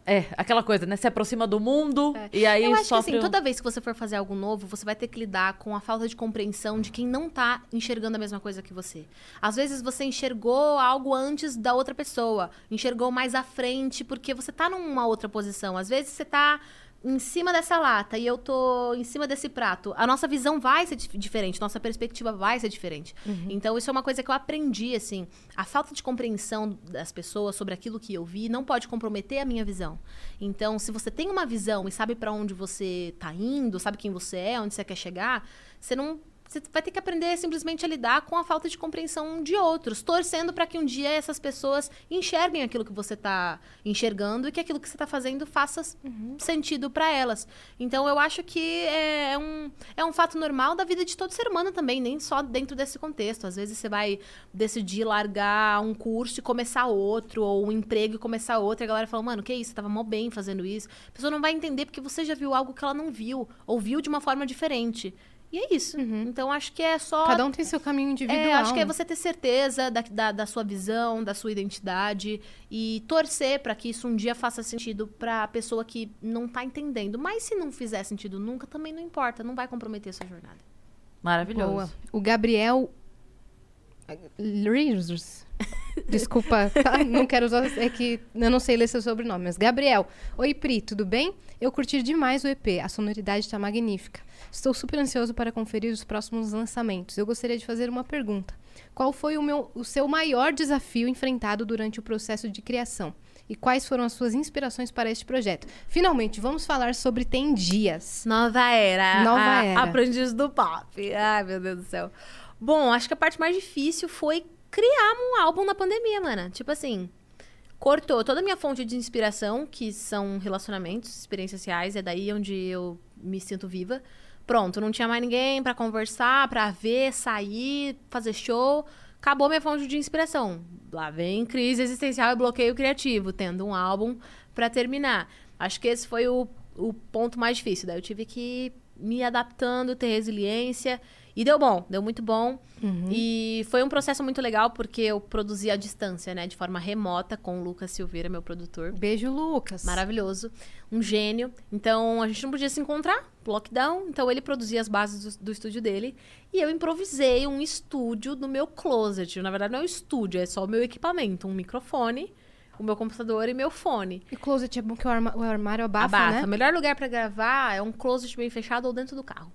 É, aquela coisa, né? Se aproxima do mundo e aí Eu acho que sofre. assim, um- toda vez que você for fazer algo novo, você vai ter que lidar com a falta de compreensão de quem não tá enxergando a mesma coisa que você. Às vezes você enxergou algo antes da outra pessoa, enxergou mais à frente porque você tá numa outra posição. Às vezes você tá em cima dessa lata e eu tô em cima desse prato. A nossa visão vai ser dif- diferente, nossa perspectiva vai ser diferente. Então isso é uma coisa que eu aprendi assim, a falta de compreensão das pessoas sobre aquilo que eu vi não pode comprometer a minha visão. Então, se você tem uma visão e sabe pra onde você tá indo, sabe quem você é, onde você quer chegar, você não você vai ter que aprender simplesmente a lidar com a falta de compreensão de outros, torcendo para que um dia essas pessoas enxerguem aquilo que você tá enxergando e que aquilo que você tá fazendo faça sentido para elas. Então, eu acho que é um, é um fato normal da vida de todo ser humano também, nem só dentro desse contexto. Às vezes você vai decidir largar um curso e começar outro, ou um emprego e começar outro, e a galera fala, mano, que isso, você tava mó bem fazendo isso. A pessoa não vai entender porque você já viu algo que ela não viu, ou viu de uma forma diferente. E é isso. Então, acho que é só Cada um tem seu caminho individual. é, acho que é você ter certeza da, da, da sua visão, da sua identidade e torcer para que isso um dia faça sentido para a pessoa que não tá entendendo. Mas se não fizer sentido nunca, também não importa, não vai comprometer a sua jornada. Maravilhoso. Boa. O Gabriel. Rizos. Desculpa, tá? não quero usar. É que eu não sei ler seu sobrenome, mas Gabriel. Oi, Pri, tudo bem? Eu curti demais o EP, a sonoridade está magnífica. Estou super ansioso para conferir os próximos lançamentos. Eu gostaria de fazer uma pergunta. Qual foi o, meu, o seu maior desafio enfrentado durante o processo de criação? E quais foram as suas inspirações para este projeto? Finalmente, vamos falar sobre Tem Dias. Nova era. Nova a- era. Aprendiz do pop. Ai, meu Deus do céu. Bom, acho que a parte mais difícil foi criar um álbum na pandemia, mana. Tipo assim, cortou toda a minha fonte de inspiração, que são relacionamentos, experiências reais, é daí onde eu me sinto viva. Pronto, não tinha mais ninguém pra conversar, pra ver, sair, fazer show. Acabou minha fonte de inspiração. Lá vem crise existencial e bloqueio criativo, tendo um álbum pra terminar. Acho que esse foi o, o ponto mais difícil. Daí eu tive que ir me adaptando, ter resiliência. E deu bom, deu muito bom. E foi um processo muito legal porque eu produzi à distância, né? De forma remota com o Lucas Silveira, meu produtor. Beijo, Lucas. Maravilhoso. Um gênio. Então, a gente não podia se encontrar. Lockdown. Então, ele produzia as bases do, do estúdio dele. E eu improvisei um estúdio no meu closet. Na verdade, não é um estúdio, é só o meu equipamento. Um microfone, o meu computador e meu fone. E closet é bom que o, armário abafa, Abafa. né? O melhor lugar pra gravar é um closet bem fechado ou dentro do carro.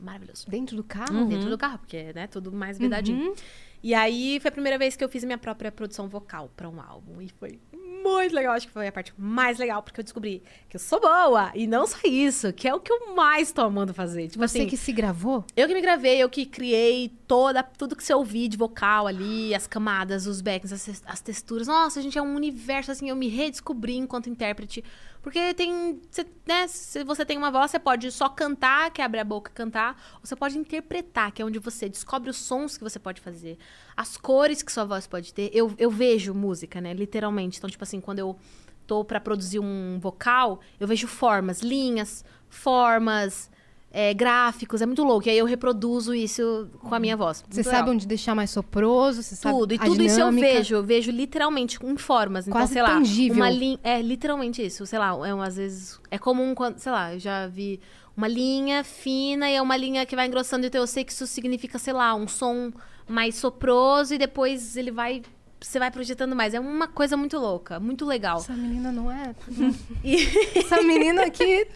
Maravilhoso. Dentro do carro? Dentro do carro, porque é né, tudo mais vedadinho. E aí foi a primeira vez que eu fiz minha própria produção vocal pra um álbum. E foi muito legal. Acho que foi a parte mais legal, porque eu descobri que eu sou boa. E não só isso, que é o que eu mais tô amando fazer. Tipo Você assim, que se gravou? eu que me gravei, eu que criei toda, tudo que você ouvir de vocal ali, as camadas, os backs, as, as texturas. Nossa, gente, é um universo, assim, eu me redescobri enquanto intérprete. Porque tem, cê, né, se você tem uma voz, você pode só cantar, que é abrir a boca e cantar, ou você pode interpretar, que é onde você descobre os sons que você pode fazer, as cores que sua voz pode ter. Eu, eu vejo música, né, literalmente. Então, tipo assim, quando eu tô pra produzir um vocal, eu vejo formas, linhas, formas, é, gráficos, é muito louco. E aí eu reproduzo isso com a minha voz. Você sabe onde deixar mais soproso? Você sabe Tudo, e tudo isso eu dinâmica? vejo, eu vejo literalmente em formas. Então, Quase sei lá, tangível. uma linha. É literalmente isso. Sei lá, é um, às vezes. É comum quando. Sei lá, eu já vi uma linha fina e é uma linha que vai engrossando, então eu sei que isso significa, sei lá, um som mais soproso e depois ele vai. Você vai projetando mais. É uma coisa muito louca, muito legal. Essa menina não é. E- Essa menina aqui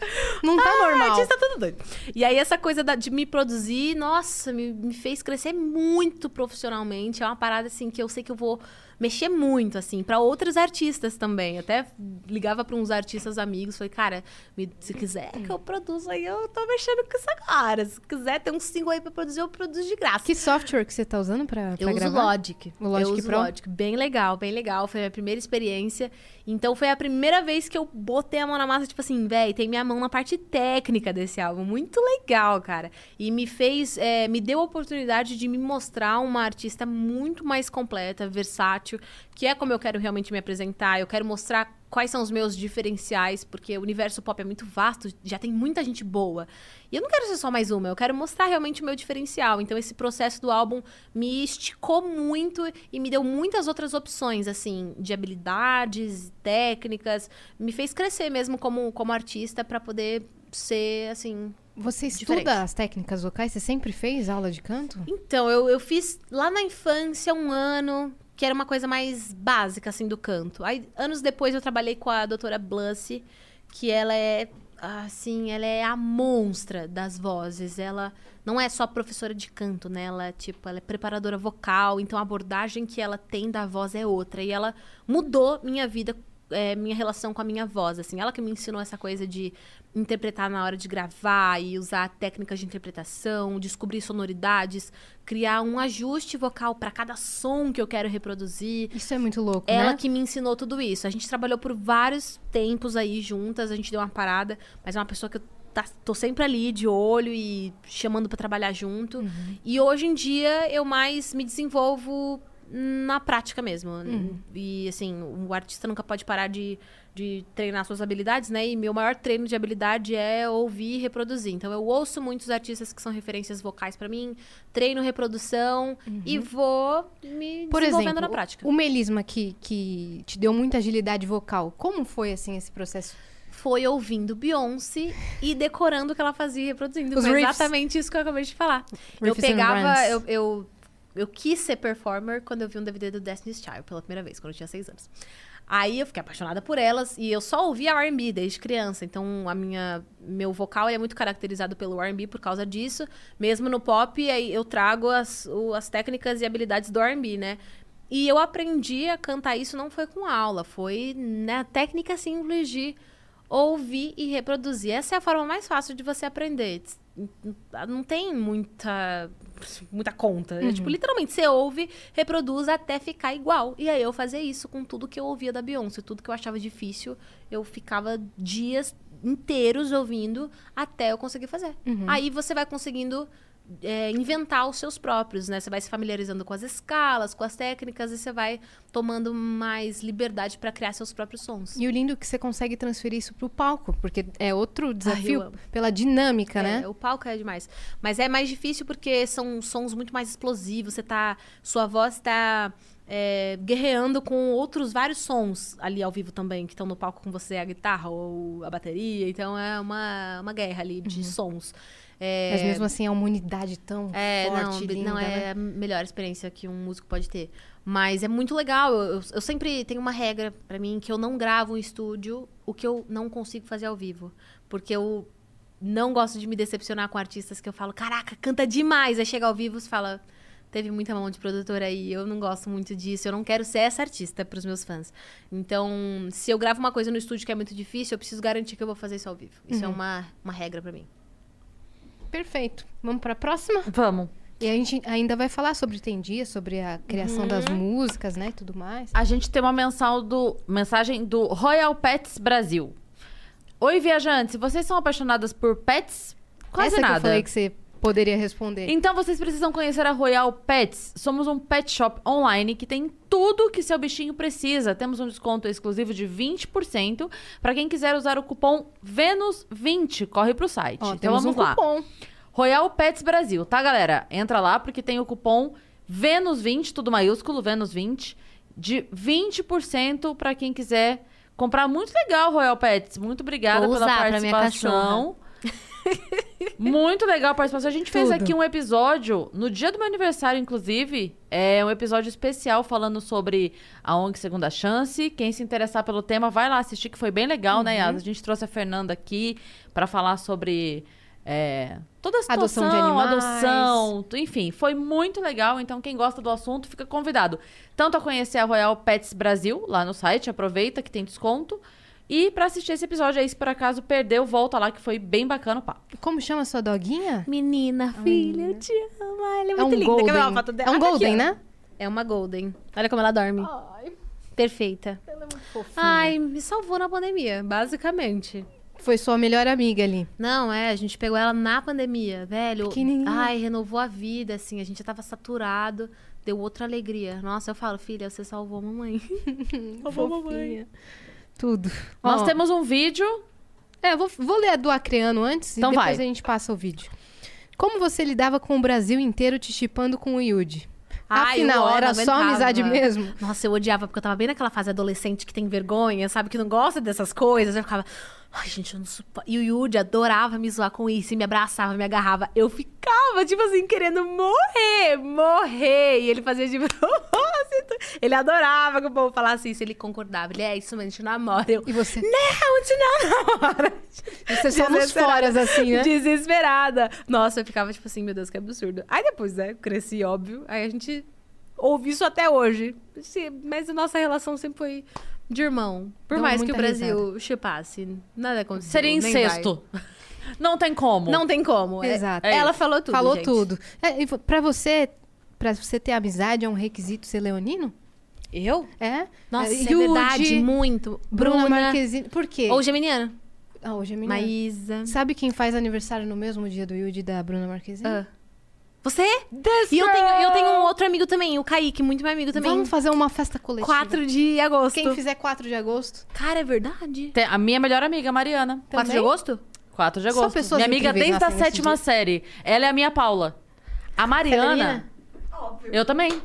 não tá Ah, normal. artista tudo doido. E aí, essa coisa da- de me produzir, nossa, me, me fez crescer muito profissionalmente. É uma parada, assim, que eu sei que eu vou mexer muito, assim, pra outros artistas também. Até ligava pra uns artistas amigos, falei, cara, me- se quiser que eu produza aí, eu tô mexendo com isso agora. Se quiser ter um single aí pra produzir, eu produzo de graça. Que software que você tá usando pra, pra Eu uso gravar? Logic. O Logic eu uso Pro? Logic. Bem legal, bem legal. Foi a minha primeira experiência. Então foi a primeira vez que eu botei a mão na massa, tipo assim, véi, tem minha mão na parte técnica desse álbum. Muito legal, cara. E me fez, é, me deu a oportunidade de me mostrar uma artista muito mais completa, versátil, que é como eu quero realmente me apresentar. Eu quero mostrar quais são os meus diferenciais, porque o universo pop é muito vasto, já tem muita gente boa. E eu não quero ser só mais uma, eu quero mostrar realmente o meu diferencial. Então esse processo do álbum me esticou muito e me deu muitas outras opções, assim, de habilidades, técnicas, me fez crescer mesmo como, como artista pra poder ser, assim, Você estuda Diferente. as técnicas vocais? Você sempre fez aula de canto? Então, eu, eu fiz lá na infância um ano, que era uma coisa mais básica, assim, do canto. Aí, anos depois, eu trabalhei com a doutora Blussy, que ela é, assim, ela é a monstra das vozes. Ela não é só professora de canto, né? Ela, tipo, ela é preparadora vocal, então a abordagem que ela tem da voz é outra. E ela mudou minha vida, é, minha relação com a minha voz, assim. Ela que me ensinou essa coisa de interpretar na hora de gravar e usar técnicas de interpretação, descobrir sonoridades, criar um ajuste vocal para cada som que eu quero reproduzir. Isso é muito louco, Ela né? que me ensinou tudo isso. A gente trabalhou por vários tempos aí juntas, a gente deu uma parada, mas é uma pessoa que eu tá- tô sempre ali de olho e chamando pra trabalhar junto. E hoje em dia eu mais me desenvolvo na prática mesmo. E assim, o artista nunca pode parar de, de treinar suas habilidades, né? E meu maior treino de habilidade é ouvir e reproduzir. Então eu ouço muitos artistas que são referências vocais pra mim, treino reprodução e vou me Por desenvolvendo exemplo, na prática. o melisma que, que te deu muita agilidade vocal, como foi, assim, esse processo? foi ouvindo Beyoncé e decorando o que ela fazia e reproduzindo. Os Foi riffs. exatamente isso que eu acabei de falar. eu Riffs and pegava, eu, eu, eu quis ser performer quando eu vi um DVD do Destiny's Child pela primeira vez, quando eu tinha seis anos. Aí eu fiquei apaixonada por elas e eu só ouvia R&B desde criança. Então a minha meu vocal é muito caracterizado pelo R&B por causa disso. Mesmo no pop, aí eu trago as, as técnicas e habilidades do R&B, né? E eu aprendi a cantar isso não foi com aula, foi na técnica simples de ouvir e reproduzir. Essa é a forma mais fácil de você aprender. Não tem muita muita conta. É, tipo, literalmente, você ouve, reproduz até ficar igual. E aí eu fazia isso com tudo que eu ouvia da Beyoncé. Tudo que eu achava difícil, eu ficava dias inteiros ouvindo até eu conseguir fazer. Aí você vai conseguindo é, inventar os seus próprios, né? Você vai se familiarizando com as escalas, com as técnicas e você vai tomando mais liberdade para criar seus próprios sons. E o lindo é que você consegue transferir isso pro palco, porque é outro desafio pela dinâmica, É, né? o palco é demais. Mas é mais difícil porque são sons muito mais explosivos. Você tá. Sua voz tá. é, guerreando com outros vários sons ali ao vivo também, que estão no palco com você, a guitarra ou a bateria. Então é uma, uma guerra ali de sons. É, Mas mesmo assim é uma unidade tão é, forte, não, linda, não né? é a melhor experiência que um músico pode ter. Mas é muito legal. Eu, eu- eu sempre tenho uma regra pra mim que eu não gravo em estúdio o que eu não consigo fazer ao vivo. Porque eu não gosto de me decepcionar com artistas que eu falo, caraca, canta demais. Aí chega ao vivo e fala, teve muita mão de produtora aí. Eu não gosto muito disso. Eu não quero ser essa artista pros meus fãs. Então, se eu gravo uma coisa no estúdio que é muito difícil, eu preciso garantir que eu vou fazer isso ao vivo. Isso é uma, uma regra pra mim. Perfeito. Vamos pra próxima? Vamos. E a gente ainda vai falar sobre Tem Dia, sobre a criação das músicas, né? E tudo mais. A gente tem uma mensal do, mensagem do Royal Pets Brasil. Oi, viajantes. Vocês são apaixonadas por pets? Quase Essa nada. que eu falei que você poderia responder. Então vocês precisam conhecer a Royal Pets. Somos um pet shop online que tem tudo que seu bichinho precisa. Temos um desconto exclusivo de 20% para quem quiser usar o cupom VENUS20. Corre pro site. Ó, então vamos um lá. cupom. Royal Pets Brasil, tá, galera? Entra lá porque tem o cupom VENUS20, tudo maiúsculo, VENUS20, de 20% para quem quiser comprar. Muito legal, Royal Pets. Muito obrigada Vou pela usar pra minha participação. Muito legal a participação. A gente fez Tudo. aqui um episódio, no dia do meu aniversário, inclusive, é um episódio especial falando sobre a ONG Segunda Chance. Quem se interessar pelo tema, vai lá assistir, que foi bem legal, Uhum. né, Yas? A gente trouxe a Fernanda aqui para falar sobre é, toda a situação, Adoção de animais. adoção, enfim, foi muito legal. Então, quem gosta do assunto, fica convidado. Tanto a conhecer a Royal Pets Brasil, lá no site, aproveita que tem desconto. E para assistir esse episódio aí, se por acaso perdeu, volta lá, que foi bem bacana o papo. Como chama sua doguinha? Menina, filha, eu te amo. Ai, Ela é É muito um linda. Quer ver golden. uma foto dela? É um aqui, golden, né? É uma golden. Olha como ela dorme. Perfeita. Ela é muito fofinha. Ai, me salvou na pandemia, basicamente. Foi sua melhor amiga ali. Não, é, a gente pegou ela na pandemia, velho. Pequenininha. Ai, renovou a vida, assim, a gente já tava saturado, deu outra alegria. Nossa, eu falo, filha, você salvou a mamãe. Fofinha. Tudo. Nós Ó, temos um vídeo. É, eu vou, vou ler a do Acreano antes Então e depois vai. a gente passa o vídeo. Como você lidava com o Brasil inteiro te chipando com o Yudi? Ai, Afinal, era só amizade mesmo? Nossa, eu odiava, porque eu tava bem naquela fase adolescente que tem vergonha, sabe? Que não gosta dessas coisas. Eu ficava, ai, gente, eu não suporto. E o Yudi adorava me zoar com isso, e me abraçava, me agarrava. Eu ficava, tipo assim, querendo morrer, morrer. E ele fazia de propósito. Ele adorava que o povo falasse isso. Ele concordava. Ele, é isso mesmo, a gente namora. Eu, E você? não, a gente não namora. Você só nos foras, assim, né? Desesperada. Nossa, eu ficava tipo assim, meu Deus, que absurdo. Aí depois, né, cresci, óbvio. Aí a gente ouve isso até hoje. Se- Mas a nossa relação sempre foi de irmão. Por mais que o Brasil chupasse, nada aconteceu. Seria incesto. Não tem como. Não tem como. É- Exato. Ela falou tudo, Falou gente. tudo. É, e pra você, pra você ter amizade, é um requisito ser leonino? Eu? É? Nossa, É, é verdade, muito. Bruna, Bruna, Marquezine. Por quê? ou geminiana. Ah, hoje é menina. Maísa. Sabe quem faz aniversário no mesmo dia do Yudi e da Bruna Marquezine? Ah. Você? e eu tenho, eu tenho um outro amigo também, o Kaique, muito meu amigo também. Vamos fazer uma festa coletiva. 4 de agosto. Quem fizer 4 de agosto. Cara, é verdade? Tem- a minha melhor amiga, Mariana. 4 de Também? agosto? 4 de agosto. pessoas minha amiga desde a sétima dia. série. Ela é a minha Paula. A Mariana. Leonina? Eu também.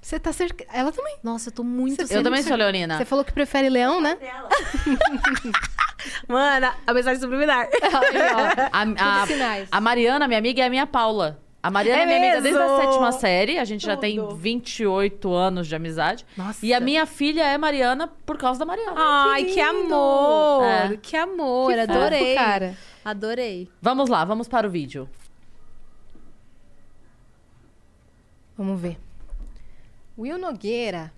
Você tá cerca... Ela também. Nossa, eu tô muito... Eu também sou leonina. Você falou que prefere leão, né? Mana, a mensagem subliminar. A, a- sinais. a Mariana, minha amiga, é a minha Paula. A Mariana é, É minha amiga desde a mesmo? sétima série. A gente já tem 28 anos de amizade. Nossa. E a minha filha é Mariana por causa da Mariana. Ai, que, amor. É. Que amor, Que adorei. fofo, cara. Adorei. Vamos lá, vamos para o vídeo. Vamos ver. Will Nogueira.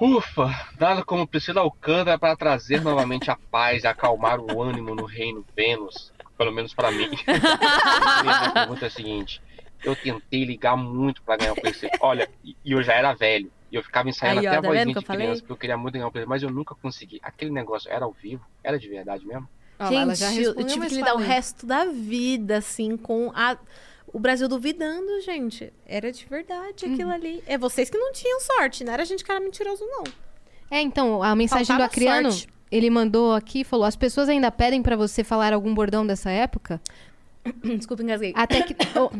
Ufa, nada como Priscila Alcântara para trazer novamente a paz e acalmar o ânimo no reino Vênus, pelo menos para mim. Minha pergunta é a seguinte: eu tentei ligar muito para ganhar o PC. Olha, e eu já era velho. E eu ficava ensaiando Aí, ó, até a tá vozinha vendo que de criança, porque eu queria muito ganhar o PC, mas eu nunca consegui. Aquele negócio era ao vivo? Era de verdade mesmo? Já gente, eu- tive que lidar o resto da vida, assim, com a... O Brasil duvidando, gente. Era de verdade aquilo Uhum. ali. É vocês que não tinham sorte, não era a gente que era mentiroso, não. É, então, a mensagem Faltava do Acriano, sorte. Ele mandou aqui e falou: as pessoas ainda pedem pra você falar algum bordão dessa época? Desculpa, engasguei. Até que. Oh,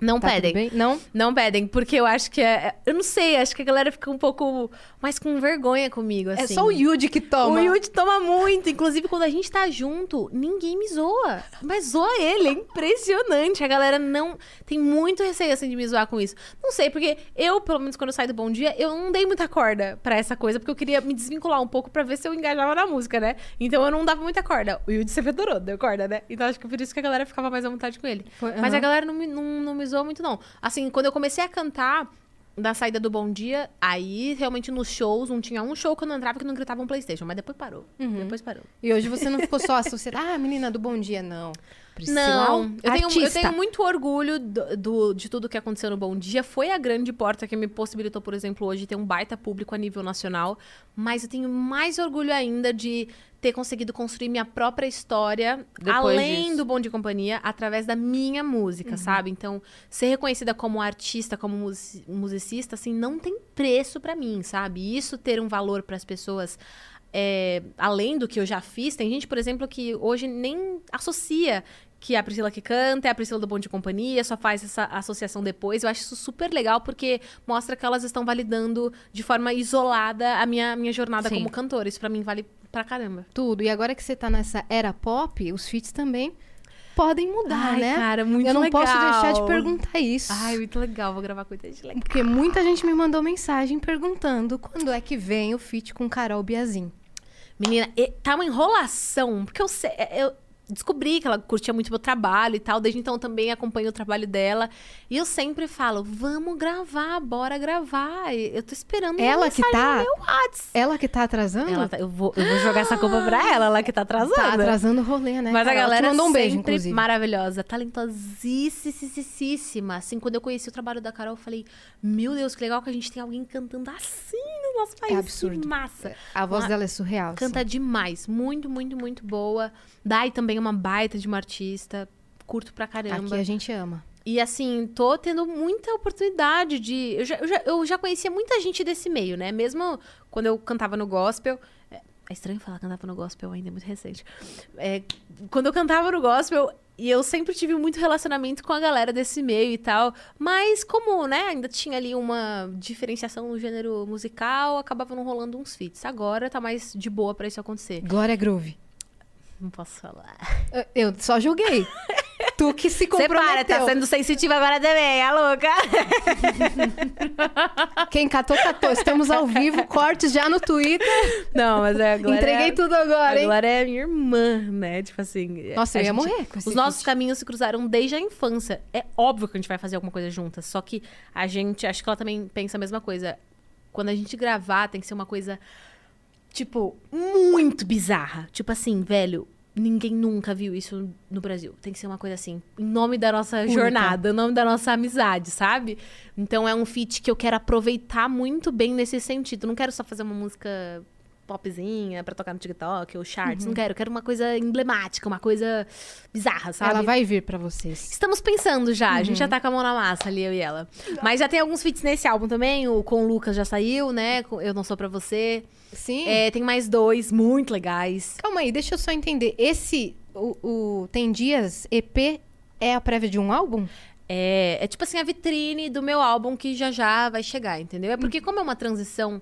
Não tá pedem. Não? Não pedem, porque eu acho que é. Eu não sei, acho que a galera fica um pouco mais com vergonha comigo, assim. É só o Yudi que toma. O Yudi toma muito. Inclusive, quando a gente tá junto, ninguém me zoa. Mas zoa ele. É impressionante. A galera não. Tem muito receio, assim, de me zoar com isso. Não sei, porque eu, pelo menos quando eu saí do Bom Dia, eu não dei muita corda pra essa coisa, porque eu queria me desvincular um pouco pra ver se eu engajava na música, né? Então eu não dava muita corda. O Yudi sempre adorou, deu corda, né? Então acho que por isso que a galera ficava mais à vontade com ele. Foi- Mas a galera não me, não, não me viralizou muito, não. Assim, quando eu comecei a cantar da saída do Bom Dia, aí realmente nos shows, não tinha um show que eu não entrava que não gritava um Playstation, mas depois parou. Uhum. Depois parou. E hoje você não ficou só associada. Ah, menina do Bom Dia, não. Priscila, Não, eu tenho, eu tenho muito orgulho do, do- de tudo que aconteceu no Bom Dia. Foi a grande porta que me possibilitou, por exemplo, hoje ter um baita público a nível nacional. Mas eu tenho mais orgulho ainda de ter conseguido construir minha própria história, Depois além disso. do Bom Dia e Companhia, através da minha música, sabe? Então, ser reconhecida como artista, como musi- musicista, assim, não tem preço pra mim, sabe? Isso ter um valor pras pessoas é, além do que eu já fiz, tem gente, por exemplo, que hoje nem associa que é a Priscila que canta, é a Priscila do Bom de Companhia, só faz essa associação depois. Eu acho isso super legal, porque mostra que elas estão validando de forma isolada a minha, minha jornada Sim. como cantora. Isso pra mim vale pra caramba. Tudo. E agora que você tá nessa era pop, os feats também podem mudar, Ai, né? cara, muito Eu não posso legal. deixar de perguntar isso. Ai, muito legal. Vou gravar com gente legal. Porque muita gente me mandou mensagem perguntando quando é que vem o feat com Carol Biazin. Menina, tá uma enrolação, porque eu, sei, eu descobri que ela curtia muito meu trabalho e tal, desde então também acompanho o trabalho dela. E eu sempre falo, vamos gravar, bora gravar. Eu tô esperando Ela que tá- no meu Whats. Ela que tá atrasando? Tá- eu, vou, eu vou jogar essa culpa pra ela, ela que tá atrasando. Tá atrasando o rolê, né? Mas a Carol? galera mandou um beijo, sempre inclusive. maravilhosa, talentosíssima. Assim, quando eu conheci o trabalho da Carol, eu falei, meu Deus, que legal que a gente tem alguém cantando assim no nosso país. É absurdo. Que massa. A voz Uma- dela é surreal. Canta assim. demais. Muito, muito, muito boa. Dai também é uma baita de uma artista. Curto pra caramba. Aqui a gente ama. E assim, tô tendo muita oportunidade de. Eu já, eu, já, eu já conhecia muita gente desse meio, né? Mesmo quando eu cantava no gospel. É, é estranho falar cantava no gospel ainda, é muito recente. É, quando eu cantava no gospel. E eu sempre tive muito relacionamento com a galera desse meio e tal. Mas como, né, ainda tinha ali uma diferenciação no gênero musical, acabava não rolando uns feats. Agora tá mais de boa pra isso acontecer. Glória Groove. Não posso falar. Eu- só julguei. tu que se comprometeu. para, tá sendo sensitiva agora também, é louca? Quem catou, catou. Estamos ao vivo, cortes já no Twitter. Não, mas é a Glória... Entreguei tudo agora, A hein? Glória é minha irmã, né? Tipo assim... Nossa, a eu ia gente- morrer com esse Os nossos caminhos se cruzaram desde a infância. É óbvio que a gente vai fazer alguma coisa juntas. Só que a gente... Acho que ela também pensa a mesma coisa. Quando a gente gravar, tem que ser uma coisa... Tipo, muito bizarra. Tipo assim, velho... Ninguém nunca viu isso no Brasil. Tem que ser uma coisa assim, em nome da nossa Única. jornada, em nome da nossa amizade, sabe? Então é um feat que eu quero aproveitar muito bem nesse sentido. Não quero só fazer uma música popzinha pra tocar no TikTok ou charts. Não quero. Eu quero uma coisa emblemática, uma coisa bizarra, sabe? Ela vai vir pra vocês. Estamos pensando já. A gente já tá com a mão na massa ali, eu e ela. Mas já tem alguns feats nesse álbum também. O com o Lucas já saiu, né? Eu Não Sou Pra Você. Sim. É, tem mais dois muito legais. Calma aí, deixa eu só entender. Esse, o, o Tem Dias EP, é a prévia de um álbum? É, é tipo assim, a vitrine do meu álbum que já já vai chegar, entendeu? É porque como é uma transição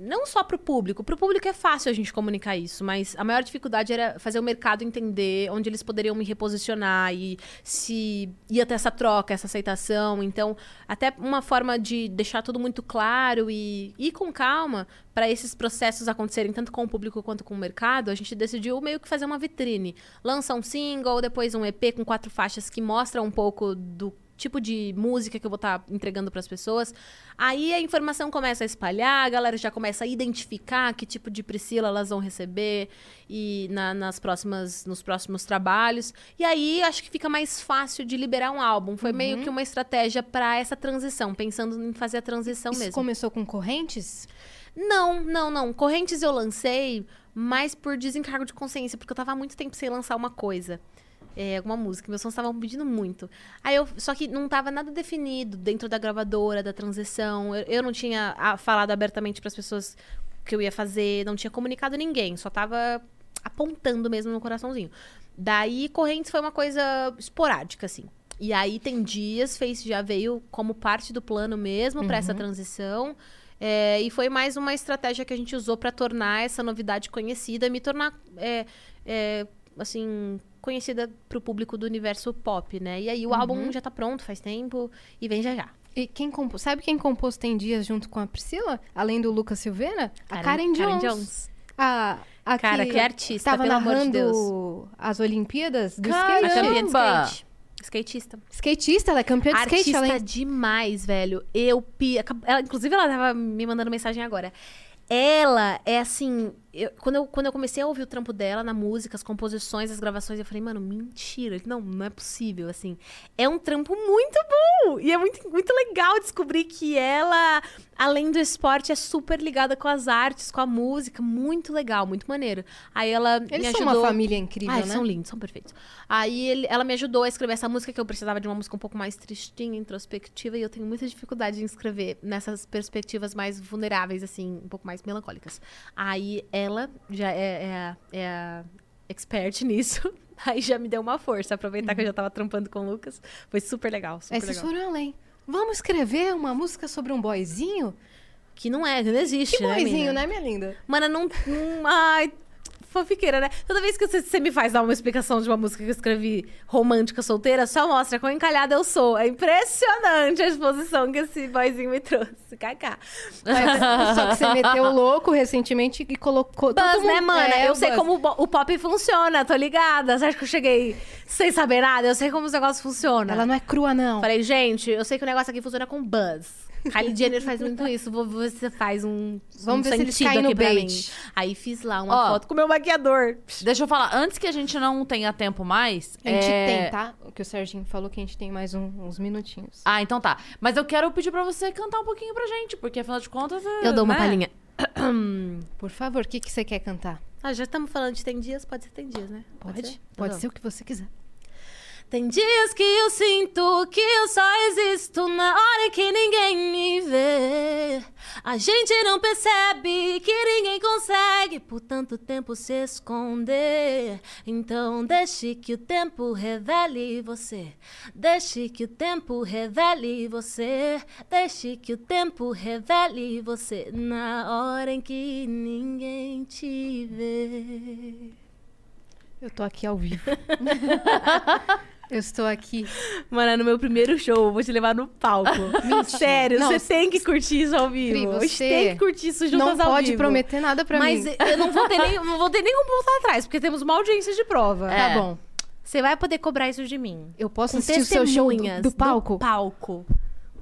não só pro público, pro público é fácil a gente comunicar isso, mas a maior dificuldade era fazer o mercado entender onde eles poderiam me reposicionar e se ia ter essa troca, essa aceitação. Então, até uma forma de deixar tudo muito claro e ir com calma para esses processos acontecerem tanto com o público quanto com o mercado, a gente decidiu meio que fazer uma vitrine. Lança um single, depois um EP com quatro faixas que mostra um pouco do tipo de música que eu vou estar entregando para as pessoas. Aí a informação começa a espalhar, a galera já começa a identificar que tipo de Priscila elas vão receber e na- nas próximas, nos próximos trabalhos. E aí acho que fica mais fácil de liberar um álbum. Foi meio que uma estratégia para essa transição, pensando em fazer a transição Isso mesmo. começou com correntes? Não, não, não. Correntes eu lancei, mas por desencargo de consciência, porque eu tava há muito tempo sem lançar uma coisa. É, alguma música. Meus fãs estavam pedindo muito. Aí eu. Só que não tava nada definido dentro da gravadora, da transição. Eu, eu não tinha ah, falado abertamente para as pessoas o que eu ia fazer, não tinha comunicado ninguém, só tava apontando mesmo no coraçãozinho. Daí, Correntes foi uma coisa esporádica, assim. E aí, tem dias, fez, já veio como parte do plano mesmo pra essa transição. É, e foi mais uma estratégia que a gente usou pra tornar essa novidade conhecida, me tornar, é, é, assim, conhecida pro público do universo pop, né? E aí o álbum já tá pronto faz tempo e vem já já. E quem compôs? Sabe quem compôs Tem Dias junto com a Priscila? Além do Lucas Silveira? A Karen- Karen, Karen Jones. Jones. A, a Cara, que artista, Tava pelo amor de narrando Deus. as Olimpíadas do Caramba! skate. A campeã de skate. Skatista. Skatista, ela é campeã de skate, Artista ela é... demais, velho. Eu ela, inclusive, ela tava me mandando mensagem agora. Ela é assim. Eu- quando, eu, quando eu comecei a ouvir o trampo dela na música, as composições, as gravações, eu falei, mano, mentira. Não, não é possível, assim. É um trampo muito bom! E é muito, muito legal descobrir que ela, além do esporte, é super ligada com as artes, com a música. Muito legal, muito maneiro. Aí ela Eles me são ajudou. uma família incrível, Ai, né? são lindos, são perfeitos. Aí ele- ela me ajudou a escrever essa música que eu precisava de uma música um pouco mais tristinha, introspectiva, e eu tenho muita dificuldade em escrever nessas perspectivas mais vulneráveis, assim, um pouco mais melancólicas. Aí ela já é, é, a- é a expert nisso. Aí já me deu uma força, aproveitar que eu já tava trampando com o Lucas. Foi super legal, super Aí vocês legal. foram além. Vamos escrever uma música sobre um boyzinho? Que não é, que não existe, Que né, boyzinho, né, minha linda? Mana, não, não. Ai, fofiqueira, né? Toda vez que você, você me faz dar uma explicação de uma música que eu escrevi romântica solteira, só mostra quão encalhada eu sou. É impressionante a exposição que esse boyzinho me trouxe. Kaká. Só que você meteu louco recentemente e colocou... Buzz, né, mundo- mana? É, eu sei buzz. como o pop funciona, tô ligada. Você acha que eu cheguei sem saber nada? Eu sei como os negócios funcionam. Ela não é crua, não. Falei, gente, eu sei que o negócio aqui funciona com buzz. Kylie Jenner faz muito isso. Vou você faz um, Vamos um ver se eles caem no bait. Aí fiz lá uma Ó. foto com o meu maquiador. Deixa eu falar, antes que a gente não tenha tempo mais. A gente é- tem, tá? O que o Serginho falou que a gente tem mais um- uns minutinhos. Ah, então tá. Mas eu quero pedir pra você cantar um pouquinho pra gente, porque afinal de contas. Eu dou uma né? palhinha. Por favor, o que, que você quer cantar? Ah, já estamos falando de tem dias, pode ser tem dias, né? Pode? ser? Pode Tá ser o que você quiser. Tem dias que eu sinto que eu só existo na hora que ninguém me vê. A gente não percebe que ninguém consegue por tanto tempo se esconder. Então deixe que o tempo revele você. Deixe que o tempo revele você. Deixe que o tempo revele você na hora em que ninguém te vê. Eu tô aqui ao vivo. eu estou aqui. Mano, é no meu primeiro show, vou te levar no palco. Sério, Não, você tem que curtir isso ao vivo. Pri, gente você tem que curtir isso juntas Não ao pode vivo. prometer nada pra Mas mim. eu não vou ter nem, não vou ter como voltar atrás, porque temos uma audiência de prova. Tá É. bom. Você vai poder cobrar isso de mim. Eu posso Com assistir o seu show do, do palco? palco.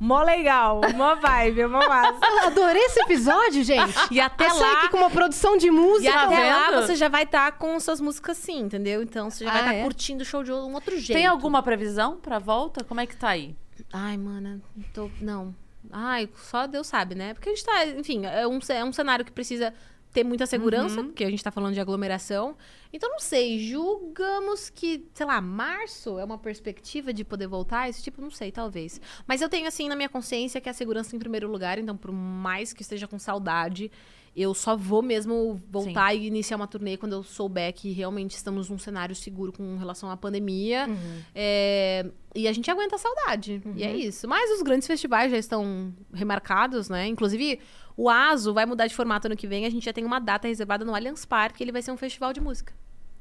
Mó legal, mó vibe, mó massa. Eu adorei esse episódio, gente. E até Achei lá- que com uma produção de música. E até vendo? lá você já vai estar com suas músicas sim, entendeu? Então você já vai Ah, estar é? curtindo o show de um outro jeito. Tem alguma previsão pra volta? Como é que tá aí? Ai, mana, tô... não. Ai, só Deus sabe, né? Porque a gente tá, enfim, é um, é um cenário que precisa ter muita segurança, porque a gente tá falando de aglomeração. Então, não sei, julgamos que, sei lá, março é uma perspectiva de poder voltar? Esse tipo, não sei, talvez. Mas eu tenho, assim, na minha consciência que a segurança em primeiro lugar, então, por mais que esteja com saudade, eu só vou mesmo voltar e iniciar uma turnê quando eu souber que realmente estamos num cenário seguro com relação à pandemia. É, e a gente aguenta a saudade. E é isso. Mas os grandes festivais já estão remarcados, né? Inclusive, o ASO vai mudar de formato ano que vem. A gente já tem uma data reservada no Allianz Parque. Ele vai ser um festival de música.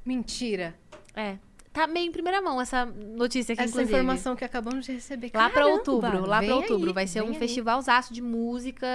Mentira. É. Tá meio em primeira mão essa notícia aqui, Essa inclusive. informação que acabamos de receber. Lá pra Caramba, outubro, lá pra outubro. aí, vai ser um aí. festivalzaço de música,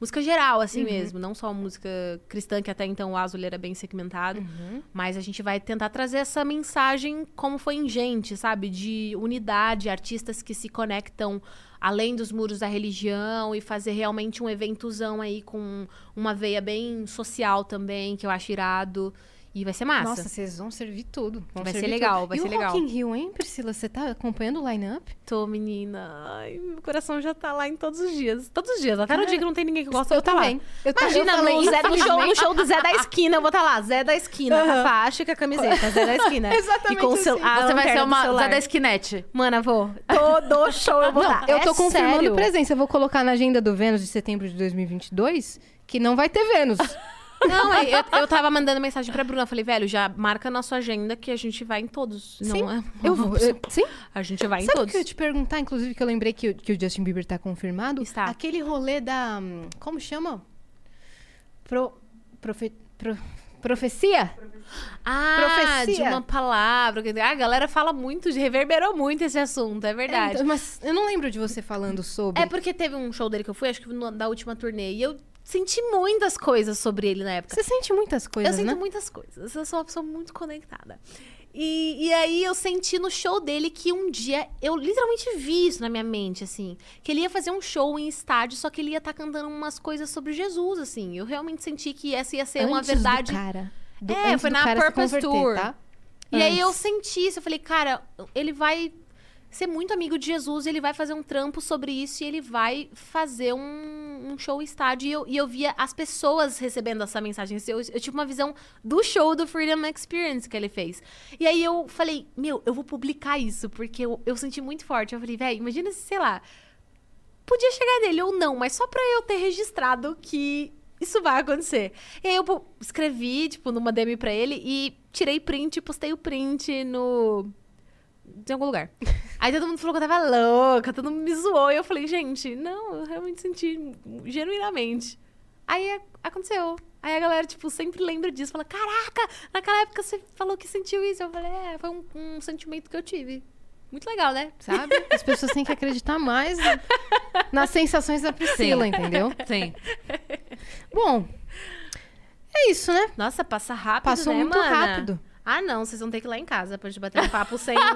música geral, assim Uhum. mesmo. Não só música cristã, que até então o Azul era bem segmentado. Uhum. Mas a gente vai tentar trazer essa mensagem como foi em gente, sabe? De unidade, artistas que se conectam além dos muros da religião e fazer realmente um eventozão aí com uma veia bem social também, que eu acho irado. E vai ser massa. Nossa, vocês vão servir tudo. Vão Vai ser servir legal, tudo. vai e ser o legal. Rock in Rio, hein, Priscila? Você tá acompanhando o line-up? Tô, menina. Ai, meu coração já tá lá em todos os dias. Todos os dias. Até no dia que não tem ninguém que gosta, eu, eu vou tá também. lá. Eu Imagina, eu falei, no, Zé- no show, no show do Zé da Esquina, eu vou estar lá. Zé da Esquina, com a faixa e com a camiseta. Zé da Esquina. Exatamente E com o seu, assim. a Você vai ser uma. Zé da Esquinete. Mana, vou. Todo show eu vou Não, estar. eu tô É confirmando sério. presença. Eu vou colocar na agenda do Vênus de setembro de 2022 que não vai ter Vênus. Não, é, eu, eu tava mandando mensagem pra Bruna. Eu falei, velho, já marca na sua agenda que a gente vai em todos. Sim, Não é? eu vou. eu- sim? A gente vai em Sabe o todos. que eu ia te perguntar, inclusive, que eu lembrei que, o- que o Justin Bieber tá confirmado? Está. Aquele rolê da. hum, Como chama? Pro, profe, pro- profecia? Ah, Profecia. de uma palavra. Ah, a galera fala muito, reverberou muito esse assunto, é É, verdade. então, mas eu não lembro de você falando sobre. É porque teve um show dele que eu fui, acho que no- da última turnê, e eu senti muitas coisas sobre ele na época. Você sente muitas coisas, eu sinto né? muitas coisas. Eu sou uma pessoa muito conectada. E, e aí eu senti no show dele que um dia eu literalmente vi isso na minha mente, assim. Que ele ia fazer um show em estádio, só que ele ia estar cantando umas coisas sobre Jesus, assim. Eu realmente senti que essa ia ser uma Antes verdade. Do cara. Do- É, foi na Purpose Tour. Tá? E aí eu senti isso, eu falei, cara, ele vai ser muito amigo de Jesus, ele vai fazer um trampo sobre isso e ele vai fazer um, um show estádio. E eu, e eu via as pessoas recebendo essa mensagem. Eu, eu tive uma visão do show do Freedom Experience que ele fez. E aí eu falei, meu, eu vou publicar isso, porque eu, eu senti muito forte. Eu falei, velho, imagina se, sei lá, podia chegar nele ou não, mas só pra eu ter registrado que isso vai acontecer. E aí eu escrevi, tipo, numa DM pra ele e tirei print postei o print no. Em algum lugar. Aí todo mundo falou que eu tava louca, todo mundo me zoou. E eu falei, gente, não, eu realmente senti genuinamente. Aí aconteceu. Aí a galera, tipo, sempre lembra disso. Fala, caraca, naquela época você falou que sentiu isso. Eu falei, é, foi um, um sentimento que eu tive. Muito legal, né? Sabe? As pessoas têm que acreditar mais nas sensações da Priscila, Sim. entendeu? Sim. Bom, é isso, né? Nossa, passa rápido, Passou né, muito mana? rápido. Ah, não, vocês vão ter que ir lá em casa pra gente bater um papo sem.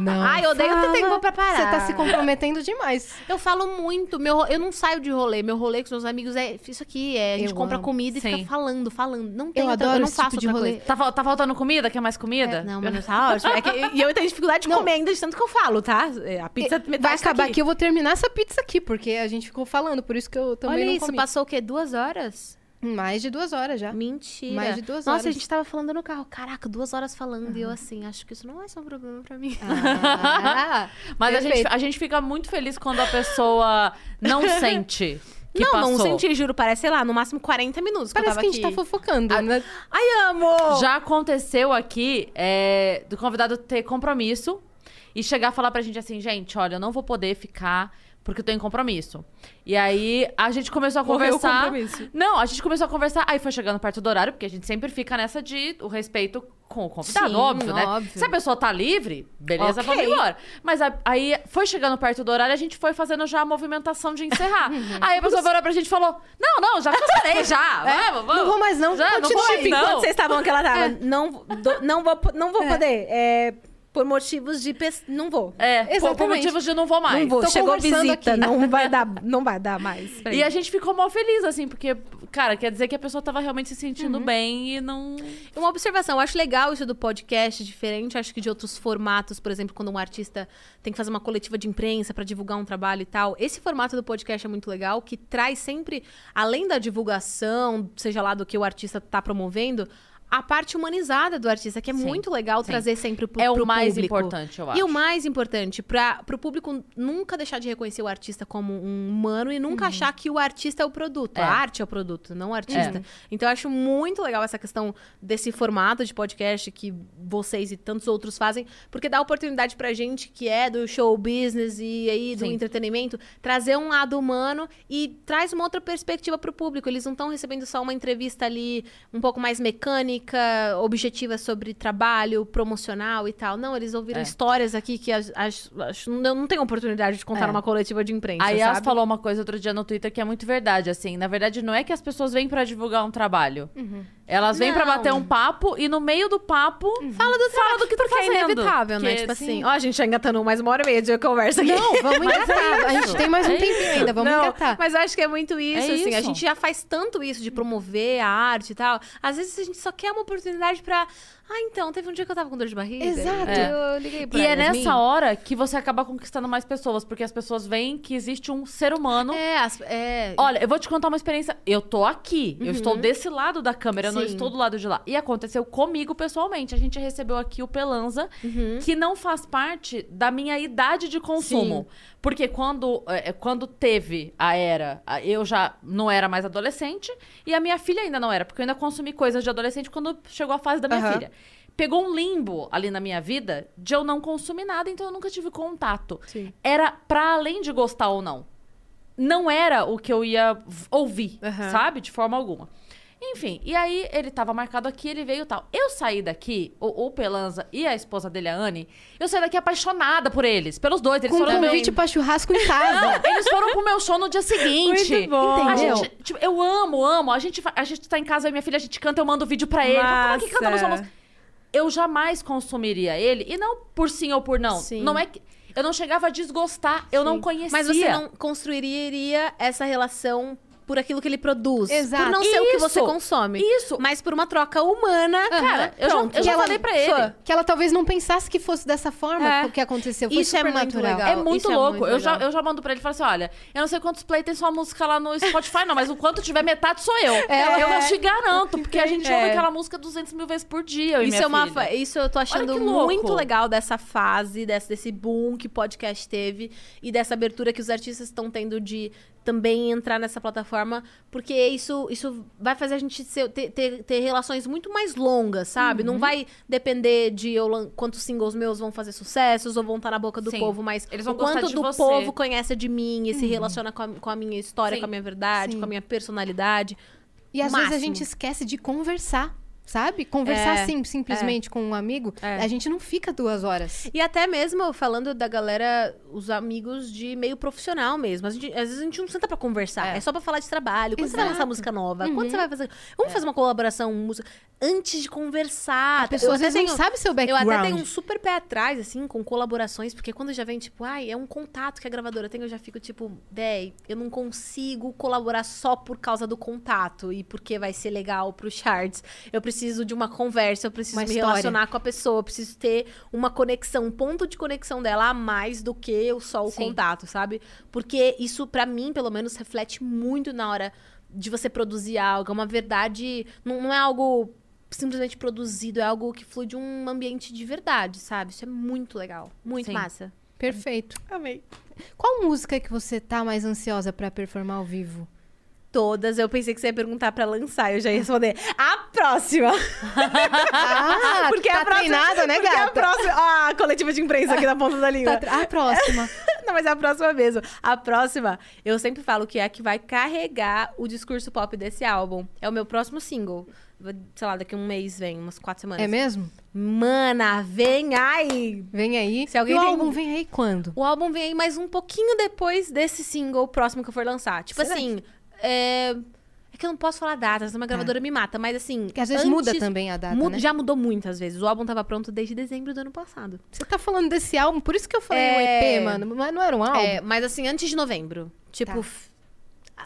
Não. Ai, eu odeio ter tempo pra parar. Você tá se comprometendo demais. Eu falo muito, meu, eu não saio de rolê. Meu rolê com os meus amigos é isso aqui, é a gente Eu compra amo. comida e Sim. fica falando, falando. Não tem Eu outra, adoro eu não faço tipo de rolê. coisa. Tá, tá faltando comida? Quer mais comida? Não, mas tá ótimo. É que, e eu tenho dificuldade de comer ainda de tanto que eu falo, tá? É, A pizza metade Vai acabar aqui. aqui, eu vou terminar essa pizza aqui, porque a gente ficou falando, por isso que eu também Olha não isso, comi. passou o quê? Duas horas? Mais de duas horas já. Mentira. Mais de duas Nossa, horas. a gente tava falando no carro. Caraca, duas horas falando. E eu assim, acho que isso não vai ser um problema pra mim. Ah, Mas a gente, a gente fica muito feliz quando a pessoa não sente que não, passou. não senti, juro. Parece, sei lá, no máximo 40 minutos que Parece tava que a gente aqui. tá fofocando, né? Ai, amo! Já aconteceu aqui é, do convidado ter compromisso e chegar a falar pra gente assim, gente, olha, eu não vou poder ficar porque eu tenho compromisso. E aí a gente começou a o conversar. compromisso. Não, a gente começou a conversar, aí foi chegando perto do horário, porque a gente sempre fica nessa de o respeito com o convidado, Sim, óbvio, né? óbvio. Se a pessoa tá livre, beleza, Ok. vamos embora. Mas a- aí foi chegando perto do horário, a gente foi fazendo já a movimentação de encerrar. aí a pessoa virou pra gente e falou: Não, não, já cancelei, já. Vamos, vamos. Não vou mais não, Já, não vou mais, Tipo, não. enquanto vocês estavam que ela tava, não, do- não vou, não vou poder. É, por motivos de... pes- Não vou. É, por, por Exatamente. motivos de não vou mais. Não vou. Tô Chegou visita, aqui. não vai dar, não vai dar mais. pra E a gente ficou mal feliz, assim, porque, cara, quer dizer que a pessoa tava realmente se sentindo bem e não. Uma observação, eu acho legal isso do podcast, diferente, acho que de outros formatos, por exemplo, quando um artista tem que fazer uma coletiva de imprensa para divulgar um trabalho e tal. Esse formato do podcast é muito legal, que traz sempre, além da divulgação, seja lá do que o artista tá promovendo, a parte humanizada do artista, que é Sim, muito legal sim. trazer sempre pro, É o pro mais público. importante, eu acho. E o mais importante, para o público nunca deixar de reconhecer o artista como um humano e nunca achar que o artista é o produto. É. A arte é o produto, não o artista. Então eu acho muito legal essa questão desse formato de podcast que vocês e tantos outros fazem, porque dá oportunidade pra gente que é do show business e aí do Sim. entretenimento, trazer um lado humano e traz uma outra perspectiva pro público. Eles não estão recebendo só uma entrevista ali um pouco mais mecânica, objetiva sobre trabalho, promocional e tal. Não, eles ouviram É. histórias aqui que as, as- as- não, não tem oportunidade de contar É. numa coletiva de imprensa, A Yas sabe? falou uma coisa outro dia no Twitter que é muito verdade, assim. Na verdade, não é que as pessoas vêm pra divulgar um trabalho. Elas vêm pra Não. bater um papo e no meio do papo Fala do, fala do que tá porque fazendo. é inevitável, né? Que, Tipo assim, sim. ó, a gente já engatando mais uma hora e meia de conversa aqui. Não, vamos engatar. a gente tem mais um É tempinho isso. ainda, vamos Não, engatar. Mas eu acho que é muito isso, É assim. A isso. gente já faz tanto isso de promover a arte e tal. Às vezes a gente só quer uma oportunidade pra. Ah, então, teve um dia que eu tava com dor de barriga. Exato. e Eu liguei pra E é nessa hora que você acaba conquistando mais pessoas, porque as pessoas veem que existe um ser humano. É, as- é. Olha, eu vou te contar uma experiência. Eu tô aqui, eu estou desse lado da câmera, eu não Sim. estou do lado de lá. E aconteceu comigo pessoalmente. A gente recebeu aqui o Pelanza, que não faz parte da minha idade de consumo. Porque quando, é, quando teve a era, eu já não era mais adolescente e a minha filha ainda não era, porque eu ainda consumi coisas de adolescente quando chegou a fase da minha Aham. filha. Pegou um limbo ali na minha vida de eu não consumir nada, então eu nunca tive contato. Sim. Era pra além de gostar ou não não era o que eu ia ouvir, Aham. sabe? De forma alguma. Enfim, e aí ele tava marcado aqui, ele veio e tal. Eu saí daqui, o, o Pelanza e a esposa dele, a Anne, eu saí daqui apaixonada por eles, pelos dois. Eles Com foram meu... convite pra churrasco em casa. Não, eles foram pro meu show no dia seguinte. Muito bom. Gente, tipo, eu amo, amo. A gente, a gente tá em casa, eu e minha filha, a gente canta, eu mando vídeo pra ele. Fala, "Fala aqui, canta eu jamais consumiria ele. E não por sim ou por não. Sim. Não é que. Eu não chegava a desgostar, eu não conhecia. Mas você não construiria essa relação por aquilo que ele produz. Exato. Por não ser o que Isso. você consome. Isso. Mas por uma troca humana. Cara, eu já, pronto. eu já Que ela- falei pra ele. Fã. Que ela talvez não pensasse que fosse dessa forma É. o que aconteceu. Foi Isso é muito natural. legal. É muito Isso é louco. muito eu, já, legal. eu já mando pra ele e falo assim: olha, eu não sei quantos play tem sua música lá no Spotify, não, mas o quanto tiver metade sou eu. É. Eu te garanto, porque a gente ouve É. aquela música 200 mil vezes por dia. eu e Isso minha é uma filha. fa- isso eu tô achando muito legal dessa fase, desse, desse boom que o podcast teve e dessa abertura que os artistas estão tendo de também entrar nessa plataforma, porque isso, isso vai fazer a gente ser- ter, ter, ter relações muito mais longas, sabe? Uhum. Não vai depender de eu quantos singles meus vão fazer sucessos ou vão estar na boca do Sim. povo, mas Eles vão quanto do você. povo conhece de mim e se relaciona com a, com a minha história, Sim. com a minha verdade, Sim. com a minha personalidade. E às vezes a Máximo. gente esquece de conversar, sabe? Conversar É, assim, simplesmente com um amigo. É. A gente não fica duas horas. E até mesmo falando da galera, os amigos de meio profissional mesmo. Gente- às vezes a gente não senta pra conversar. É, só pra falar de trabalho. Quando você vai lançar Exato. música nova? Quando Uhum. você vai fazer. Vamos fazer uma colaboração, música. Antes de conversar. A pessoa Eu às vezes não tenho- sabe seu Eu background. até tenho um super pé atrás, assim, com colaborações, porque quando já vem, tipo, ai, é um contato que a gravadora tem, eu já fico, tipo, véi, eu não consigo colaborar só por causa do contato e porque vai ser legal pro charts. Eu preciso de uma conversa, eu preciso Uma me história. relacionar com a pessoa, eu preciso ter uma conexão, um ponto de conexão dela a mais do que só o Sim. contato, sabe? Porque isso, pra mim, pelo menos, reflete muito na hora de você produzir algo. É uma verdade. Não, não é algo simplesmente produzido, é algo que flui de um ambiente de verdade, sabe? Isso é muito legal. Muito Sim. massa. Perfeito. Amei. Qual música que você tá mais ansiosa pra performar ao vivo? Todas, eu pensei que você ia perguntar pra lançar, eu já ia responder. A próxima! Ah, Porque tá a próxima, treinada, né, porque a gata? próxima. Ah, a coletiva de imprensa aqui na ponta da língua. Tá a próxima. Não, mas é a próxima mesmo. A próxima, eu sempre falo que é a que vai carregar o discurso pop desse álbum. É o meu próximo single. Sei lá, daqui a um mês vem, umas quatro semanas. É mesmo? Mana, vem aí! Vem aí. Se alguém e o tem- álbum vem aí quando? O álbum vem aí mais um pouquinho depois desse single próximo que eu for lançar. Tipo Será assim, é... é que eu não posso falar datas, uma gravadora me mata, mas assim... Porque às vezes antes- muda também a data, mu- né? Já mudou muitas vezes. O álbum tava pronto desde dezembro do ano passado. Você tá falando desse álbum, por isso que eu falei o É. EP, mano. Mas não era um álbum? É, mas assim, antes de novembro. Tipo, Tá. f-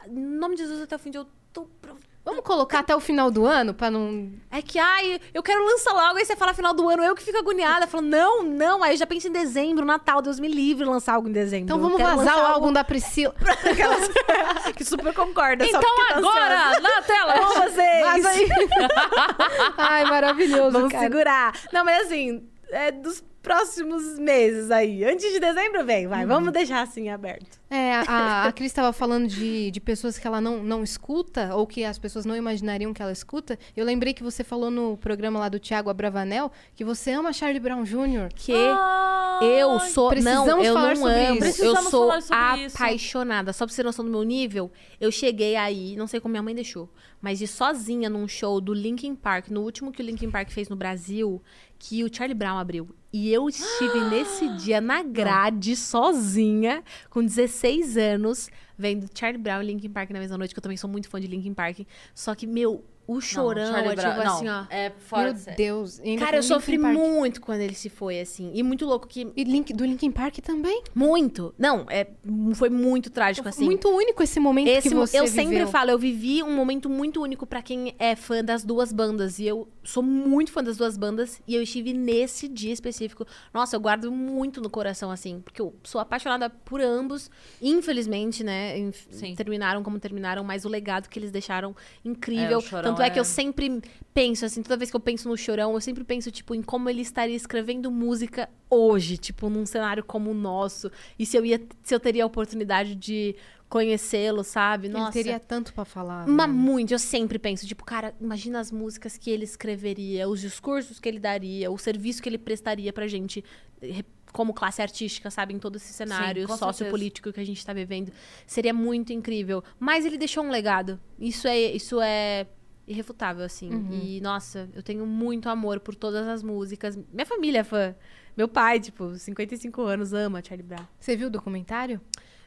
em nome de Jesus até o fim de outubro. Vamos colocar até o final do ano pra não. É que, ai, eu quero lançar logo, aí você fala final do ano, eu que fico agoniada, falando, não, não, aí eu já penso em dezembro, Natal, Deus me livre lançar algo em dezembro. Então vamos vazar o álbum da Priscila. Que super concorda, Então tá agora, ansiosa. na tela, com vocês. Vaza aí. Ai, maravilhoso, Vamos cara. segurar. Não, mas assim, é dos próximos meses aí. Antes de dezembro vem, vai. Vamos deixar assim aberto. É, a, a Cris estava falando de, de pessoas que ela não, não escuta, ou que as pessoas não imaginariam que ela escuta. Eu lembrei que você falou no programa lá do Thiago Abravanel que você ama Charlie Brown Jr. Que eu sou. precisamos não, eu falar não sobre amo. isso. Eu sou falar sobre isso. apaixonada. Só pra você ter noção do meu nível, eu cheguei aí, não sei como minha mãe deixou, mas de sozinha num show do Linkin Park, no último que o Linkin Park fez no Brasil, que o Charlie Brown abriu. E eu estive nesse dia na grade, sozinha, com 16 anos, vendo Charlie Brown e Linkin Park na mesma noite, que eu também sou muito fã de Linkin Park. Só que, meu, o chorão Charlie é tipo Brown- não, assim, ó. É fora Meu de. Deus. ainda Cara, eu sofri Park. muito quando ele se foi, assim. E muito louco que. E Link, do Linkin Park também. Muito. Não, é, foi muito trágico, assim. Muito único esse momento Esse, que você eu sempre viveu. falo, eu vivi um momento muito único pra quem é fã das duas bandas. E eu sou muito fã das duas bandas. E eu estive nesse dia específico. Nossa, eu guardo muito no coração, assim. Porque eu sou apaixonada por ambos. Infelizmente, né? inf- Sim. Terminaram como terminaram. Mas o legado que eles deixaram É, incrível. o Chorão Tanto é, que eu sempre penso, assim, toda vez que eu penso no Chorão, eu sempre penso, tipo, em como ele estaria escrevendo música hoje. Tipo, num cenário como o nosso. E se eu, ia, se eu teria a oportunidade de conhecê-lo, sabe? Ele Nossa. teria tanto pra falar. Mas né? muito, eu sempre penso, tipo, cara, imagina as músicas que ele escreveria, os discursos que ele daria, o serviço que ele prestaria pra gente eh, como classe artística, sabe, em todo esse cenário com sociopolítico que a gente tá vivendo. Seria muito incrível. Mas ele deixou um legado. Isso é, isso é irrefutável, assim. E, nossa, eu tenho muito amor por todas as músicas. Minha família é fã. Meu pai, tipo, 55 anos, ama Charlie Brown. Você viu o documentário?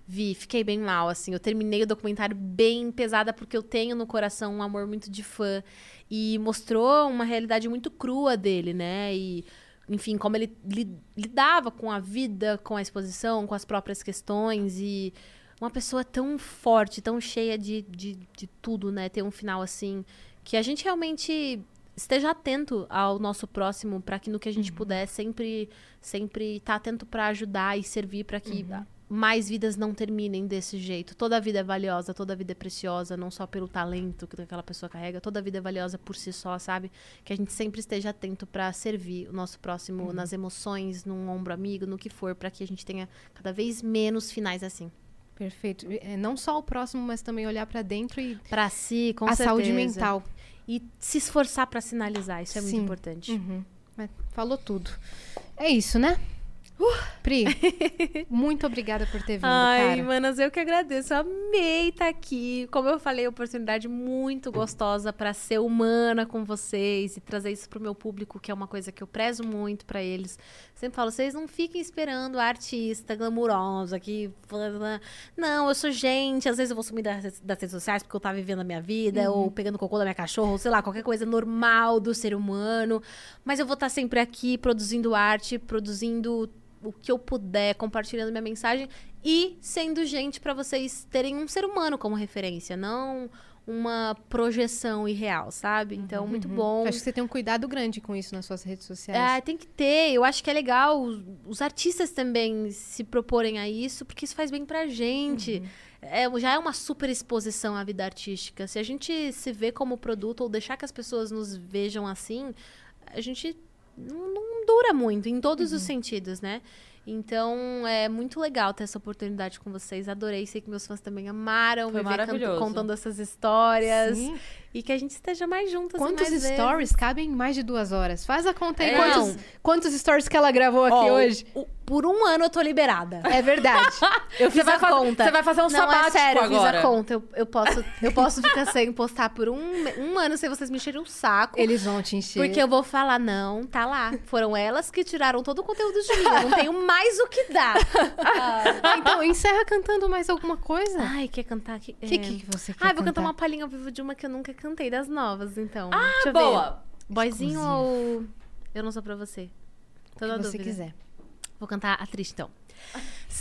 Vi, fiquei bem mal, assim. Eu terminei o documentário bem pesada, porque eu tenho no coração um amor muito de fã. E mostrou uma realidade muito crua dele, né? E, enfim, como ele li- lidava com a vida, com a exposição, com as próprias questões. E uma pessoa tão forte, tão cheia de, de, de tudo, né? Ter um final assim. Que a gente realmente esteja atento ao nosso próximo para que no que a gente puder sempre sempre estar atento para ajudar e servir para que mais vidas não terminem desse jeito. Toda vida é valiosa, toda vida é preciosa, não só pelo talento que aquela pessoa carrega, toda vida é valiosa por si só, sabe? Que a gente sempre esteja atento para servir o nosso próximo nas emoções, num ombro amigo, no que for, para que a gente tenha cada vez menos finais assim. Perfeito. É, não só o próximo, mas também olhar pra dentro e Para si, com a certeza. saúde mental. E se esforçar para sinalizar, isso é muito Sim. importante. Uhum. Falou tudo. É isso, né? Pri, muito obrigada por ter vindo, Ai, cara. manas, eu que agradeço. Eu amei estar aqui. Como eu falei, oportunidade muito gostosa para ser humana com vocês e trazer isso pro meu público, que é uma coisa que eu prezo muito para eles. Sempre falo, vocês não fiquem esperando a artista glamurosa que não, eu sou gente, às vezes eu vou sumir das, das redes sociais porque eu tava vivendo a minha vida, ou pegando cocô da minha cachorra, ou sei lá, qualquer coisa normal do ser humano. Mas eu vou estar sempre aqui produzindo arte, produzindo o que eu puder, compartilhando minha mensagem e sendo gente pra vocês terem um ser humano como referência, não uma projeção irreal, sabe? Então, muito bom. Acho que você tem um cuidado grande com isso nas suas redes sociais. É, tem que ter. Eu acho que é legal os, os artistas também se proporem a isso, porque isso faz bem pra gente. É, já é uma super exposição à vida artística. Se a gente se vê como produto ou deixar que as pessoas nos vejam assim, a gente não, não dura muito, em todos os sentidos, né? Então, é muito legal ter essa oportunidade com vocês. Adorei, sei que meus fãs também amaram Foi me ver contando essas histórias. Sim. E que a gente esteja mais juntas. Quantos mais vezes. stories cabem em mais de duas horas? Faz a conta aí. É. Quantos, quantos stories que ela gravou aqui Ó, hoje? o- por um ano eu tô liberada. É verdade. Eu fiz Você vai a conta. você vai fazer um Não, sabático é sério, eu agora. fiz a conta. Eu, eu posso, eu posso ficar sem postar por um, um ano sem vocês me encherem o saco. Eles vão te encher. Porque eu vou falar, não, tá lá. Foram elas que tiraram todo o conteúdo de mim. Eu não tenho mais o que dar. Ah, então, encerra cantando mais alguma coisa. Ai, quer cantar? O que, que que você quer Ai, vou cantar? cantar uma palhinha ao vivo de uma que eu nunca cantei, das novas, então. Ah, Deixa eu boa. ver. Boyzinho ou Eu Não Sou Pra Você? Tô O que você dúvida. quiser. Vou cantar a triste, então.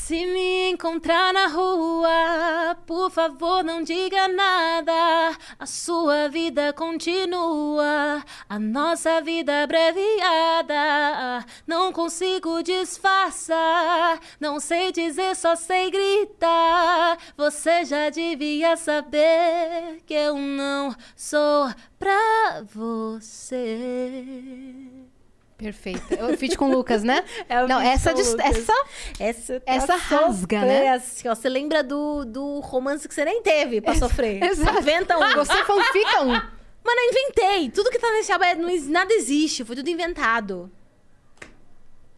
Se me encontrar na rua, por favor, não diga nada. A sua vida continua, a nossa vida abreviada. Não consigo disfarçar, não sei dizer, só sei gritar. Você já devia saber que eu não sou pra você. Perfeita. Eu fiz com o Lucas, né? É não, essa, Lucas. essa Essa, Essa rasga, né? Assim, ó, você lembra do, do romance que você nem teve pra sofrer. Exato. Inventa um. Você fanfica um. Mano, eu inventei. Tudo que tá nesse álbum, é- nada existe. Foi tudo inventado.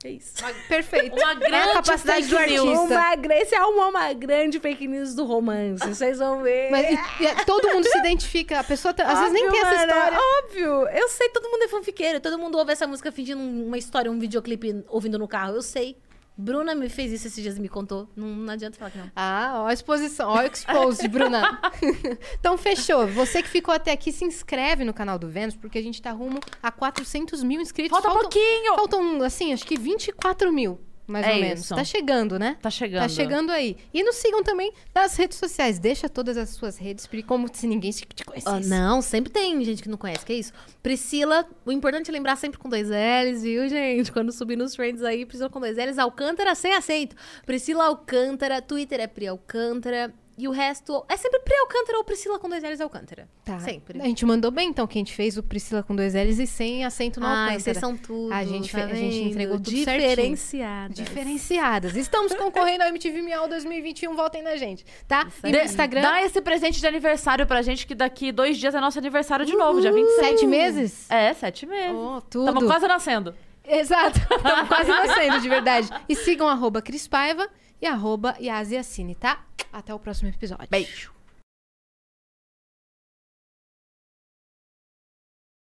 É isso. Perfeito. Uma é grande a capacidade do artista. Uma, álbum é uma grande fake news do romance. Vocês vão ver. Mas e- e- todo mundo se identifica. A pessoa tá- às vezes nem tem essa história. Óbvio. Eu sei, todo mundo é fanfiqueiro. Todo mundo ouve essa música fingindo um- uma história, um videoclipe ouvindo no carro. Eu sei. Bruna me fez isso esses dias me contou. Não, não adianta falar que não. Ah, ó a exposição, ó o expose, Bruna. então, fechou. Você que ficou até aqui, se inscreve no canal do Vênus, porque a gente tá rumo a 400 mil inscritos. Falta faltam, pouquinho. Faltam, assim, acho que 24 mil, mais É ou menos. isso. Tá chegando, né? Tá chegando. Tá chegando aí. E nos sigam também nas redes sociais. Deixa todas as suas redes, Pri, como se ninguém te conhecesse. Ah, não, sempre tem gente que não conhece, que é isso. Priscila, o importante é lembrar sempre com dois L's, viu, gente? Quando subir nos trends aí, Priscila com dois L's, Alcântara sem acento. Priscila Alcântara, Twitter é Pri Alcântara. E o resto é sempre Pri Alcântara ou Priscila com dois L's Alcântara. Tá. Sempre. A gente mandou bem, então, que a gente fez o Priscila com dois L's e sem acento no Ai, Alcântara. vocês são tudo. A gente tá fe- a gente entregou tudo certinho. Diferenciadas. Diferenciadas. Estamos concorrendo ao MTV Miau 2021. Voltem na gente, tá? E no Instagram, Dá esse presente de aniversário pra gente, que daqui dois dias é nosso aniversário de novo, dia 26. sete meses? É, sete meses. Oh, tudo. Tamo quase nascendo. Exato. Estamos quase nascendo, de verdade. E sigam arroba Cris Paiva e arroba Yasiacine, tá? Até o próximo episódio. Beijo.